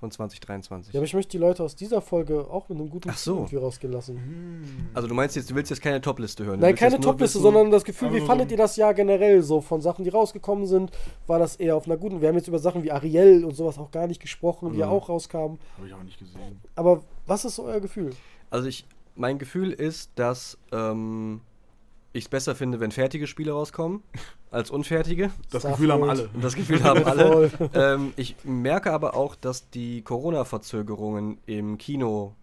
Speaker 1: von 2023.
Speaker 2: Ja, aber ich möchte die Leute aus dieser Folge auch mit einem guten
Speaker 1: Ach so.
Speaker 2: Gefühl rausgehen lassen.
Speaker 1: also du meinst jetzt, du willst jetzt keine Topliste hören.
Speaker 2: Nein, keine Topliste, sondern das Gefühl, wie fandet ihr das Jahr generell so von Sachen, die rausgekommen sind? War das eher auf einer guten? Wir haben jetzt über Sachen wie Ariel und sowas auch gar nicht gesprochen, die ja
Speaker 1: Mhm.
Speaker 2: auch rauskamen.
Speaker 3: Habe ich auch nicht gesehen.
Speaker 2: Aber was ist so euer Gefühl?
Speaker 1: Also ich, mein Gefühl ist, dass ähm, ich es besser finde, wenn fertige Spiele rauskommen, als unfertige.
Speaker 3: Das
Speaker 2: Starfield.
Speaker 3: Gefühl haben alle.
Speaker 1: Und das Gefühl haben alle. Ähm, ich merke aber auch, dass die Corona-Verzögerungen im Kino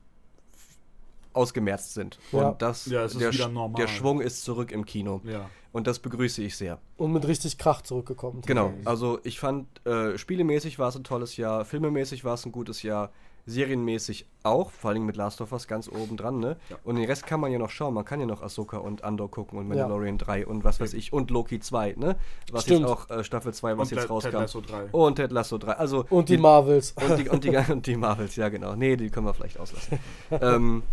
Speaker 1: ausgemerzt sind.
Speaker 2: Ja.
Speaker 1: Und das,
Speaker 3: Ja,
Speaker 1: der,
Speaker 3: wieder
Speaker 1: Sch-
Speaker 3: normal.
Speaker 1: der Schwung ist zurück im Kino.
Speaker 3: Ja.
Speaker 1: Und das begrüße ich sehr.
Speaker 2: Und mit richtig Krach zurückgekommen.
Speaker 1: Genau, also ich fand, äh, spielemäßig war es ein tolles Jahr, filmemäßig war es ein gutes Jahr, serienmäßig auch, vor allem mit Last of Us ganz oben dran, ne?
Speaker 3: Ja.
Speaker 1: Und den Rest kann man ja noch schauen, man kann ja noch Ahsoka und Andor gucken und
Speaker 2: Ja.
Speaker 1: Mandalorian 3 und was weiß ich und Loki 2, ne? Was
Speaker 2: Stimmt.
Speaker 1: jetzt auch äh, Staffel 2, was
Speaker 3: Und
Speaker 1: jetzt rauskam.
Speaker 3: Ted Lasso 3.
Speaker 1: Und Ted Lasso 3, also
Speaker 2: Und die Marvels.
Speaker 1: und die, und, die, und die Marvels, ja genau. Nee, die können wir vielleicht auslassen. ähm,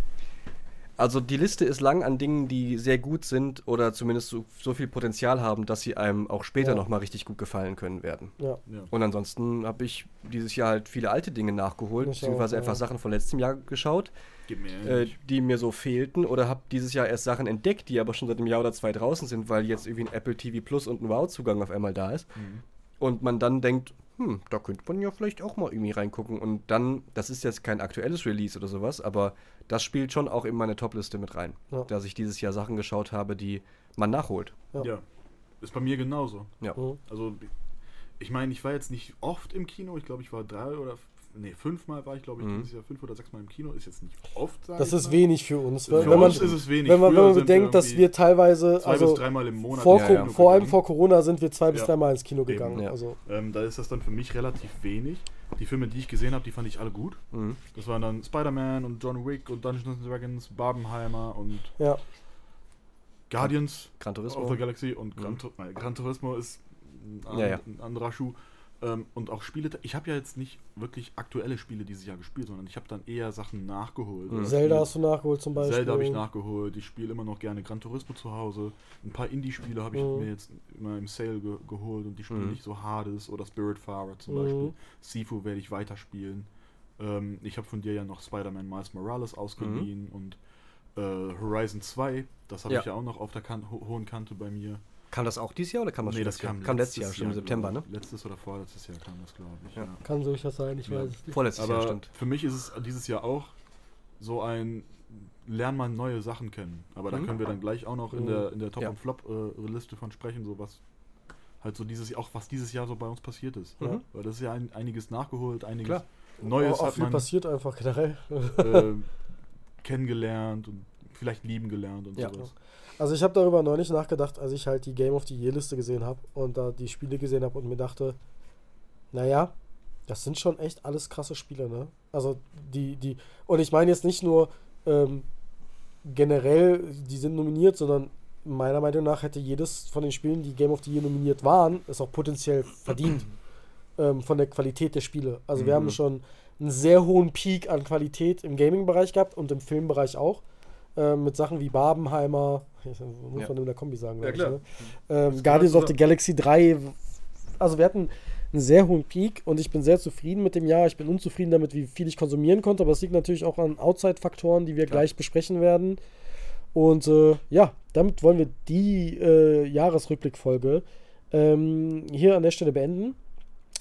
Speaker 1: also die Liste ist lang an Dingen, die sehr gut sind oder zumindest so, so viel Potenzial haben, dass sie einem auch später
Speaker 2: Ja.
Speaker 1: nochmal richtig gut gefallen können werden.
Speaker 2: ja.
Speaker 3: Ja.
Speaker 1: Und ansonsten habe ich dieses Jahr halt viele alte Dinge nachgeholt,
Speaker 2: Ich
Speaker 1: beziehungsweise
Speaker 2: auch,
Speaker 1: einfach
Speaker 2: ja.
Speaker 1: Sachen von letztem Jahr geschaut,
Speaker 3: mir
Speaker 1: äh, die mir so fehlten oder habe dieses Jahr erst Sachen entdeckt, die aber schon seit einem Jahr oder zwei draußen sind, weil jetzt irgendwie ein Apple TV Plus und ein Wow-Zugang auf einmal da ist.
Speaker 3: Mhm.
Speaker 1: Und man dann denkt, hm, da könnte man ja vielleicht auch mal irgendwie reingucken. Und dann, das ist jetzt kein aktuelles Release oder sowas, aber das spielt schon auch in meine Topliste mit rein.
Speaker 2: Ja.
Speaker 1: Dass ich dieses Jahr Sachen geschaut habe, die man nachholt.
Speaker 2: Ja.
Speaker 3: Ja. Ist bei mir genauso.
Speaker 1: Ja.
Speaker 2: Mhm.
Speaker 3: Also, ich meine, ich war jetzt nicht oft im Kino. Ich glaube, ich war drei oder nee, fünfmal war ich, glaube ich,
Speaker 1: Mhm.
Speaker 3: dieses Jahr fünf oder sechs Mal im Kino. Ist jetzt nicht oft. sag
Speaker 2: Das
Speaker 3: ich
Speaker 2: ist
Speaker 3: mal.
Speaker 2: wenig für uns.
Speaker 3: Für
Speaker 2: wenn man,
Speaker 3: uns ist es wenig.
Speaker 2: wenn man, wenn man bedenkt, dass wir teilweise,
Speaker 3: zwei
Speaker 2: also
Speaker 3: bis dreimal im Monat
Speaker 2: vor,
Speaker 1: Ja, ja.
Speaker 2: vor allem vor Corona sind wir zwei bis dreimal ins Kino gegangen.
Speaker 1: Ja.
Speaker 2: Also,
Speaker 3: Ähm, da ist das dann für mich relativ wenig. Die Filme, die ich gesehen habe, die fand ich alle gut.
Speaker 1: Mhm.
Speaker 3: Das waren dann Spider-Man und John Wick und Dungeons and Dragons, Barbenheimer und
Speaker 2: ja.
Speaker 3: Guardians
Speaker 1: Gran Turismo.
Speaker 3: of the Galaxy und
Speaker 1: Mhm.
Speaker 3: Gran, nein, Gran Turismo ist ein,
Speaker 1: Ja, ja.
Speaker 3: ein anderer Schuh. Ähm, und auch Spiele, ich habe ja jetzt nicht wirklich aktuelle Spiele dieses Jahr gespielt, sondern ich habe dann eher Sachen nachgeholt.
Speaker 1: Mhm.
Speaker 2: Zelda
Speaker 3: Spiele-
Speaker 2: hast du nachgeholt zum Beispiel.
Speaker 3: Zelda habe ich nachgeholt. Ich spiele immer noch gerne Gran Turismo zu Hause. Ein paar Indie-Spiele habe ich
Speaker 2: Mhm.
Speaker 3: mir jetzt immer im Sale ge geholt und die spielen
Speaker 1: Mhm.
Speaker 3: nicht so Hades oder Spiritfarer zum
Speaker 2: Mhm.
Speaker 3: Beispiel. Sifu werde ich weiterspielen. Ähm, ich habe von dir ja noch Spider-Man Miles Morales ausgeliehen und äh, Horizon 2, das habe
Speaker 1: Ja.
Speaker 3: ich ja auch noch auf der kan ho hohen Kante bei mir.
Speaker 1: Kam das auch dieses Jahr oder kam das
Speaker 3: Nee,
Speaker 1: schon
Speaker 3: das
Speaker 1: letztes Jahr?
Speaker 3: kam,
Speaker 1: kam letztes Jahr, schon im September, ne?
Speaker 3: ich. Letztes oder vorletztes Jahr kam das, glaube ich.
Speaker 1: Ja.
Speaker 3: Ja.
Speaker 2: Kann durchaus sein, ich
Speaker 3: Ja.
Speaker 2: weiß es nicht.
Speaker 1: Vorletztes Jahr,
Speaker 3: Aber
Speaker 1: stimmt.
Speaker 3: für mich ist es dieses Jahr auch so ein Lern mal neue Sachen kennen. Aber da
Speaker 1: Mhm.
Speaker 3: können wir dann gleich auch noch in
Speaker 2: Mhm.
Speaker 3: der, in der Top-
Speaker 1: Ja.
Speaker 3: und Flop-Liste von sprechen, so was halt so dieses auch was dieses Jahr so bei uns passiert ist.
Speaker 1: Mhm.
Speaker 3: Weil das ist ja ein, einiges nachgeholt, einiges
Speaker 1: Klar.
Speaker 3: Neues
Speaker 2: auch
Speaker 3: hat
Speaker 2: viel
Speaker 3: man
Speaker 2: passiert einfach generell.
Speaker 3: äh, kennengelernt und vielleicht lieben gelernt und
Speaker 1: Ja.
Speaker 3: sowas.
Speaker 2: Also ich habe darüber neulich nachgedacht, als ich halt die Game of the Year Liste gesehen habe und da die Spiele gesehen habe und mir dachte, naja, das sind schon echt alles krasse Spiele, ne? Also die, die, und ich meine jetzt nicht nur ähm, generell, die sind nominiert, sondern meiner Meinung nach hätte jedes von den Spielen, die Game of the Year nominiert waren, es auch potenziell verdient ähm, von der Qualität der Spiele. Also wir
Speaker 3: Mhm.
Speaker 2: haben schon einen sehr hohen Peak an Qualität im Gaming-Bereich gehabt und im Filmbereich auch. Ähm, mit Sachen wie Barbenheimer, muss
Speaker 1: Ja.
Speaker 2: man in der Kombi sagen,
Speaker 3: Ja,
Speaker 2: ich, ne? ähm,
Speaker 3: Das
Speaker 2: Guardians of the Galaxy 3. Also wir hatten einen sehr hohen Peak und ich bin sehr zufrieden mit dem Jahr. Ich bin unzufrieden damit, wie viel ich konsumieren konnte, aber es liegt natürlich auch an Outside-Faktoren, die wir
Speaker 1: Klar.
Speaker 2: gleich besprechen werden. Und äh, ja, damit wollen wir die äh, Jahresrückblickfolge ähm, hier an der Stelle beenden.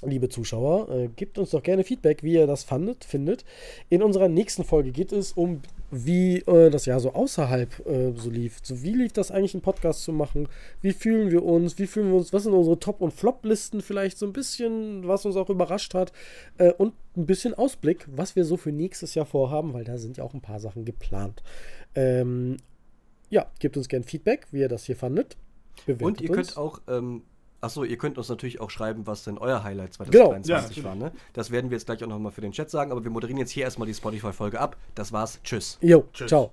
Speaker 2: Liebe Zuschauer, äh, gebt uns doch gerne Feedback, wie ihr das fandet, findet. In unserer nächsten Folge geht es um, wie äh, das Jahr so außerhalb äh, so lief. So, wie lief das eigentlich, einen Podcast zu machen? Wie fühlen wir uns? Wie fühlen wir uns? Was sind unsere Top- und Flop-Listen vielleicht so ein bisschen, was uns auch überrascht hat? Äh, und ein bisschen Ausblick, was wir so für nächstes Jahr vorhaben, weil da sind ja auch ein paar Sachen geplant. Ähm, ja, gebt uns gerne Feedback, wie ihr das hier fandet. Bewertet
Speaker 1: Und ihr
Speaker 2: uns.
Speaker 1: könnt auch, ähm, achso, ihr könnt uns natürlich auch schreiben, was denn euer Highlight
Speaker 2: Genau.
Speaker 1: 2023
Speaker 3: Ja,
Speaker 1: war. Ne? Das werden wir jetzt gleich auch nochmal für den Chat sagen, aber wir moderieren jetzt hier erstmal die Spotify-Folge ab. Das war's. Tschüss.
Speaker 2: Jo,
Speaker 3: Tschüss.
Speaker 2: ciao.